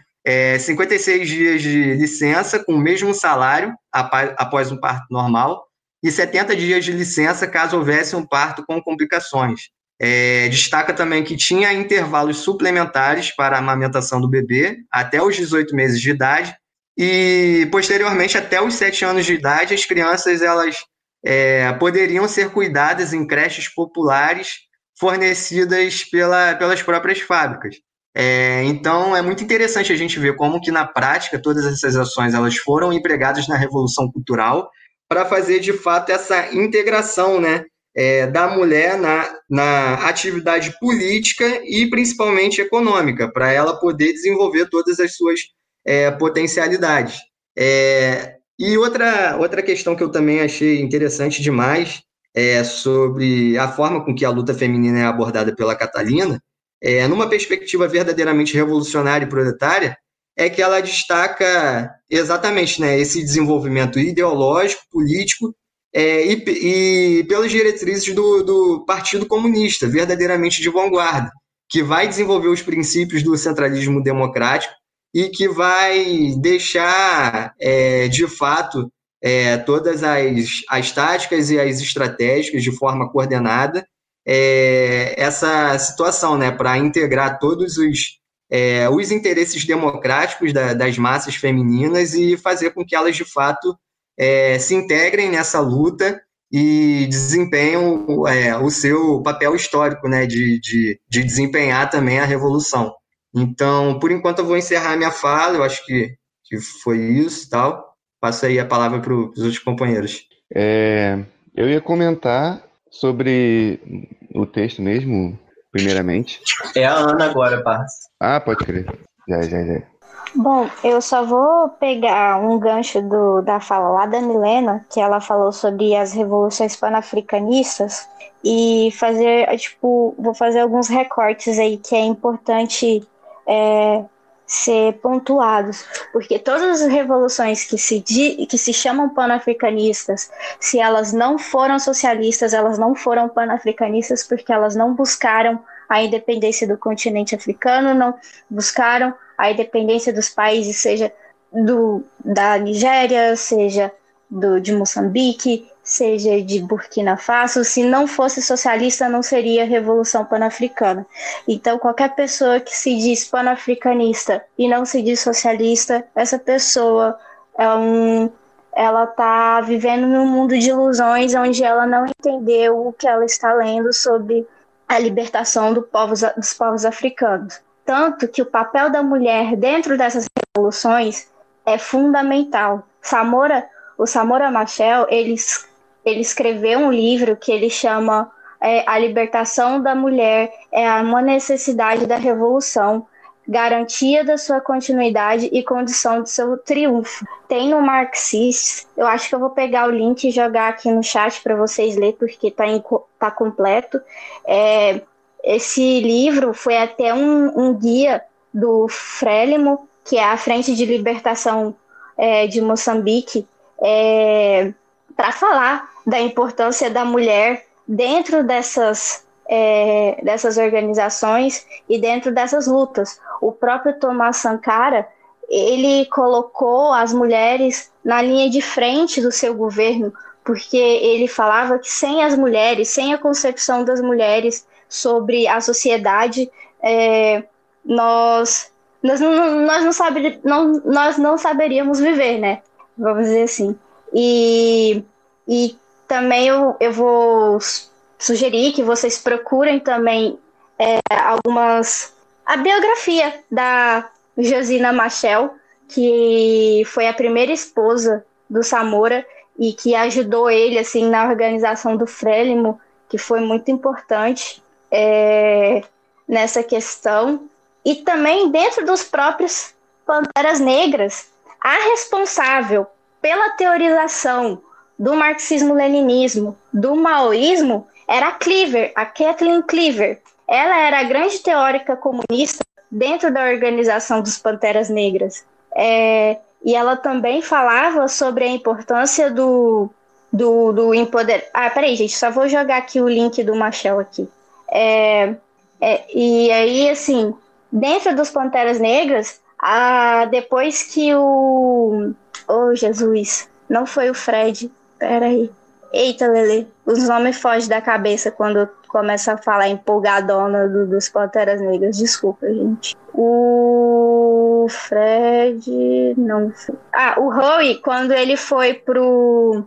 56 é, dias de licença com o mesmo salário após um parto normal e 70 dias de licença caso houvesse um parto com complicações. É, destaca também que tinha intervalos suplementares para a amamentação do bebê até os 18 meses de idade e posteriormente até os sete anos de idade as crianças elas é, poderiam ser cuidadas em creches populares fornecidas pela, pelas próprias fábricas. É, então é muito interessante a gente ver como que na prática todas essas ações elas foram empregadas na revolução cultural para fazer de fato essa integração, né, é, da mulher na, na atividade política e principalmente econômica, para ela poder desenvolver todas as suas é, potencialidades. É, e outra, outra questão que eu também achei interessante demais é sobre a forma com que a luta feminina é abordada pela Catalina, é, numa perspectiva verdadeiramente revolucionária e proletária, é que ela destaca exatamente né, esse desenvolvimento ideológico, político é, e, e, pelas diretrizes do, do Partido Comunista, verdadeiramente de vanguarda, que vai desenvolver os princípios do centralismo democrático e que vai deixar, é, de fato, é, todas as, as táticas e as estratégicas de forma coordenada é, essa situação, né, para integrar todos os, é, os interesses democráticos da, das massas femininas e fazer com que elas, de fato, é, se integrem nessa luta e desempenham é, o seu papel histórico, né, de, de, de desempenhar também a revolução. Então, por enquanto, eu vou encerrar minha fala. Eu acho que, que foi isso tal. Passo aí a palavra para os outros companheiros. É, eu ia comentar sobre o texto mesmo, primeiramente. É a Ana agora, parça. Ah, pode crer. Já, já, já. Bom, eu só vou pegar um gancho do, da fala lá da Milena, que ela falou sobre as revoluções panafricanistas, e fazer, tipo, vou fazer alguns recortes aí que é importante é, ser pontuados, porque todas as revoluções que se, que se chamam panafricanistas, se elas não foram socialistas, elas não foram panafricanistas porque elas não buscaram a independência do continente africano, não buscaram a independência dos países, seja do, da Nigéria, seja do, de Moçambique, seja de Burkina Faso, se não fosse socialista, não seria Revolução Panafricana. Então, qualquer pessoa que se diz panafricanista e não se diz socialista, essa pessoa é um, ela está vivendo num mundo de ilusões onde ela não entendeu o que ela está lendo sobre a libertação do povo, dos povos africanos. Tanto que o papel da mulher dentro dessas revoluções é fundamental. Samora, o Samora Machel, eles ele escreveu um livro que ele chama é, A Libertação da Mulher é uma necessidade da revolução, garantia da sua continuidade e condição de seu triunfo. Tem no Marxist, eu acho que eu vou pegar o link e jogar aqui no chat para vocês lerem, porque está tá completo. É, esse livro foi até um, um, guia do Frélimo, que é a Frente de Libertação é, de Moçambique, é, para falar da importância da mulher dentro dessas, é, dessas organizações e dentro dessas lutas. O próprio Thomas Sankara ele colocou as mulheres na linha de frente do seu governo porque ele falava que sem as mulheres, sem a concepção das mulheres sobre a sociedade, é, nós, nós, não, nós, não saber, não, nós não saberíamos viver, né? Vamos dizer assim. E, e também eu, eu vou sugerir que vocês procurem também é, algumas. A biografia da Josina Machel, que foi a primeira esposa do Samora e que ajudou ele assim na organização do Frélimo, que foi muito importante é, nessa questão. E também dentro dos próprios Panteras Negras, a responsável pela teorização do marxismo-leninismo, do maoísmo, era Cleaver, a Kathleen Cleaver. Ela era a grande teórica comunista dentro da organização dos Panteras Negras. É, e ela também falava sobre a importância do, do, do empoder. Ah, peraí, gente, só vou jogar aqui o link do Machel aqui. É, é, e aí, assim, dentro dos Panteras Negras, a, depois que o. Oh, Jesus, não foi o Fred, peraí. Eita, Lele, os nomes fogem da cabeça quando começa a falar empolgadona do, dos Panteras Negras. Desculpa, gente. O Fred. Não. Ah, o Howie, quando ele foi pro,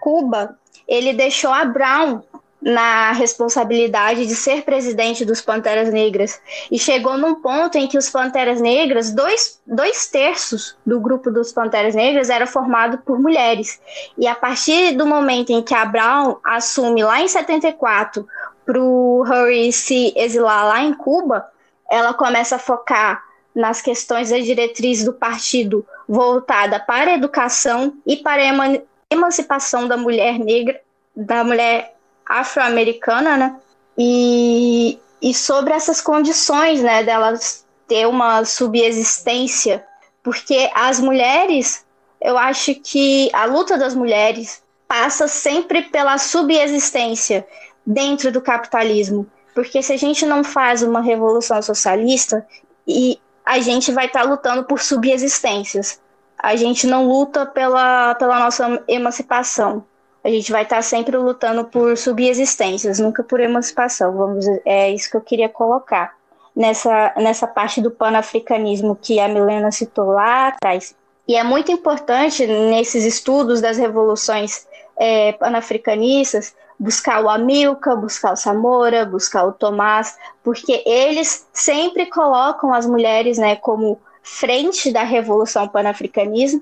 Cuba, ele deixou a Brown na responsabilidade de ser presidente dos Panteras Negras. E chegou num ponto em que os Panteras Negras, dois, dois terços do grupo dos Panteras Negras era formado por mulheres. E a partir do momento em que a Brown assume lá em 74 para o Hurry se exilar lá em Cuba, ela começa a focar nas questões da diretriz do partido voltada para a educação e para a emancipação da mulher negra, da mulher afro-americana, né? E, e sobre essas condições, né, delas ter uma subexistência, porque as mulheres, eu acho que a luta das mulheres passa sempre pela subexistência dentro do capitalismo, porque se a gente não faz uma revolução socialista, e a gente vai estar tá lutando por subexistências. A gente não luta pela, pela nossa emancipação a gente vai estar sempre lutando por subexistências, nunca por emancipação. Vamos, é isso que eu queria colocar nessa, nessa parte do panafricanismo que a Milena citou lá atrás. E é muito importante nesses estudos das revoluções é, panafricanistas buscar o Amilcar, buscar o Samora, buscar o Tomás, porque eles sempre colocam as mulheres né, como frente da revolução panafricanista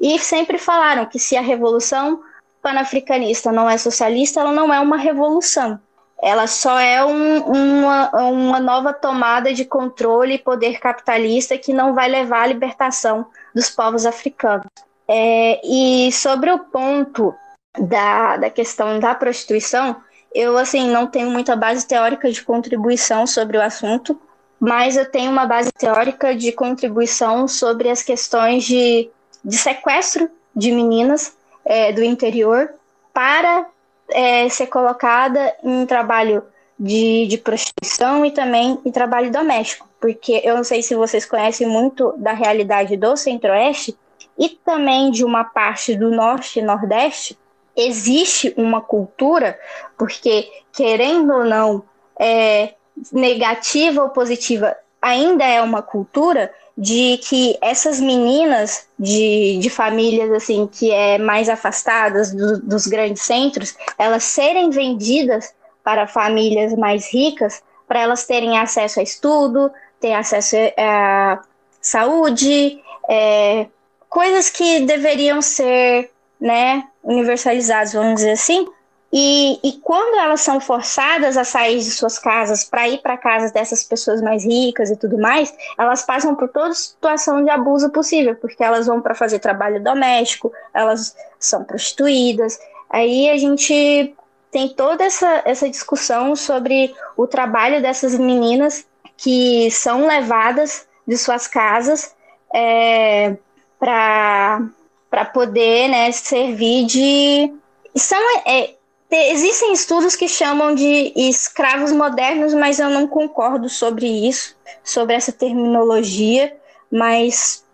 e sempre falaram que se a revolução panafricanista não é socialista, ela não é uma revolução. Ela só é um, uma, uma nova tomada de controle e poder capitalista que não vai levar à libertação dos povos africanos. É, e sobre o ponto da, da questão da prostituição, eu assim não tenho muita base teórica de contribuição sobre o assunto, mas eu tenho uma base teórica de contribuição sobre as questões de, de sequestro de meninas é, do interior para é, ser colocada em trabalho de, de prostituição e também em trabalho doméstico, porque eu não sei se vocês conhecem muito da realidade do Centro-Oeste e também de uma parte do Norte e Nordeste, existe uma cultura, porque querendo ou não, é, negativa ou positiva, ainda é uma cultura de que essas meninas de, de famílias assim que é mais afastadas do, dos grandes centros, elas serem vendidas para famílias mais ricas, para elas terem acesso a estudo, ter acesso a saúde, é, coisas que deveriam ser né, universalizadas, vamos dizer assim, e, e quando elas são forçadas a sair de suas casas para ir para casas dessas pessoas mais ricas e tudo mais, elas passam por toda situação de abuso possível, porque elas vão para fazer trabalho doméstico, elas são prostituídas. Aí a gente tem toda essa, essa discussão sobre o trabalho dessas meninas que são levadas de suas casas é, para poder né, servir de. São, é, Existem estudos que chamam de escravos modernos, mas eu não concordo sobre isso, sobre essa terminologia, mas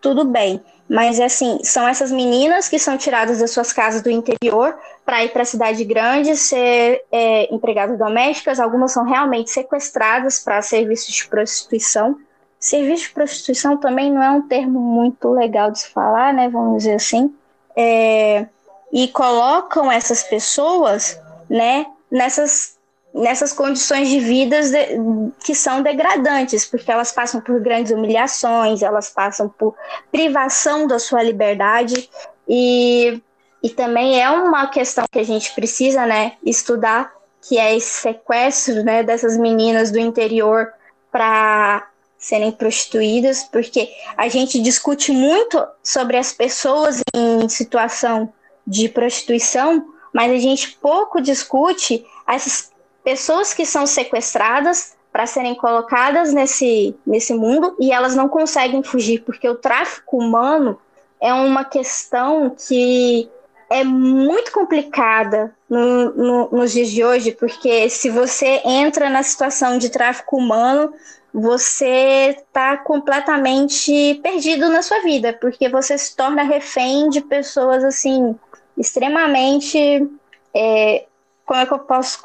tudo bem. Mas assim, são essas meninas que são tiradas das suas casas do interior para ir para a cidade grande ser é, empregadas domésticas. Algumas são realmente sequestradas para serviços de prostituição. Serviço de prostituição também não é um termo muito legal de se falar, né? Vamos dizer assim. É, e colocam essas pessoas, né? Nessas nessas condições de vidas de, que são degradantes, porque elas passam por grandes humilhações, elas passam por privação da sua liberdade e, e também é uma questão que a gente precisa, né, estudar, que é esse sequestro, né, dessas meninas do interior para serem prostituídas, porque a gente discute muito sobre as pessoas em situação de prostituição, mas a gente pouco discute essas pessoas que são sequestradas para serem colocadas nesse, nesse mundo e elas não conseguem fugir, porque o tráfico humano é uma questão que é muito complicada no, no, nos dias de hoje, porque se você entra na situação de tráfico humano, você está completamente perdido na sua vida, porque você se torna refém de pessoas assim extremamente, é, como é que eu posso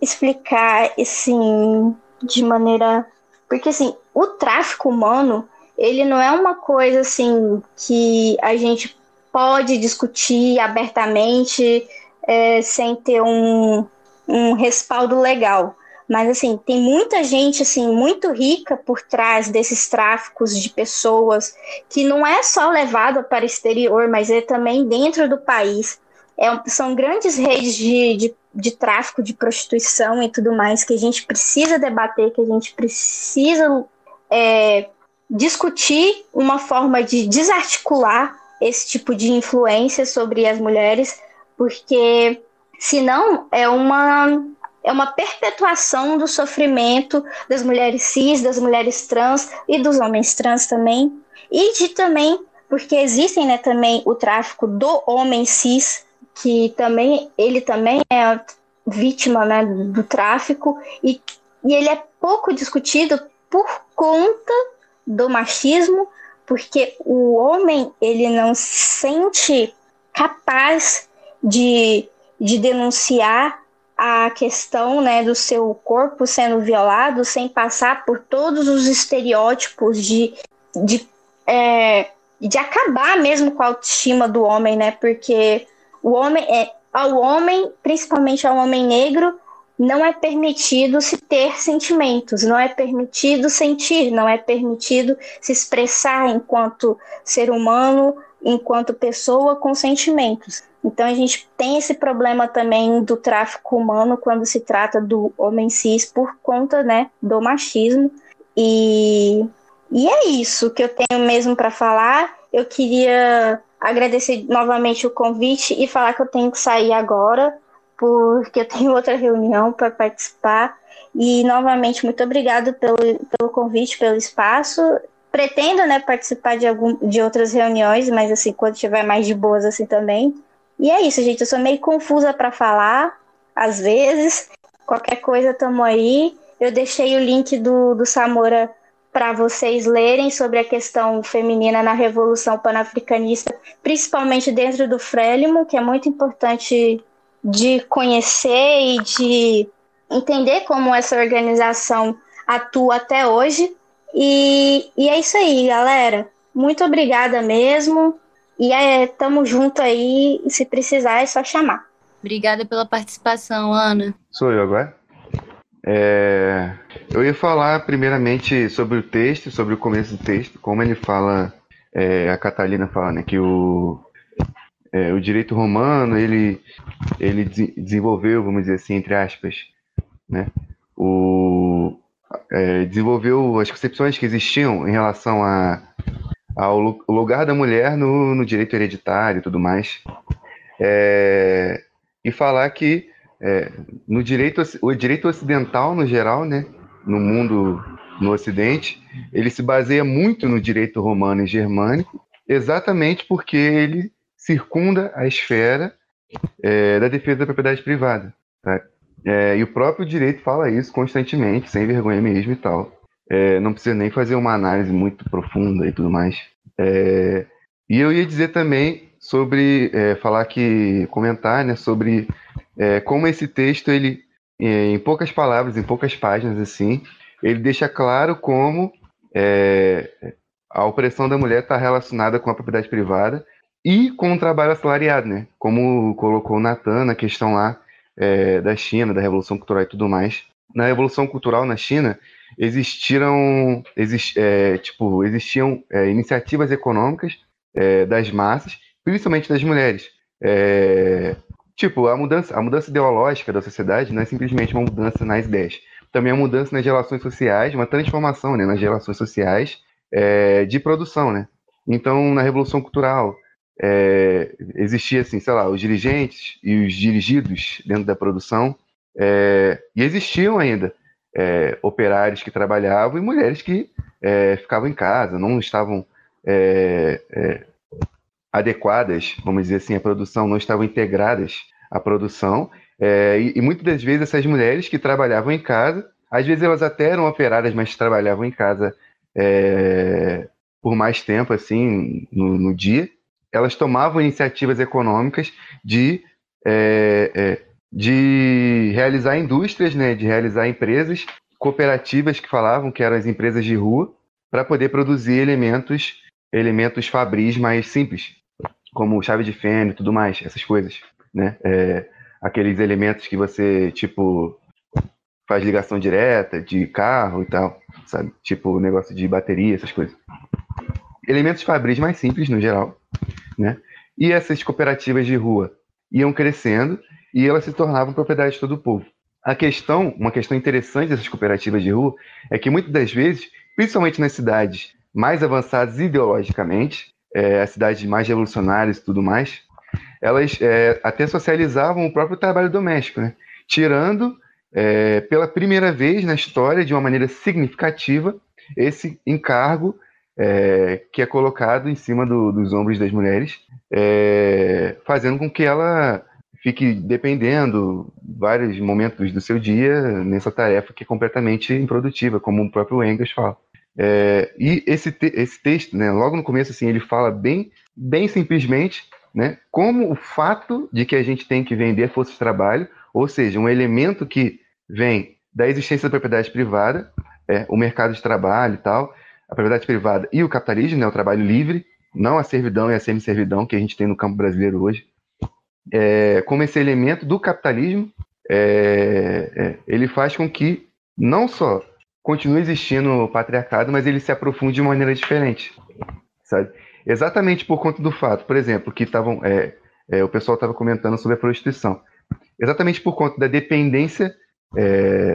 explicar assim de maneira porque assim o tráfico humano ele não é uma coisa assim que a gente pode discutir abertamente é, sem ter um, um respaldo legal mas assim tem muita gente assim muito rica por trás desses tráficos de pessoas que não é só levado para o exterior mas é também dentro do país. É, são grandes redes de, de de tráfico, de prostituição e tudo mais, que a gente precisa debater, que a gente precisa é, discutir uma forma de desarticular esse tipo de influência sobre as mulheres, porque senão é uma é uma perpetuação do sofrimento das mulheres cis, das mulheres trans e dos homens trans também, e de também porque existem né, também o tráfico do homem cis que também ele também é vítima né, do tráfico. E, e ele é pouco discutido por conta do machismo, porque o homem ele não se sente capaz de, de denunciar a questão né, do seu corpo sendo violado sem passar por todos os estereótipos de, de, é, de acabar mesmo com a autoestima do homem, né? Porque o homem é ao homem, principalmente ao homem negro, não é permitido se ter sentimentos, não é permitido sentir, não é permitido se expressar enquanto ser humano, enquanto pessoa com sentimentos. Então a gente tem esse problema também do tráfico humano quando se trata do homem cis por conta, né, do machismo. E, e é isso que eu tenho mesmo para falar. Eu queria agradecer novamente o convite e falar que eu tenho que sair agora, porque eu tenho outra reunião para participar. E novamente, muito obrigado pelo, pelo convite, pelo espaço. Pretendo né, participar de, algum, de outras reuniões, mas assim, quando tiver mais de boas assim também. E é isso, gente. Eu sou meio confusa para falar, às vezes. Qualquer coisa, tamo aí. Eu deixei o link do, do Samora para vocês lerem sobre a questão feminina na Revolução Panafricanista, principalmente dentro do Frélimo, que é muito importante de conhecer e de entender como essa organização atua até hoje. E, e é isso aí, galera. Muito obrigada mesmo. E é, tamo junto aí. Se precisar, é só chamar. Obrigada pela participação, Ana. Sou eu agora? É, eu ia falar primeiramente sobre o texto, sobre o começo do texto, como ele fala, é, a Catalina fala, né, que o, é, o direito romano ele, ele desenvolveu, vamos dizer assim, entre aspas, né, o, é, desenvolveu as concepções que existiam em relação a, ao lugar da mulher no, no direito hereditário e tudo mais, é, e falar que é, no direito, o direito ocidental, no geral, né, no mundo, no Ocidente, ele se baseia muito no direito romano e germânico, exatamente porque ele circunda a esfera é, da defesa da propriedade privada. Tá? É, e o próprio direito fala isso constantemente, sem vergonha mesmo e tal. É, não precisa nem fazer uma análise muito profunda e tudo mais. É, E eu ia dizer também sobre é, falar que comentar, né, sobre é, como esse texto ele é, em poucas palavras, em poucas páginas assim, ele deixa claro como é, a opressão da mulher está relacionada com a propriedade privada e com o trabalho assalariado, né? Como colocou o Natan na questão lá da China, da Revolução Cultural e tudo mais. Na Revolução Cultural na China, existiram, exist, é, tipo, existiam é, iniciativas econômicas é, das massas, principalmente das mulheres. É, tipo, a mudança, a mudança ideológica da sociedade não é simplesmente uma mudança nas ideias. Também é uma mudança nas relações sociais, uma transformação né, nas relações sociais é, de produção, né? Então, na Revolução Cultural, é, existia assim, sei lá, os dirigentes e os dirigidos dentro da produção, é, e existiam ainda é, operários que trabalhavam e mulheres que é, ficavam em casa, não estavam é, é, adequadas, vamos dizer assim, à produção, não estavam integradas à produção, e, e muitas das vezes essas mulheres que trabalhavam em casa, às vezes elas até eram operárias, mas trabalhavam em casa por mais tempo, assim, no, no dia, elas tomavam iniciativas econômicas de, é, é, de realizar indústrias, né, de realizar empresas cooperativas que falavam que eram as empresas de rua, para poder produzir elementos, elementos fabris mais simples, como chave de fenda e tudo mais, essas coisas, né? É, aqueles elementos que você, tipo, faz ligação direta de carro e tal, sabe? Tipo, negócio de bateria, essas coisas. Elementos fabris mais simples, no geral, né? E essas cooperativas de rua iam crescendo e elas se tornavam propriedade de todo o povo. A questão, uma questão interessante dessas cooperativas de rua é que muitas das vezes, principalmente nas cidades mais avançadas ideologicamente, é, as cidades mais revolucionárias e tudo mais, elas é, até socializavam o próprio trabalho doméstico, né? tirando é, pela primeira vez na história, de uma maneira significativa, esse encargo é, que é colocado em cima do, dos ombros das mulheres, é, fazendo com que ela fique dependendo vários momentos do seu dia nessa tarefa que é completamente improdutiva, como o próprio Engels fala. É, e esse, te esse texto, né, logo no começo, assim, ele fala bem, bem simplesmente né, como o fato de que a gente tem que vender força de trabalho, ou seja, um elemento que vem da existência da propriedade privada, é, o mercado de trabalho e tal, a propriedade privada e o capitalismo, né, o trabalho livre, não a servidão e a semi-servidão que a gente tem no campo brasileiro hoje, é, como esse elemento do capitalismo, é, é, ele faz com que não só continue existindo o patriarcado, mas ele se aprofunde de maneira diferente, sabe? Exatamente por conta do fato, por exemplo, que estavam, é, é, o pessoal estava comentando sobre a prostituição. Exatamente por conta da dependência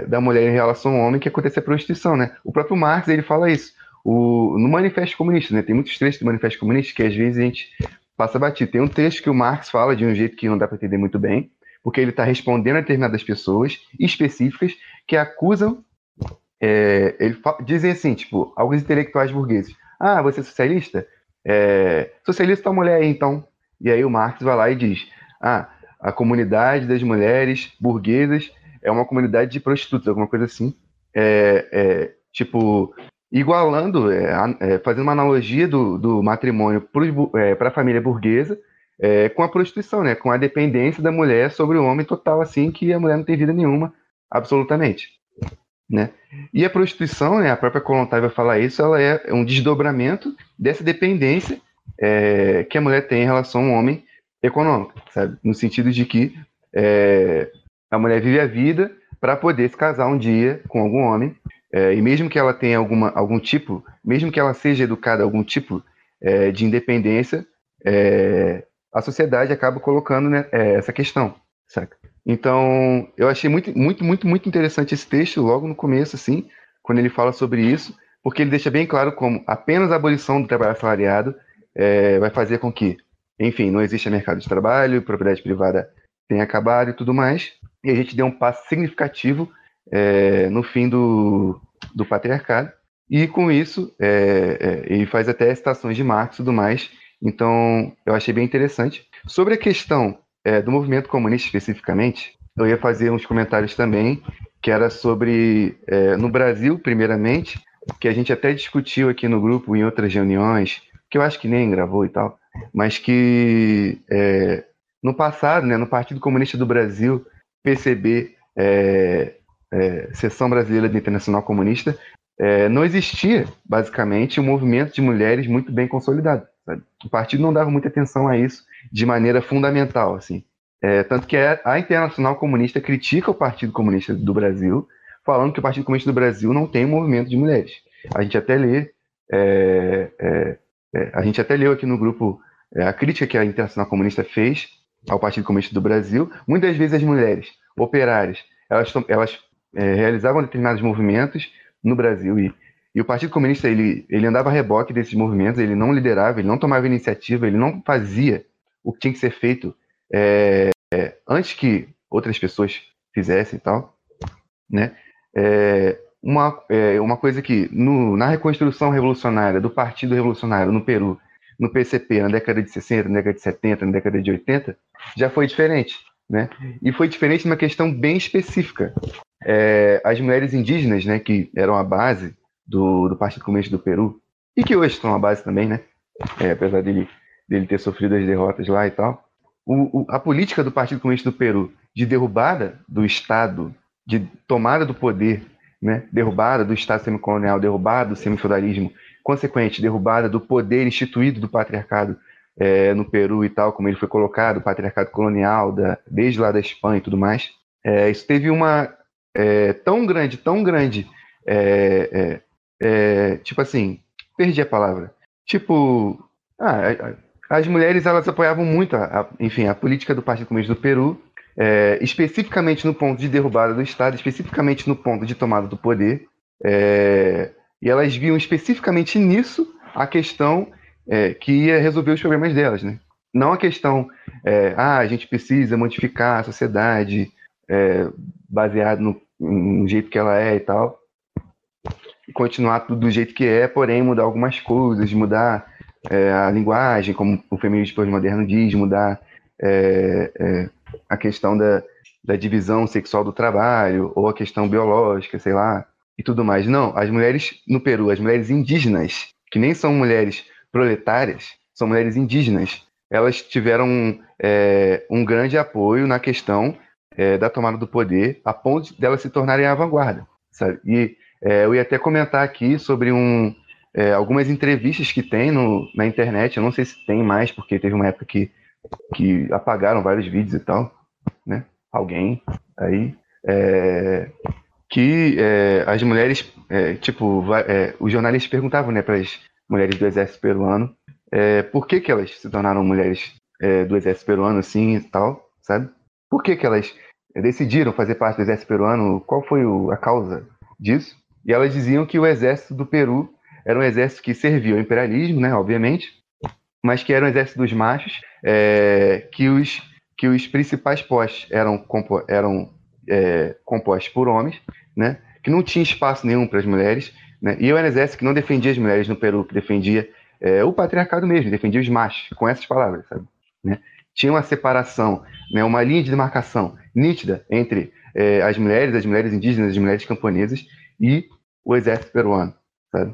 da mulher em relação ao homem que acontece a prostituição, né? O próprio Marx ele fala isso. O, no Manifesto Comunista, né? Tem muitos trechos do Manifesto Comunista que às vezes a gente passa batido. Tem um trecho que o Marx fala de um jeito que não dá para entender muito bem, porque ele está respondendo a determinadas pessoas específicas que acusam. É, ele dizem assim, tipo, alguns intelectuais burgueses. Ah, você é socialista? É, socialista a mulher aí, então. E aí o Marx vai lá e diz: Ah, a comunidade das mulheres burguesas é uma comunidade de prostitutas, alguma coisa assim. É, é, tipo, igualando, é, é, fazendo uma analogia do, do matrimônio para é, a família burguesa é, com a prostituição, né? Com a dependência da mulher sobre o homem total, assim, que a mulher não tem vida nenhuma, absolutamente. Né? E a prostituição, né, a própria Kolontai vai falar isso, ela é um desdobramento dessa dependência é, que a mulher tem em relação ao homem econômico, sabe? No sentido de que é, a mulher vive a vida para poder se casar um dia com algum homem é, e mesmo que ela tenha alguma, algum tipo, mesmo que ela seja educada a algum tipo é, de independência, é, a sociedade acaba colocando né, é, essa questão, saca? Então, eu achei muito, muito, muito, muito interessante esse texto logo no começo, assim, quando ele fala sobre isso, porque ele deixa bem claro como apenas a abolição do trabalho assalariado é, vai fazer com que, enfim, não exista mercado de trabalho, propriedade privada tenha acabado e tudo mais, e a gente deu um passo significativo é, no fim do, do patriarcado. E com isso, é, é, ele faz até citações de Marx e tudo mais. Então, eu achei bem interessante. Sobre a questão é, do movimento comunista especificamente, eu ia fazer uns comentários também, que era sobre, é, no Brasil, primeiramente, que a gente até discutiu aqui no grupo, em outras reuniões, que eu acho que nem gravou e tal, mas que é, no passado, né, no Partido Comunista do Brasil, PCB, é, é, Brasileira do Internacional Comunista, é, não existia, basicamente, um movimento de mulheres muito bem consolidado. Sabe? O partido não dava muita atenção a isso de maneira fundamental, assim. É, tanto que a Internacional Comunista critica o Partido Comunista do Brasil, falando que o Partido Comunista do Brasil não tem um movimento de mulheres. A gente até lê, é, é, é a gente até leu aqui no grupo é, a crítica que a Internacional Comunista fez ao Partido Comunista do Brasil. Muitas vezes as mulheres operárias, elas, elas é, realizavam determinados movimentos no Brasil e, e o Partido Comunista ele, ele andava a reboque desses movimentos, ele não liderava, ele não tomava iniciativa, ele não fazia o que tinha que ser feito é, é, antes que outras pessoas fizessem e tal, né? É, uma, é, uma coisa que no, na reconstrução revolucionária do Partido Revolucionário no Peru, no PCP, na década de 60, na década de 70, na década de 80, já foi diferente, né? E foi diferente numa questão bem específica. É, as mulheres indígenas, né, que eram a base do, do Partido Comunista do Peru, e que hoje são a base também, né? É, apesar dele, dele ter sofrido as derrotas lá e tal, o, o, a política do Partido Comunista do Peru de derrubada do Estado, de tomada do poder, né, derrubada do Estado semicolonial, derrubada do semifeudalismo, consequente, derrubada do poder instituído do patriarcado é, no Peru e tal, como ele foi colocado, o patriarcado colonial, da, desde lá da Espanha e tudo mais. É, isso teve uma é, tão grande, tão grande, é, é, é, tipo assim, perdi a palavra. Tipo, ah, as mulheres elas apoiavam muito, a, a, enfim, a política do Partido Comunista do Peru, especificamente no ponto de derrubada do Estado, especificamente no ponto de tomada do poder, e elas viam especificamente nisso a questão é, que ia resolver os problemas delas, né? Não a questão, é, ah, a gente precisa modificar a sociedade é, baseado no, no jeito que ela é e tal, continuar tudo do jeito que é, porém mudar algumas coisas, mudar é, a linguagem, como o feminismo pós-moderno diz, mudar é, é, a questão da, da divisão sexual do trabalho, ou a questão biológica, sei lá, e tudo mais. Não, as mulheres no Peru, as mulheres indígenas, que nem são mulheres proletárias, são mulheres indígenas, elas tiveram é, um grande apoio na questão é, da tomada do poder, a ponto de elas se tornarem a vanguarda. Sabe? E é, eu ia até comentar aqui sobre um, é, algumas entrevistas que tem no, na internet, eu não sei se tem mais, porque teve uma época que, que apagaram vários vídeos e tal, né? Alguém aí. É, que é, as mulheres, é, tipo, é, os jornalistas perguntavam né, para as mulheres do exército peruano é, por que, que elas se tornaram mulheres do exército peruano assim e tal, sabe? Por que, que elas decidiram fazer parte do exército peruano? Qual foi o, a causa disso? E elas diziam que o exército do Peru era um exército que servia ao imperialismo, né, obviamente, mas que era um exército dos machos, é, que, os, que os principais postos eram, compo, eram é, compostos por homens, né, que não tinha espaço nenhum para as mulheres, né, e um exército que não defendia as mulheres no Peru, que defendia é, o patriarcado mesmo, defendia os machos, com essas palavras, sabe? Né? Tinha uma separação, né, uma linha de demarcação nítida entre é, as mulheres, as mulheres indígenas, as mulheres camponesas e o exército peruano, sabe?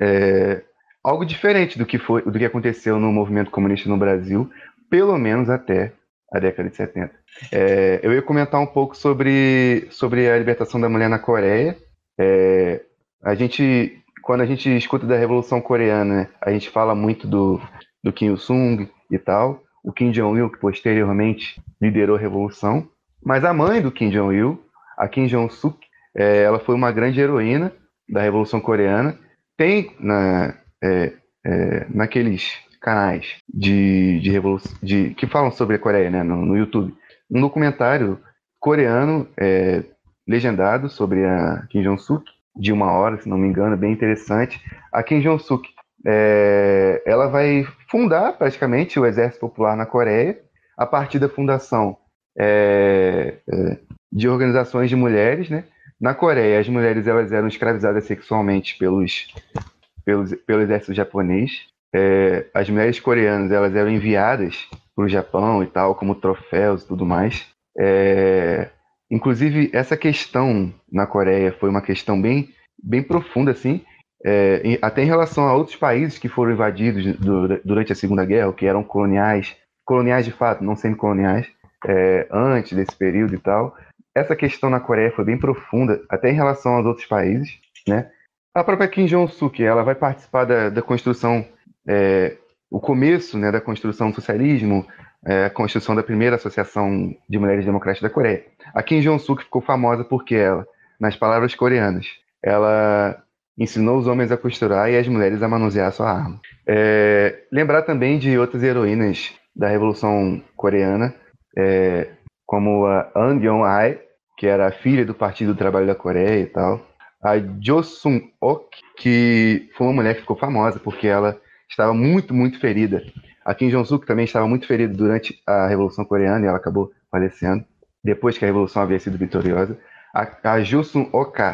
é, algo diferente do que, foi, do que aconteceu no movimento comunista no Brasil, pelo menos até a década de 70. É, eu ia comentar um pouco sobre, sobre a libertação da mulher na Coreia. É, a gente, quando a gente escuta da Revolução Coreana, né, a gente fala muito do, do Kim Il-sung e tal, o Kim Jong-il, que posteriormente liderou a Revolução, mas a mãe do Kim Jong-il, a Kim Jong-suk, é, ela foi uma grande heroína da Revolução Coreana. Tem na, é, é, naqueles canais de, de, revolução, de que falam sobre a Coreia, né, no, no YouTube, um documentário coreano é, legendado sobre a Kim Jong-suk, de uma hora, se não me engano, bem interessante. A Kim Jong-suk, é, ela vai fundar praticamente o Exército Popular na Coreia, a partir da fundação é, é de organizações de mulheres, né, na Coreia, as mulheres elas eram escravizadas sexualmente pelos, pelos pelo exército japonês. É, as mulheres coreanas elas eram enviadas para o Japão e tal, como troféus e tudo mais. É, inclusive, essa questão na Coreia foi uma questão bem, bem profunda, assim. é, até em relação a outros países que foram invadidos do, durante a Segunda Guerra, que eram coloniais, coloniais de fato, não semi-coloniais, é, antes desse período e tal. Essa questão na Coreia foi bem profunda, até em relação aos outros países, né? A própria Kim Jong-suk, ela vai participar da, da construção, é, o começo né, da construção do socialismo, é, a construção da primeira Associação de Mulheres Democráticas da Coreia. A Kim Jong-suk ficou famosa porque ela, nas palavras coreanas, ela ensinou os homens a costurar e as mulheres a manusear a sua arma. É, lembrar também de outras heroínas da Revolução Coreana, é, como a An Yong-ai, que era filha do Partido do Trabalho da Coreia e tal, a Jo Sung-ok, que foi uma mulher que ficou famosa porque ela estava muito, muito ferida. A Kim Jong-suk também estava muito ferida durante a Revolução Coreana e ela acabou falecendo depois que a Revolução havia sido vitoriosa. A, a Jo Sung-ok,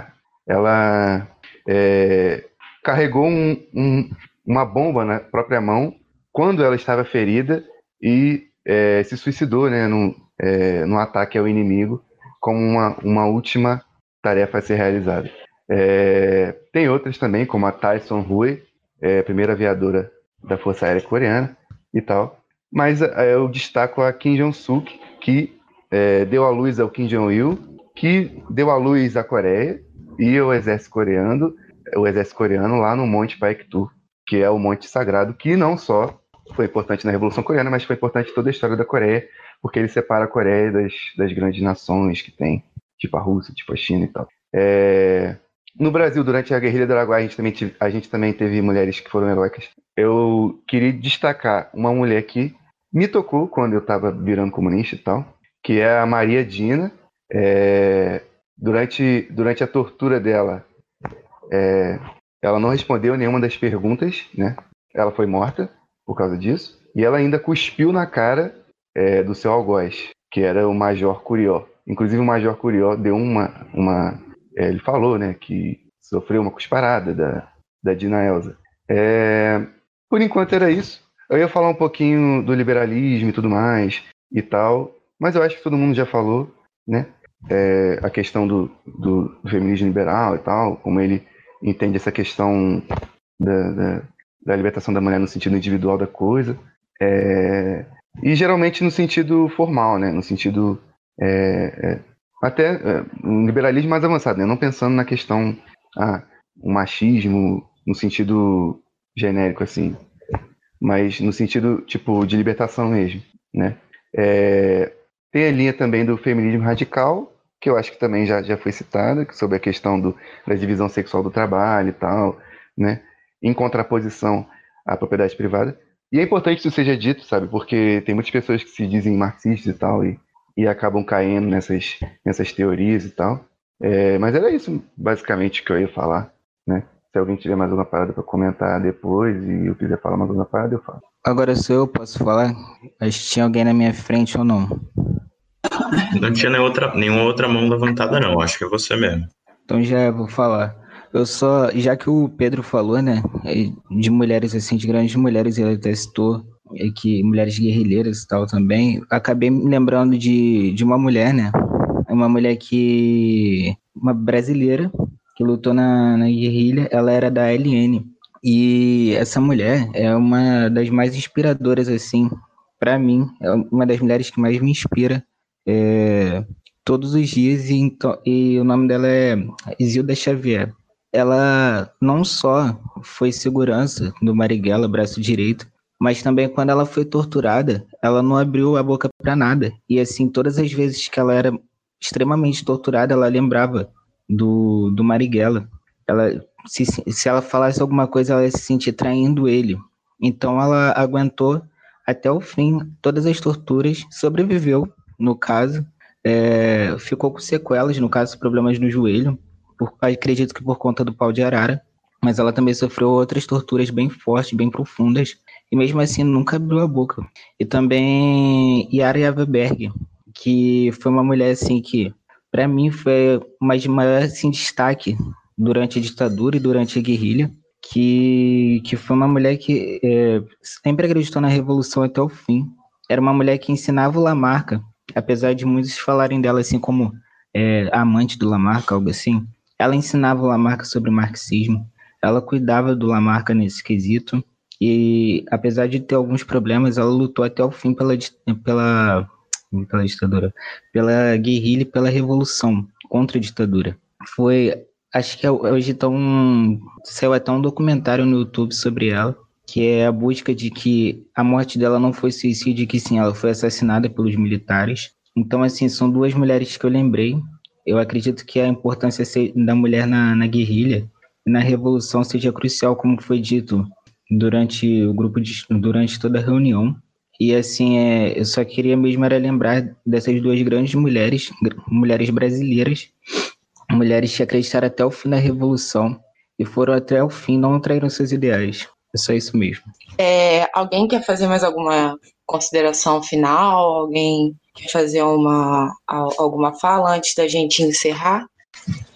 ela é, carregou um, um, uma bomba na própria mão quando ela estava ferida e é, se suicidou né, no, é, no ataque ao inimigo como uma, uma última tarefa a ser realizada. É, tem outras também, como a Tyson Rui, é, primeira aviadora da Força Aérea Coreana e tal. Mas é, eu destaco a Kim Jong-suk, que é, deu à luz ao Kim Jong-il, que deu à luz à Coreia e ao exército coreano, o exército coreano lá no Monte Paektu, que é o monte sagrado que não só foi importante na Revolução Coreana, mas foi importante em toda a história da Coreia, porque ele separa a Coreia das, das grandes nações que tem, tipo a Rússia, tipo a China e tal. É, no Brasil, durante a Guerrilha do Araguaia, a gente, também, a gente também teve mulheres que foram heróicas. Eu queria destacar uma mulher que me tocou quando eu estava virando comunista e tal, que é a Maria Dina. É, durante, durante a tortura dela, é, ela não respondeu nenhuma das perguntas, né? Ela foi morta por causa disso. E ela ainda cuspiu na cara é, do seu algoz, que era o Major Curió. Inclusive, o Major Curió deu uma, uma é, ele falou, né, que sofreu uma cusparada da, da Dina Elza. É, por enquanto era isso. Eu ia falar um pouquinho do liberalismo e tudo mais e tal, mas eu acho que todo mundo já falou, né? É, a questão do, do, feminismo liberal e tal, como ele entende essa questão da, da, da libertação da mulher no sentido individual da coisa, é, e geralmente no sentido formal, né? No sentido é, é até é, um liberalismo mais avançado, né? não pensando na questão ah, o machismo no sentido genérico assim, mas no sentido tipo de libertação mesmo, né? É, tem a linha também do feminismo radical, que eu acho que também já, já foi citada, sobre a questão do, da divisão sexual do trabalho e tal, né? Em contraposição à propriedade privada. E é importante que isso seja dito, sabe? Porque tem muitas pessoas que se dizem marxistas e tal, e e acabam caindo nessas, nessas teorias e tal. É, mas era isso, basicamente, que eu ia falar, né? Se alguém tiver mais alguma parada para comentar depois e eu quiser falar mais alguma parada, eu falo. Agora se eu posso falar? Acho que tinha alguém na minha frente ou não. Não tinha nenhuma outra, nenhuma outra mão levantada, não. Acho que é você mesmo. Então já vou falar. Eu só, já que o Pedro falou, né, de mulheres assim, de grandes mulheres, ele até citou que mulheres guerrilheiras e tal também, acabei me lembrando de, de uma mulher, né? Uma mulher que. Uma brasileira que lutou na, na guerrilha, ela era da LN. E essa mulher é uma das mais inspiradoras, assim, para mim. É uma das mulheres que mais me inspira é, todos os dias. E, então, e o nome dela é Isilda Xavier. Ela não só foi segurança do Marighella, braço direito, mas também quando ela foi torturada, ela não abriu a boca para nada. E assim, todas as vezes que ela era extremamente torturada, ela lembrava do, do Marighella. Ela, se, se ela falasse alguma coisa, ela ia se sentir traindo ele. Então ela aguentou até o fim todas as torturas, sobreviveu, no caso, é, ficou com sequelas, no caso, problemas no joelho, por, acredito que por conta do pau de arara, mas ela também sofreu outras torturas bem fortes, bem profundas, e mesmo assim nunca abriu a boca. E também Yara Yaverberg, que foi uma mulher assim que, para mim, foi uma de maior assim, destaque durante a ditadura e durante a guerrilha, que, que foi uma mulher que é, sempre acreditou na revolução até o fim. Era uma mulher que ensinava o Lamarca, apesar de muitos falarem dela assim como é, amante do Lamarca, algo assim. Ela ensinava o Lamarca sobre marxismo, ela cuidava do Lamarca nesse quesito. E apesar de ter alguns problemas, ela lutou até o fim pela, pela, *tsk* pela ditadura, pela guerrilha e pela revolução contra a ditadura. Foi, acho que é hoje tão, saiu até um documentário no YouTube sobre ela, que é a busca de que a morte dela não foi suicídio, que sim, ela foi assassinada pelos militares. Então, assim, são duas mulheres que eu lembrei. Eu acredito que a importância da mulher na, na guerrilha e na revolução seja crucial, como foi dito durante o grupo de, durante toda a reunião. E assim, é, eu só queria mesmo era lembrar dessas duas grandes mulheres, mulheres brasileiras, mulheres que acreditaram até o fim da revolução e foram até o fim, não traíram seus ideais. É só isso mesmo. É, alguém quer fazer mais alguma consideração final? Alguém quer fazer uma, alguma fala antes da gente encerrar?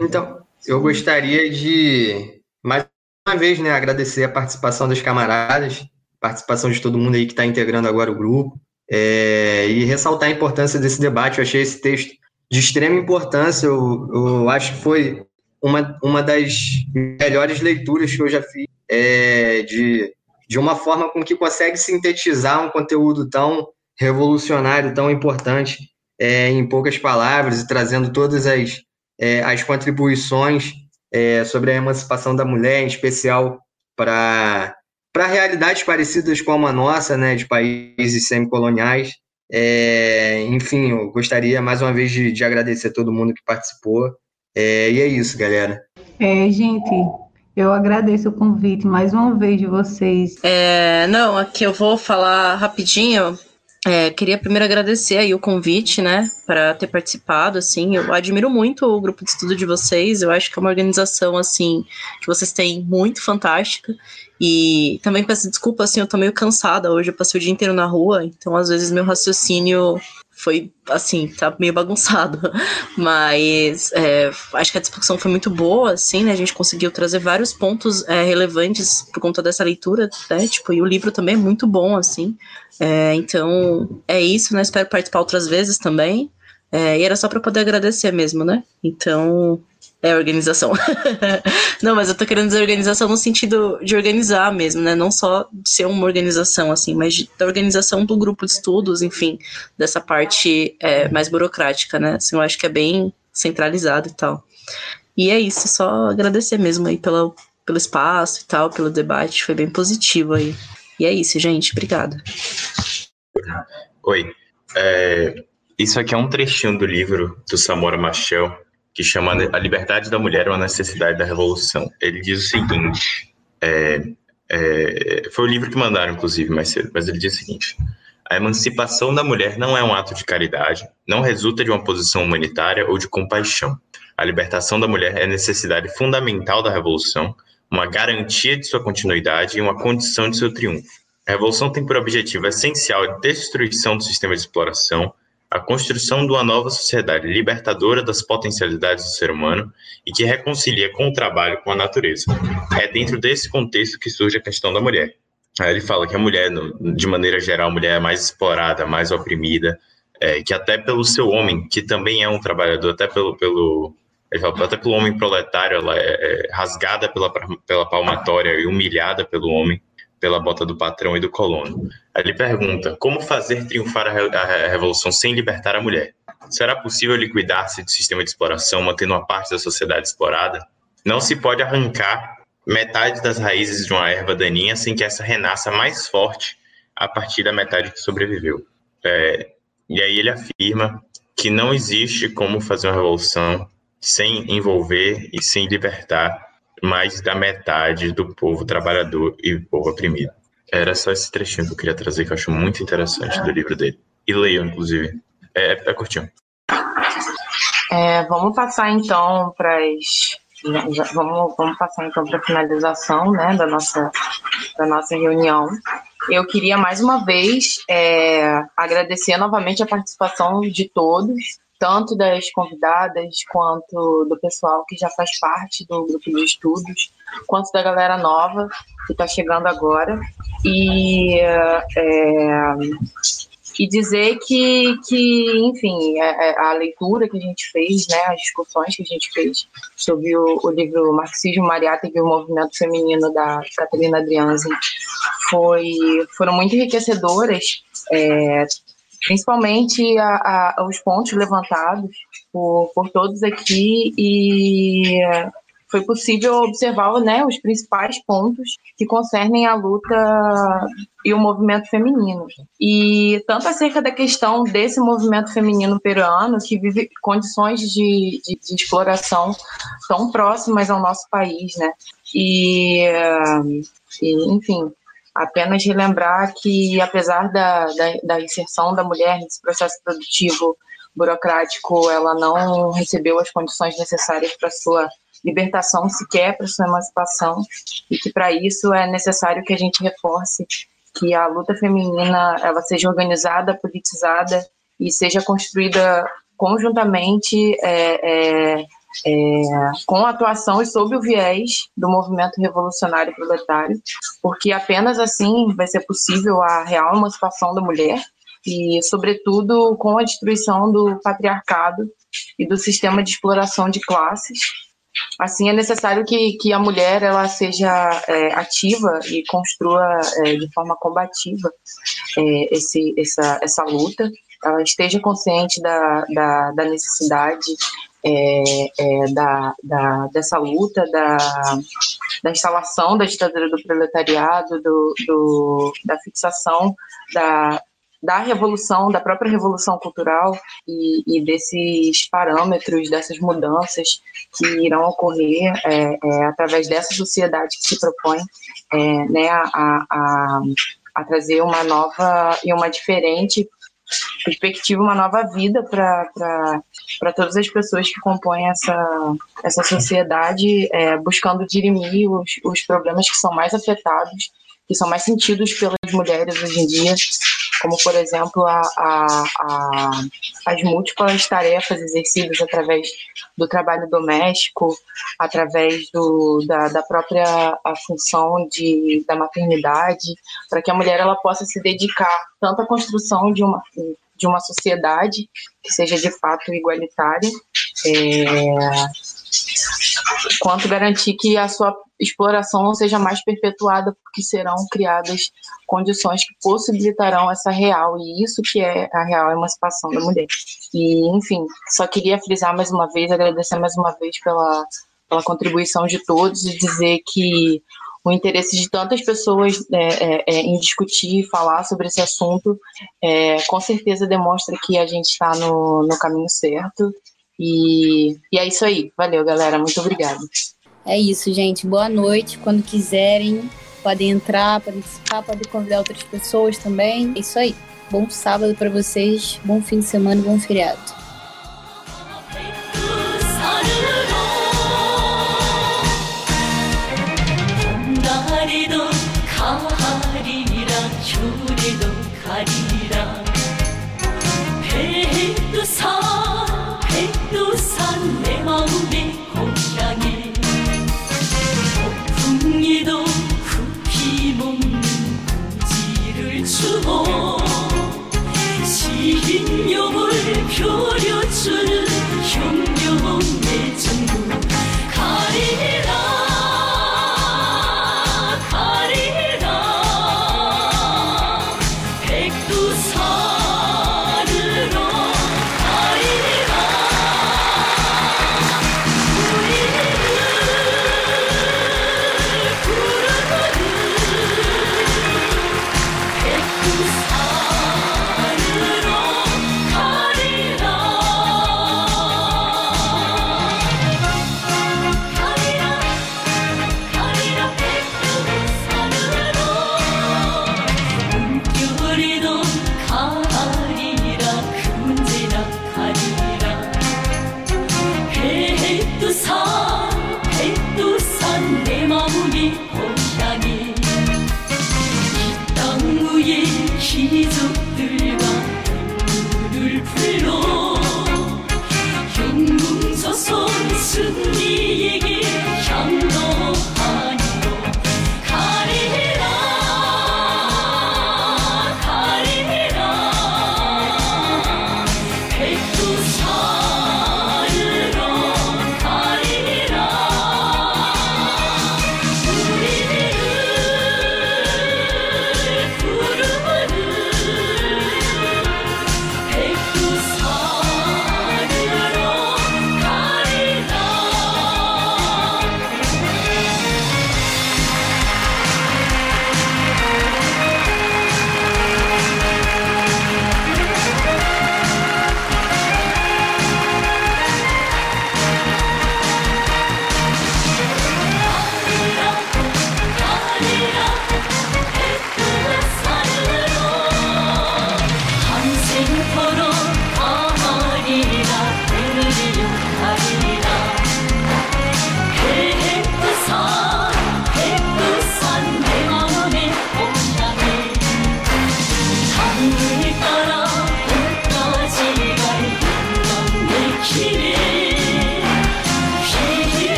Então, eu gostaria de, mais uma vez, né, agradecer a participação dos camaradas, participação de todo mundo aí que está integrando agora o grupo, é, e ressaltar a importância desse debate. Eu achei esse texto de extrema importância, eu, eu acho que foi uma, uma das melhores leituras que eu já fiz é, de, de uma forma com que consegue sintetizar um conteúdo tão revolucionário, tão importante é, em poucas palavras e trazendo todas as, é, as contribuições é, sobre a emancipação da mulher, em especial para para realidades parecidas com a nossa, né, de países semicoloniais. É, enfim, eu gostaria mais uma vez de, de agradecer a todo mundo que participou. É, e é isso, galera. É, gente, eu agradeço o convite mais uma vez de vocês. É, não, aqui eu vou falar rapidinho. É, queria primeiro agradecer aí o convite, né, para ter participado, assim, eu admiro muito o grupo de estudo de vocês, eu acho que é uma organização, assim, que vocês têm muito fantástica, e também peço desculpa, assim, eu tô meio cansada hoje, eu passei o dia inteiro na rua, então às vezes meu raciocínio foi assim, tá meio bagunçado. *laughs* Mas é, acho que a discussão foi muito boa, assim, né? A gente conseguiu trazer vários pontos é, relevantes por conta dessa leitura, né? Tipo, e o livro também é muito bom, assim. É, então, é isso, né? Espero participar outras vezes também. É, e era só para poder agradecer mesmo, né? Então, é organização. *laughs* não, mas eu tô querendo dizer organização no sentido de organizar mesmo, né? Não só de ser uma organização, assim, mas de, da organização do grupo de estudos, enfim, dessa parte é, mais burocrática, né? Assim, eu acho que é bem centralizado e tal. E é isso, só agradecer mesmo aí pela, pelo espaço e tal, pelo debate, foi bem positivo aí. E é isso, gente, obrigada. Oi. É, isso aqui é um trechinho do livro do Samora Machel, que chama A Liberdade da Mulher ou a Necessidade da Revolução. Ele diz o seguinte: é, é, foi o livro que mandaram, inclusive, mais cedo, mas ele diz o seguinte: a emancipação da mulher não é um ato de caridade, não resulta de uma posição humanitária ou de compaixão. A libertação da mulher é necessidade fundamental da revolução, uma garantia de sua continuidade e uma condição de seu triunfo. A revolução tem por objetivo essencial a destruição do sistema de exploração, a construção de uma nova sociedade libertadora das potencialidades do ser humano e que reconcilia com o trabalho com a natureza. É dentro desse contexto que surge a questão da mulher. Aí ele fala que a mulher, de maneira geral, a mulher é mais explorada, mais oprimida, é, que até pelo seu homem, que também é um trabalhador, até pelo, pelo fala, até pelo homem proletário, ela é, é rasgada pela, pela palmatória e humilhada pelo homem pela bota do patrão e do colono. Ele pergunta: como fazer triunfar a, a revolução sem libertar a mulher? Será possível liquidar-se do sistema de exploração, mantendo uma parte da sociedade explorada? Não se pode arrancar metade das raízes de uma erva daninha sem que essa renasça mais forte a partir da metade que sobreviveu. É, e aí ele afirma que não existe como fazer uma revolução sem envolver e sem libertar mais da metade do povo trabalhador e povo oprimido. Era só esse trechinho que eu queria trazer, que eu acho muito interessante do livro dele. E leio, inclusive. É, é curtinho. É, vamos passar então para as. Vamos, vamos passar então para a finalização né, da, nossa, da nossa reunião. Eu queria mais uma vez é, agradecer novamente a participação de todos tanto das convidadas quanto do pessoal que já faz parte do grupo de estudos, quanto da galera nova que está chegando agora. E é, e dizer que, que enfim, a, é, é, a, leitura que a gente fez, né, as discussões que a gente fez sobre o, o livro Marxismo, Mariátegui e o Movimento Feminino da Catarina Adrianzi foi, foram muito enriquecedoras, é, principalmente a, a, os pontos levantados por, por todos aqui e foi possível observar né, os principais pontos que concernem a luta e o movimento feminino. E tanto acerca da questão desse movimento feminino peruano, que vive condições de, de, de exploração tão próximas ao nosso país, né? E, e enfim, apenas relembrar que, apesar da, da, da inserção da mulher nesse processo produtivo burocrático, ela não recebeu as condições necessárias para sua libertação sequer para sua emancipação e que para isso é necessário que a gente reforce que a luta feminina ela seja organizada, politizada e seja construída conjuntamente é, é, é, com atuação e sob o viés do movimento revolucionário proletário, porque apenas assim vai ser possível a real emancipação da mulher e, sobretudo, com a destruição do patriarcado e do sistema de exploração de classes. Assim, é necessário que, que a mulher ela seja é, ativa e construa é, de forma combativa é, esse, essa, essa luta, ela esteja consciente da, da, da necessidade é, é, da, da, dessa luta, da, da instalação da ditadura do proletariado, do, do, da fixação da, da revolução, da própria revolução cultural e, e desses parâmetros, dessas mudanças que irão ocorrer é, é, através dessa sociedade que se propõe é, né, a, a, a, trazer uma nova e uma diferente perspectiva, uma nova vida para todas as pessoas que compõem essa, essa sociedade, é, buscando dirimir os, os problemas que são mais afetados, que são mais sentidos pelas mulheres hoje em dia, como, por exemplo, a, a, a, as múltiplas tarefas exercidas através do trabalho doméstico, através do, da, da própria função de, da maternidade, para que a mulher ela possa se dedicar tanto à construção de uma, de uma sociedade que seja de fato igualitária, é, quanto garantir que a sua exploração não seja mais perpetuada, porque serão criadas condições que possibilitarão essa real, e isso que é a real emancipação da mulher. E, enfim, só queria frisar mais uma vez, agradecer mais uma vez pela, pela contribuição de todos e dizer que o interesse de tantas pessoas é, é, é, em discutir e falar sobre esse assunto, é, com certeza demonstra que a gente está no, no caminho certo. E, e é isso aí. Valeu, galera. Muito obrigada. É isso, gente. Boa noite. Quando quiserem, podem entrar, podem participar, podem convidar outras pessoas também. É isso aí. Bom sábado para vocês, bom fim de semana bom feriado. sürür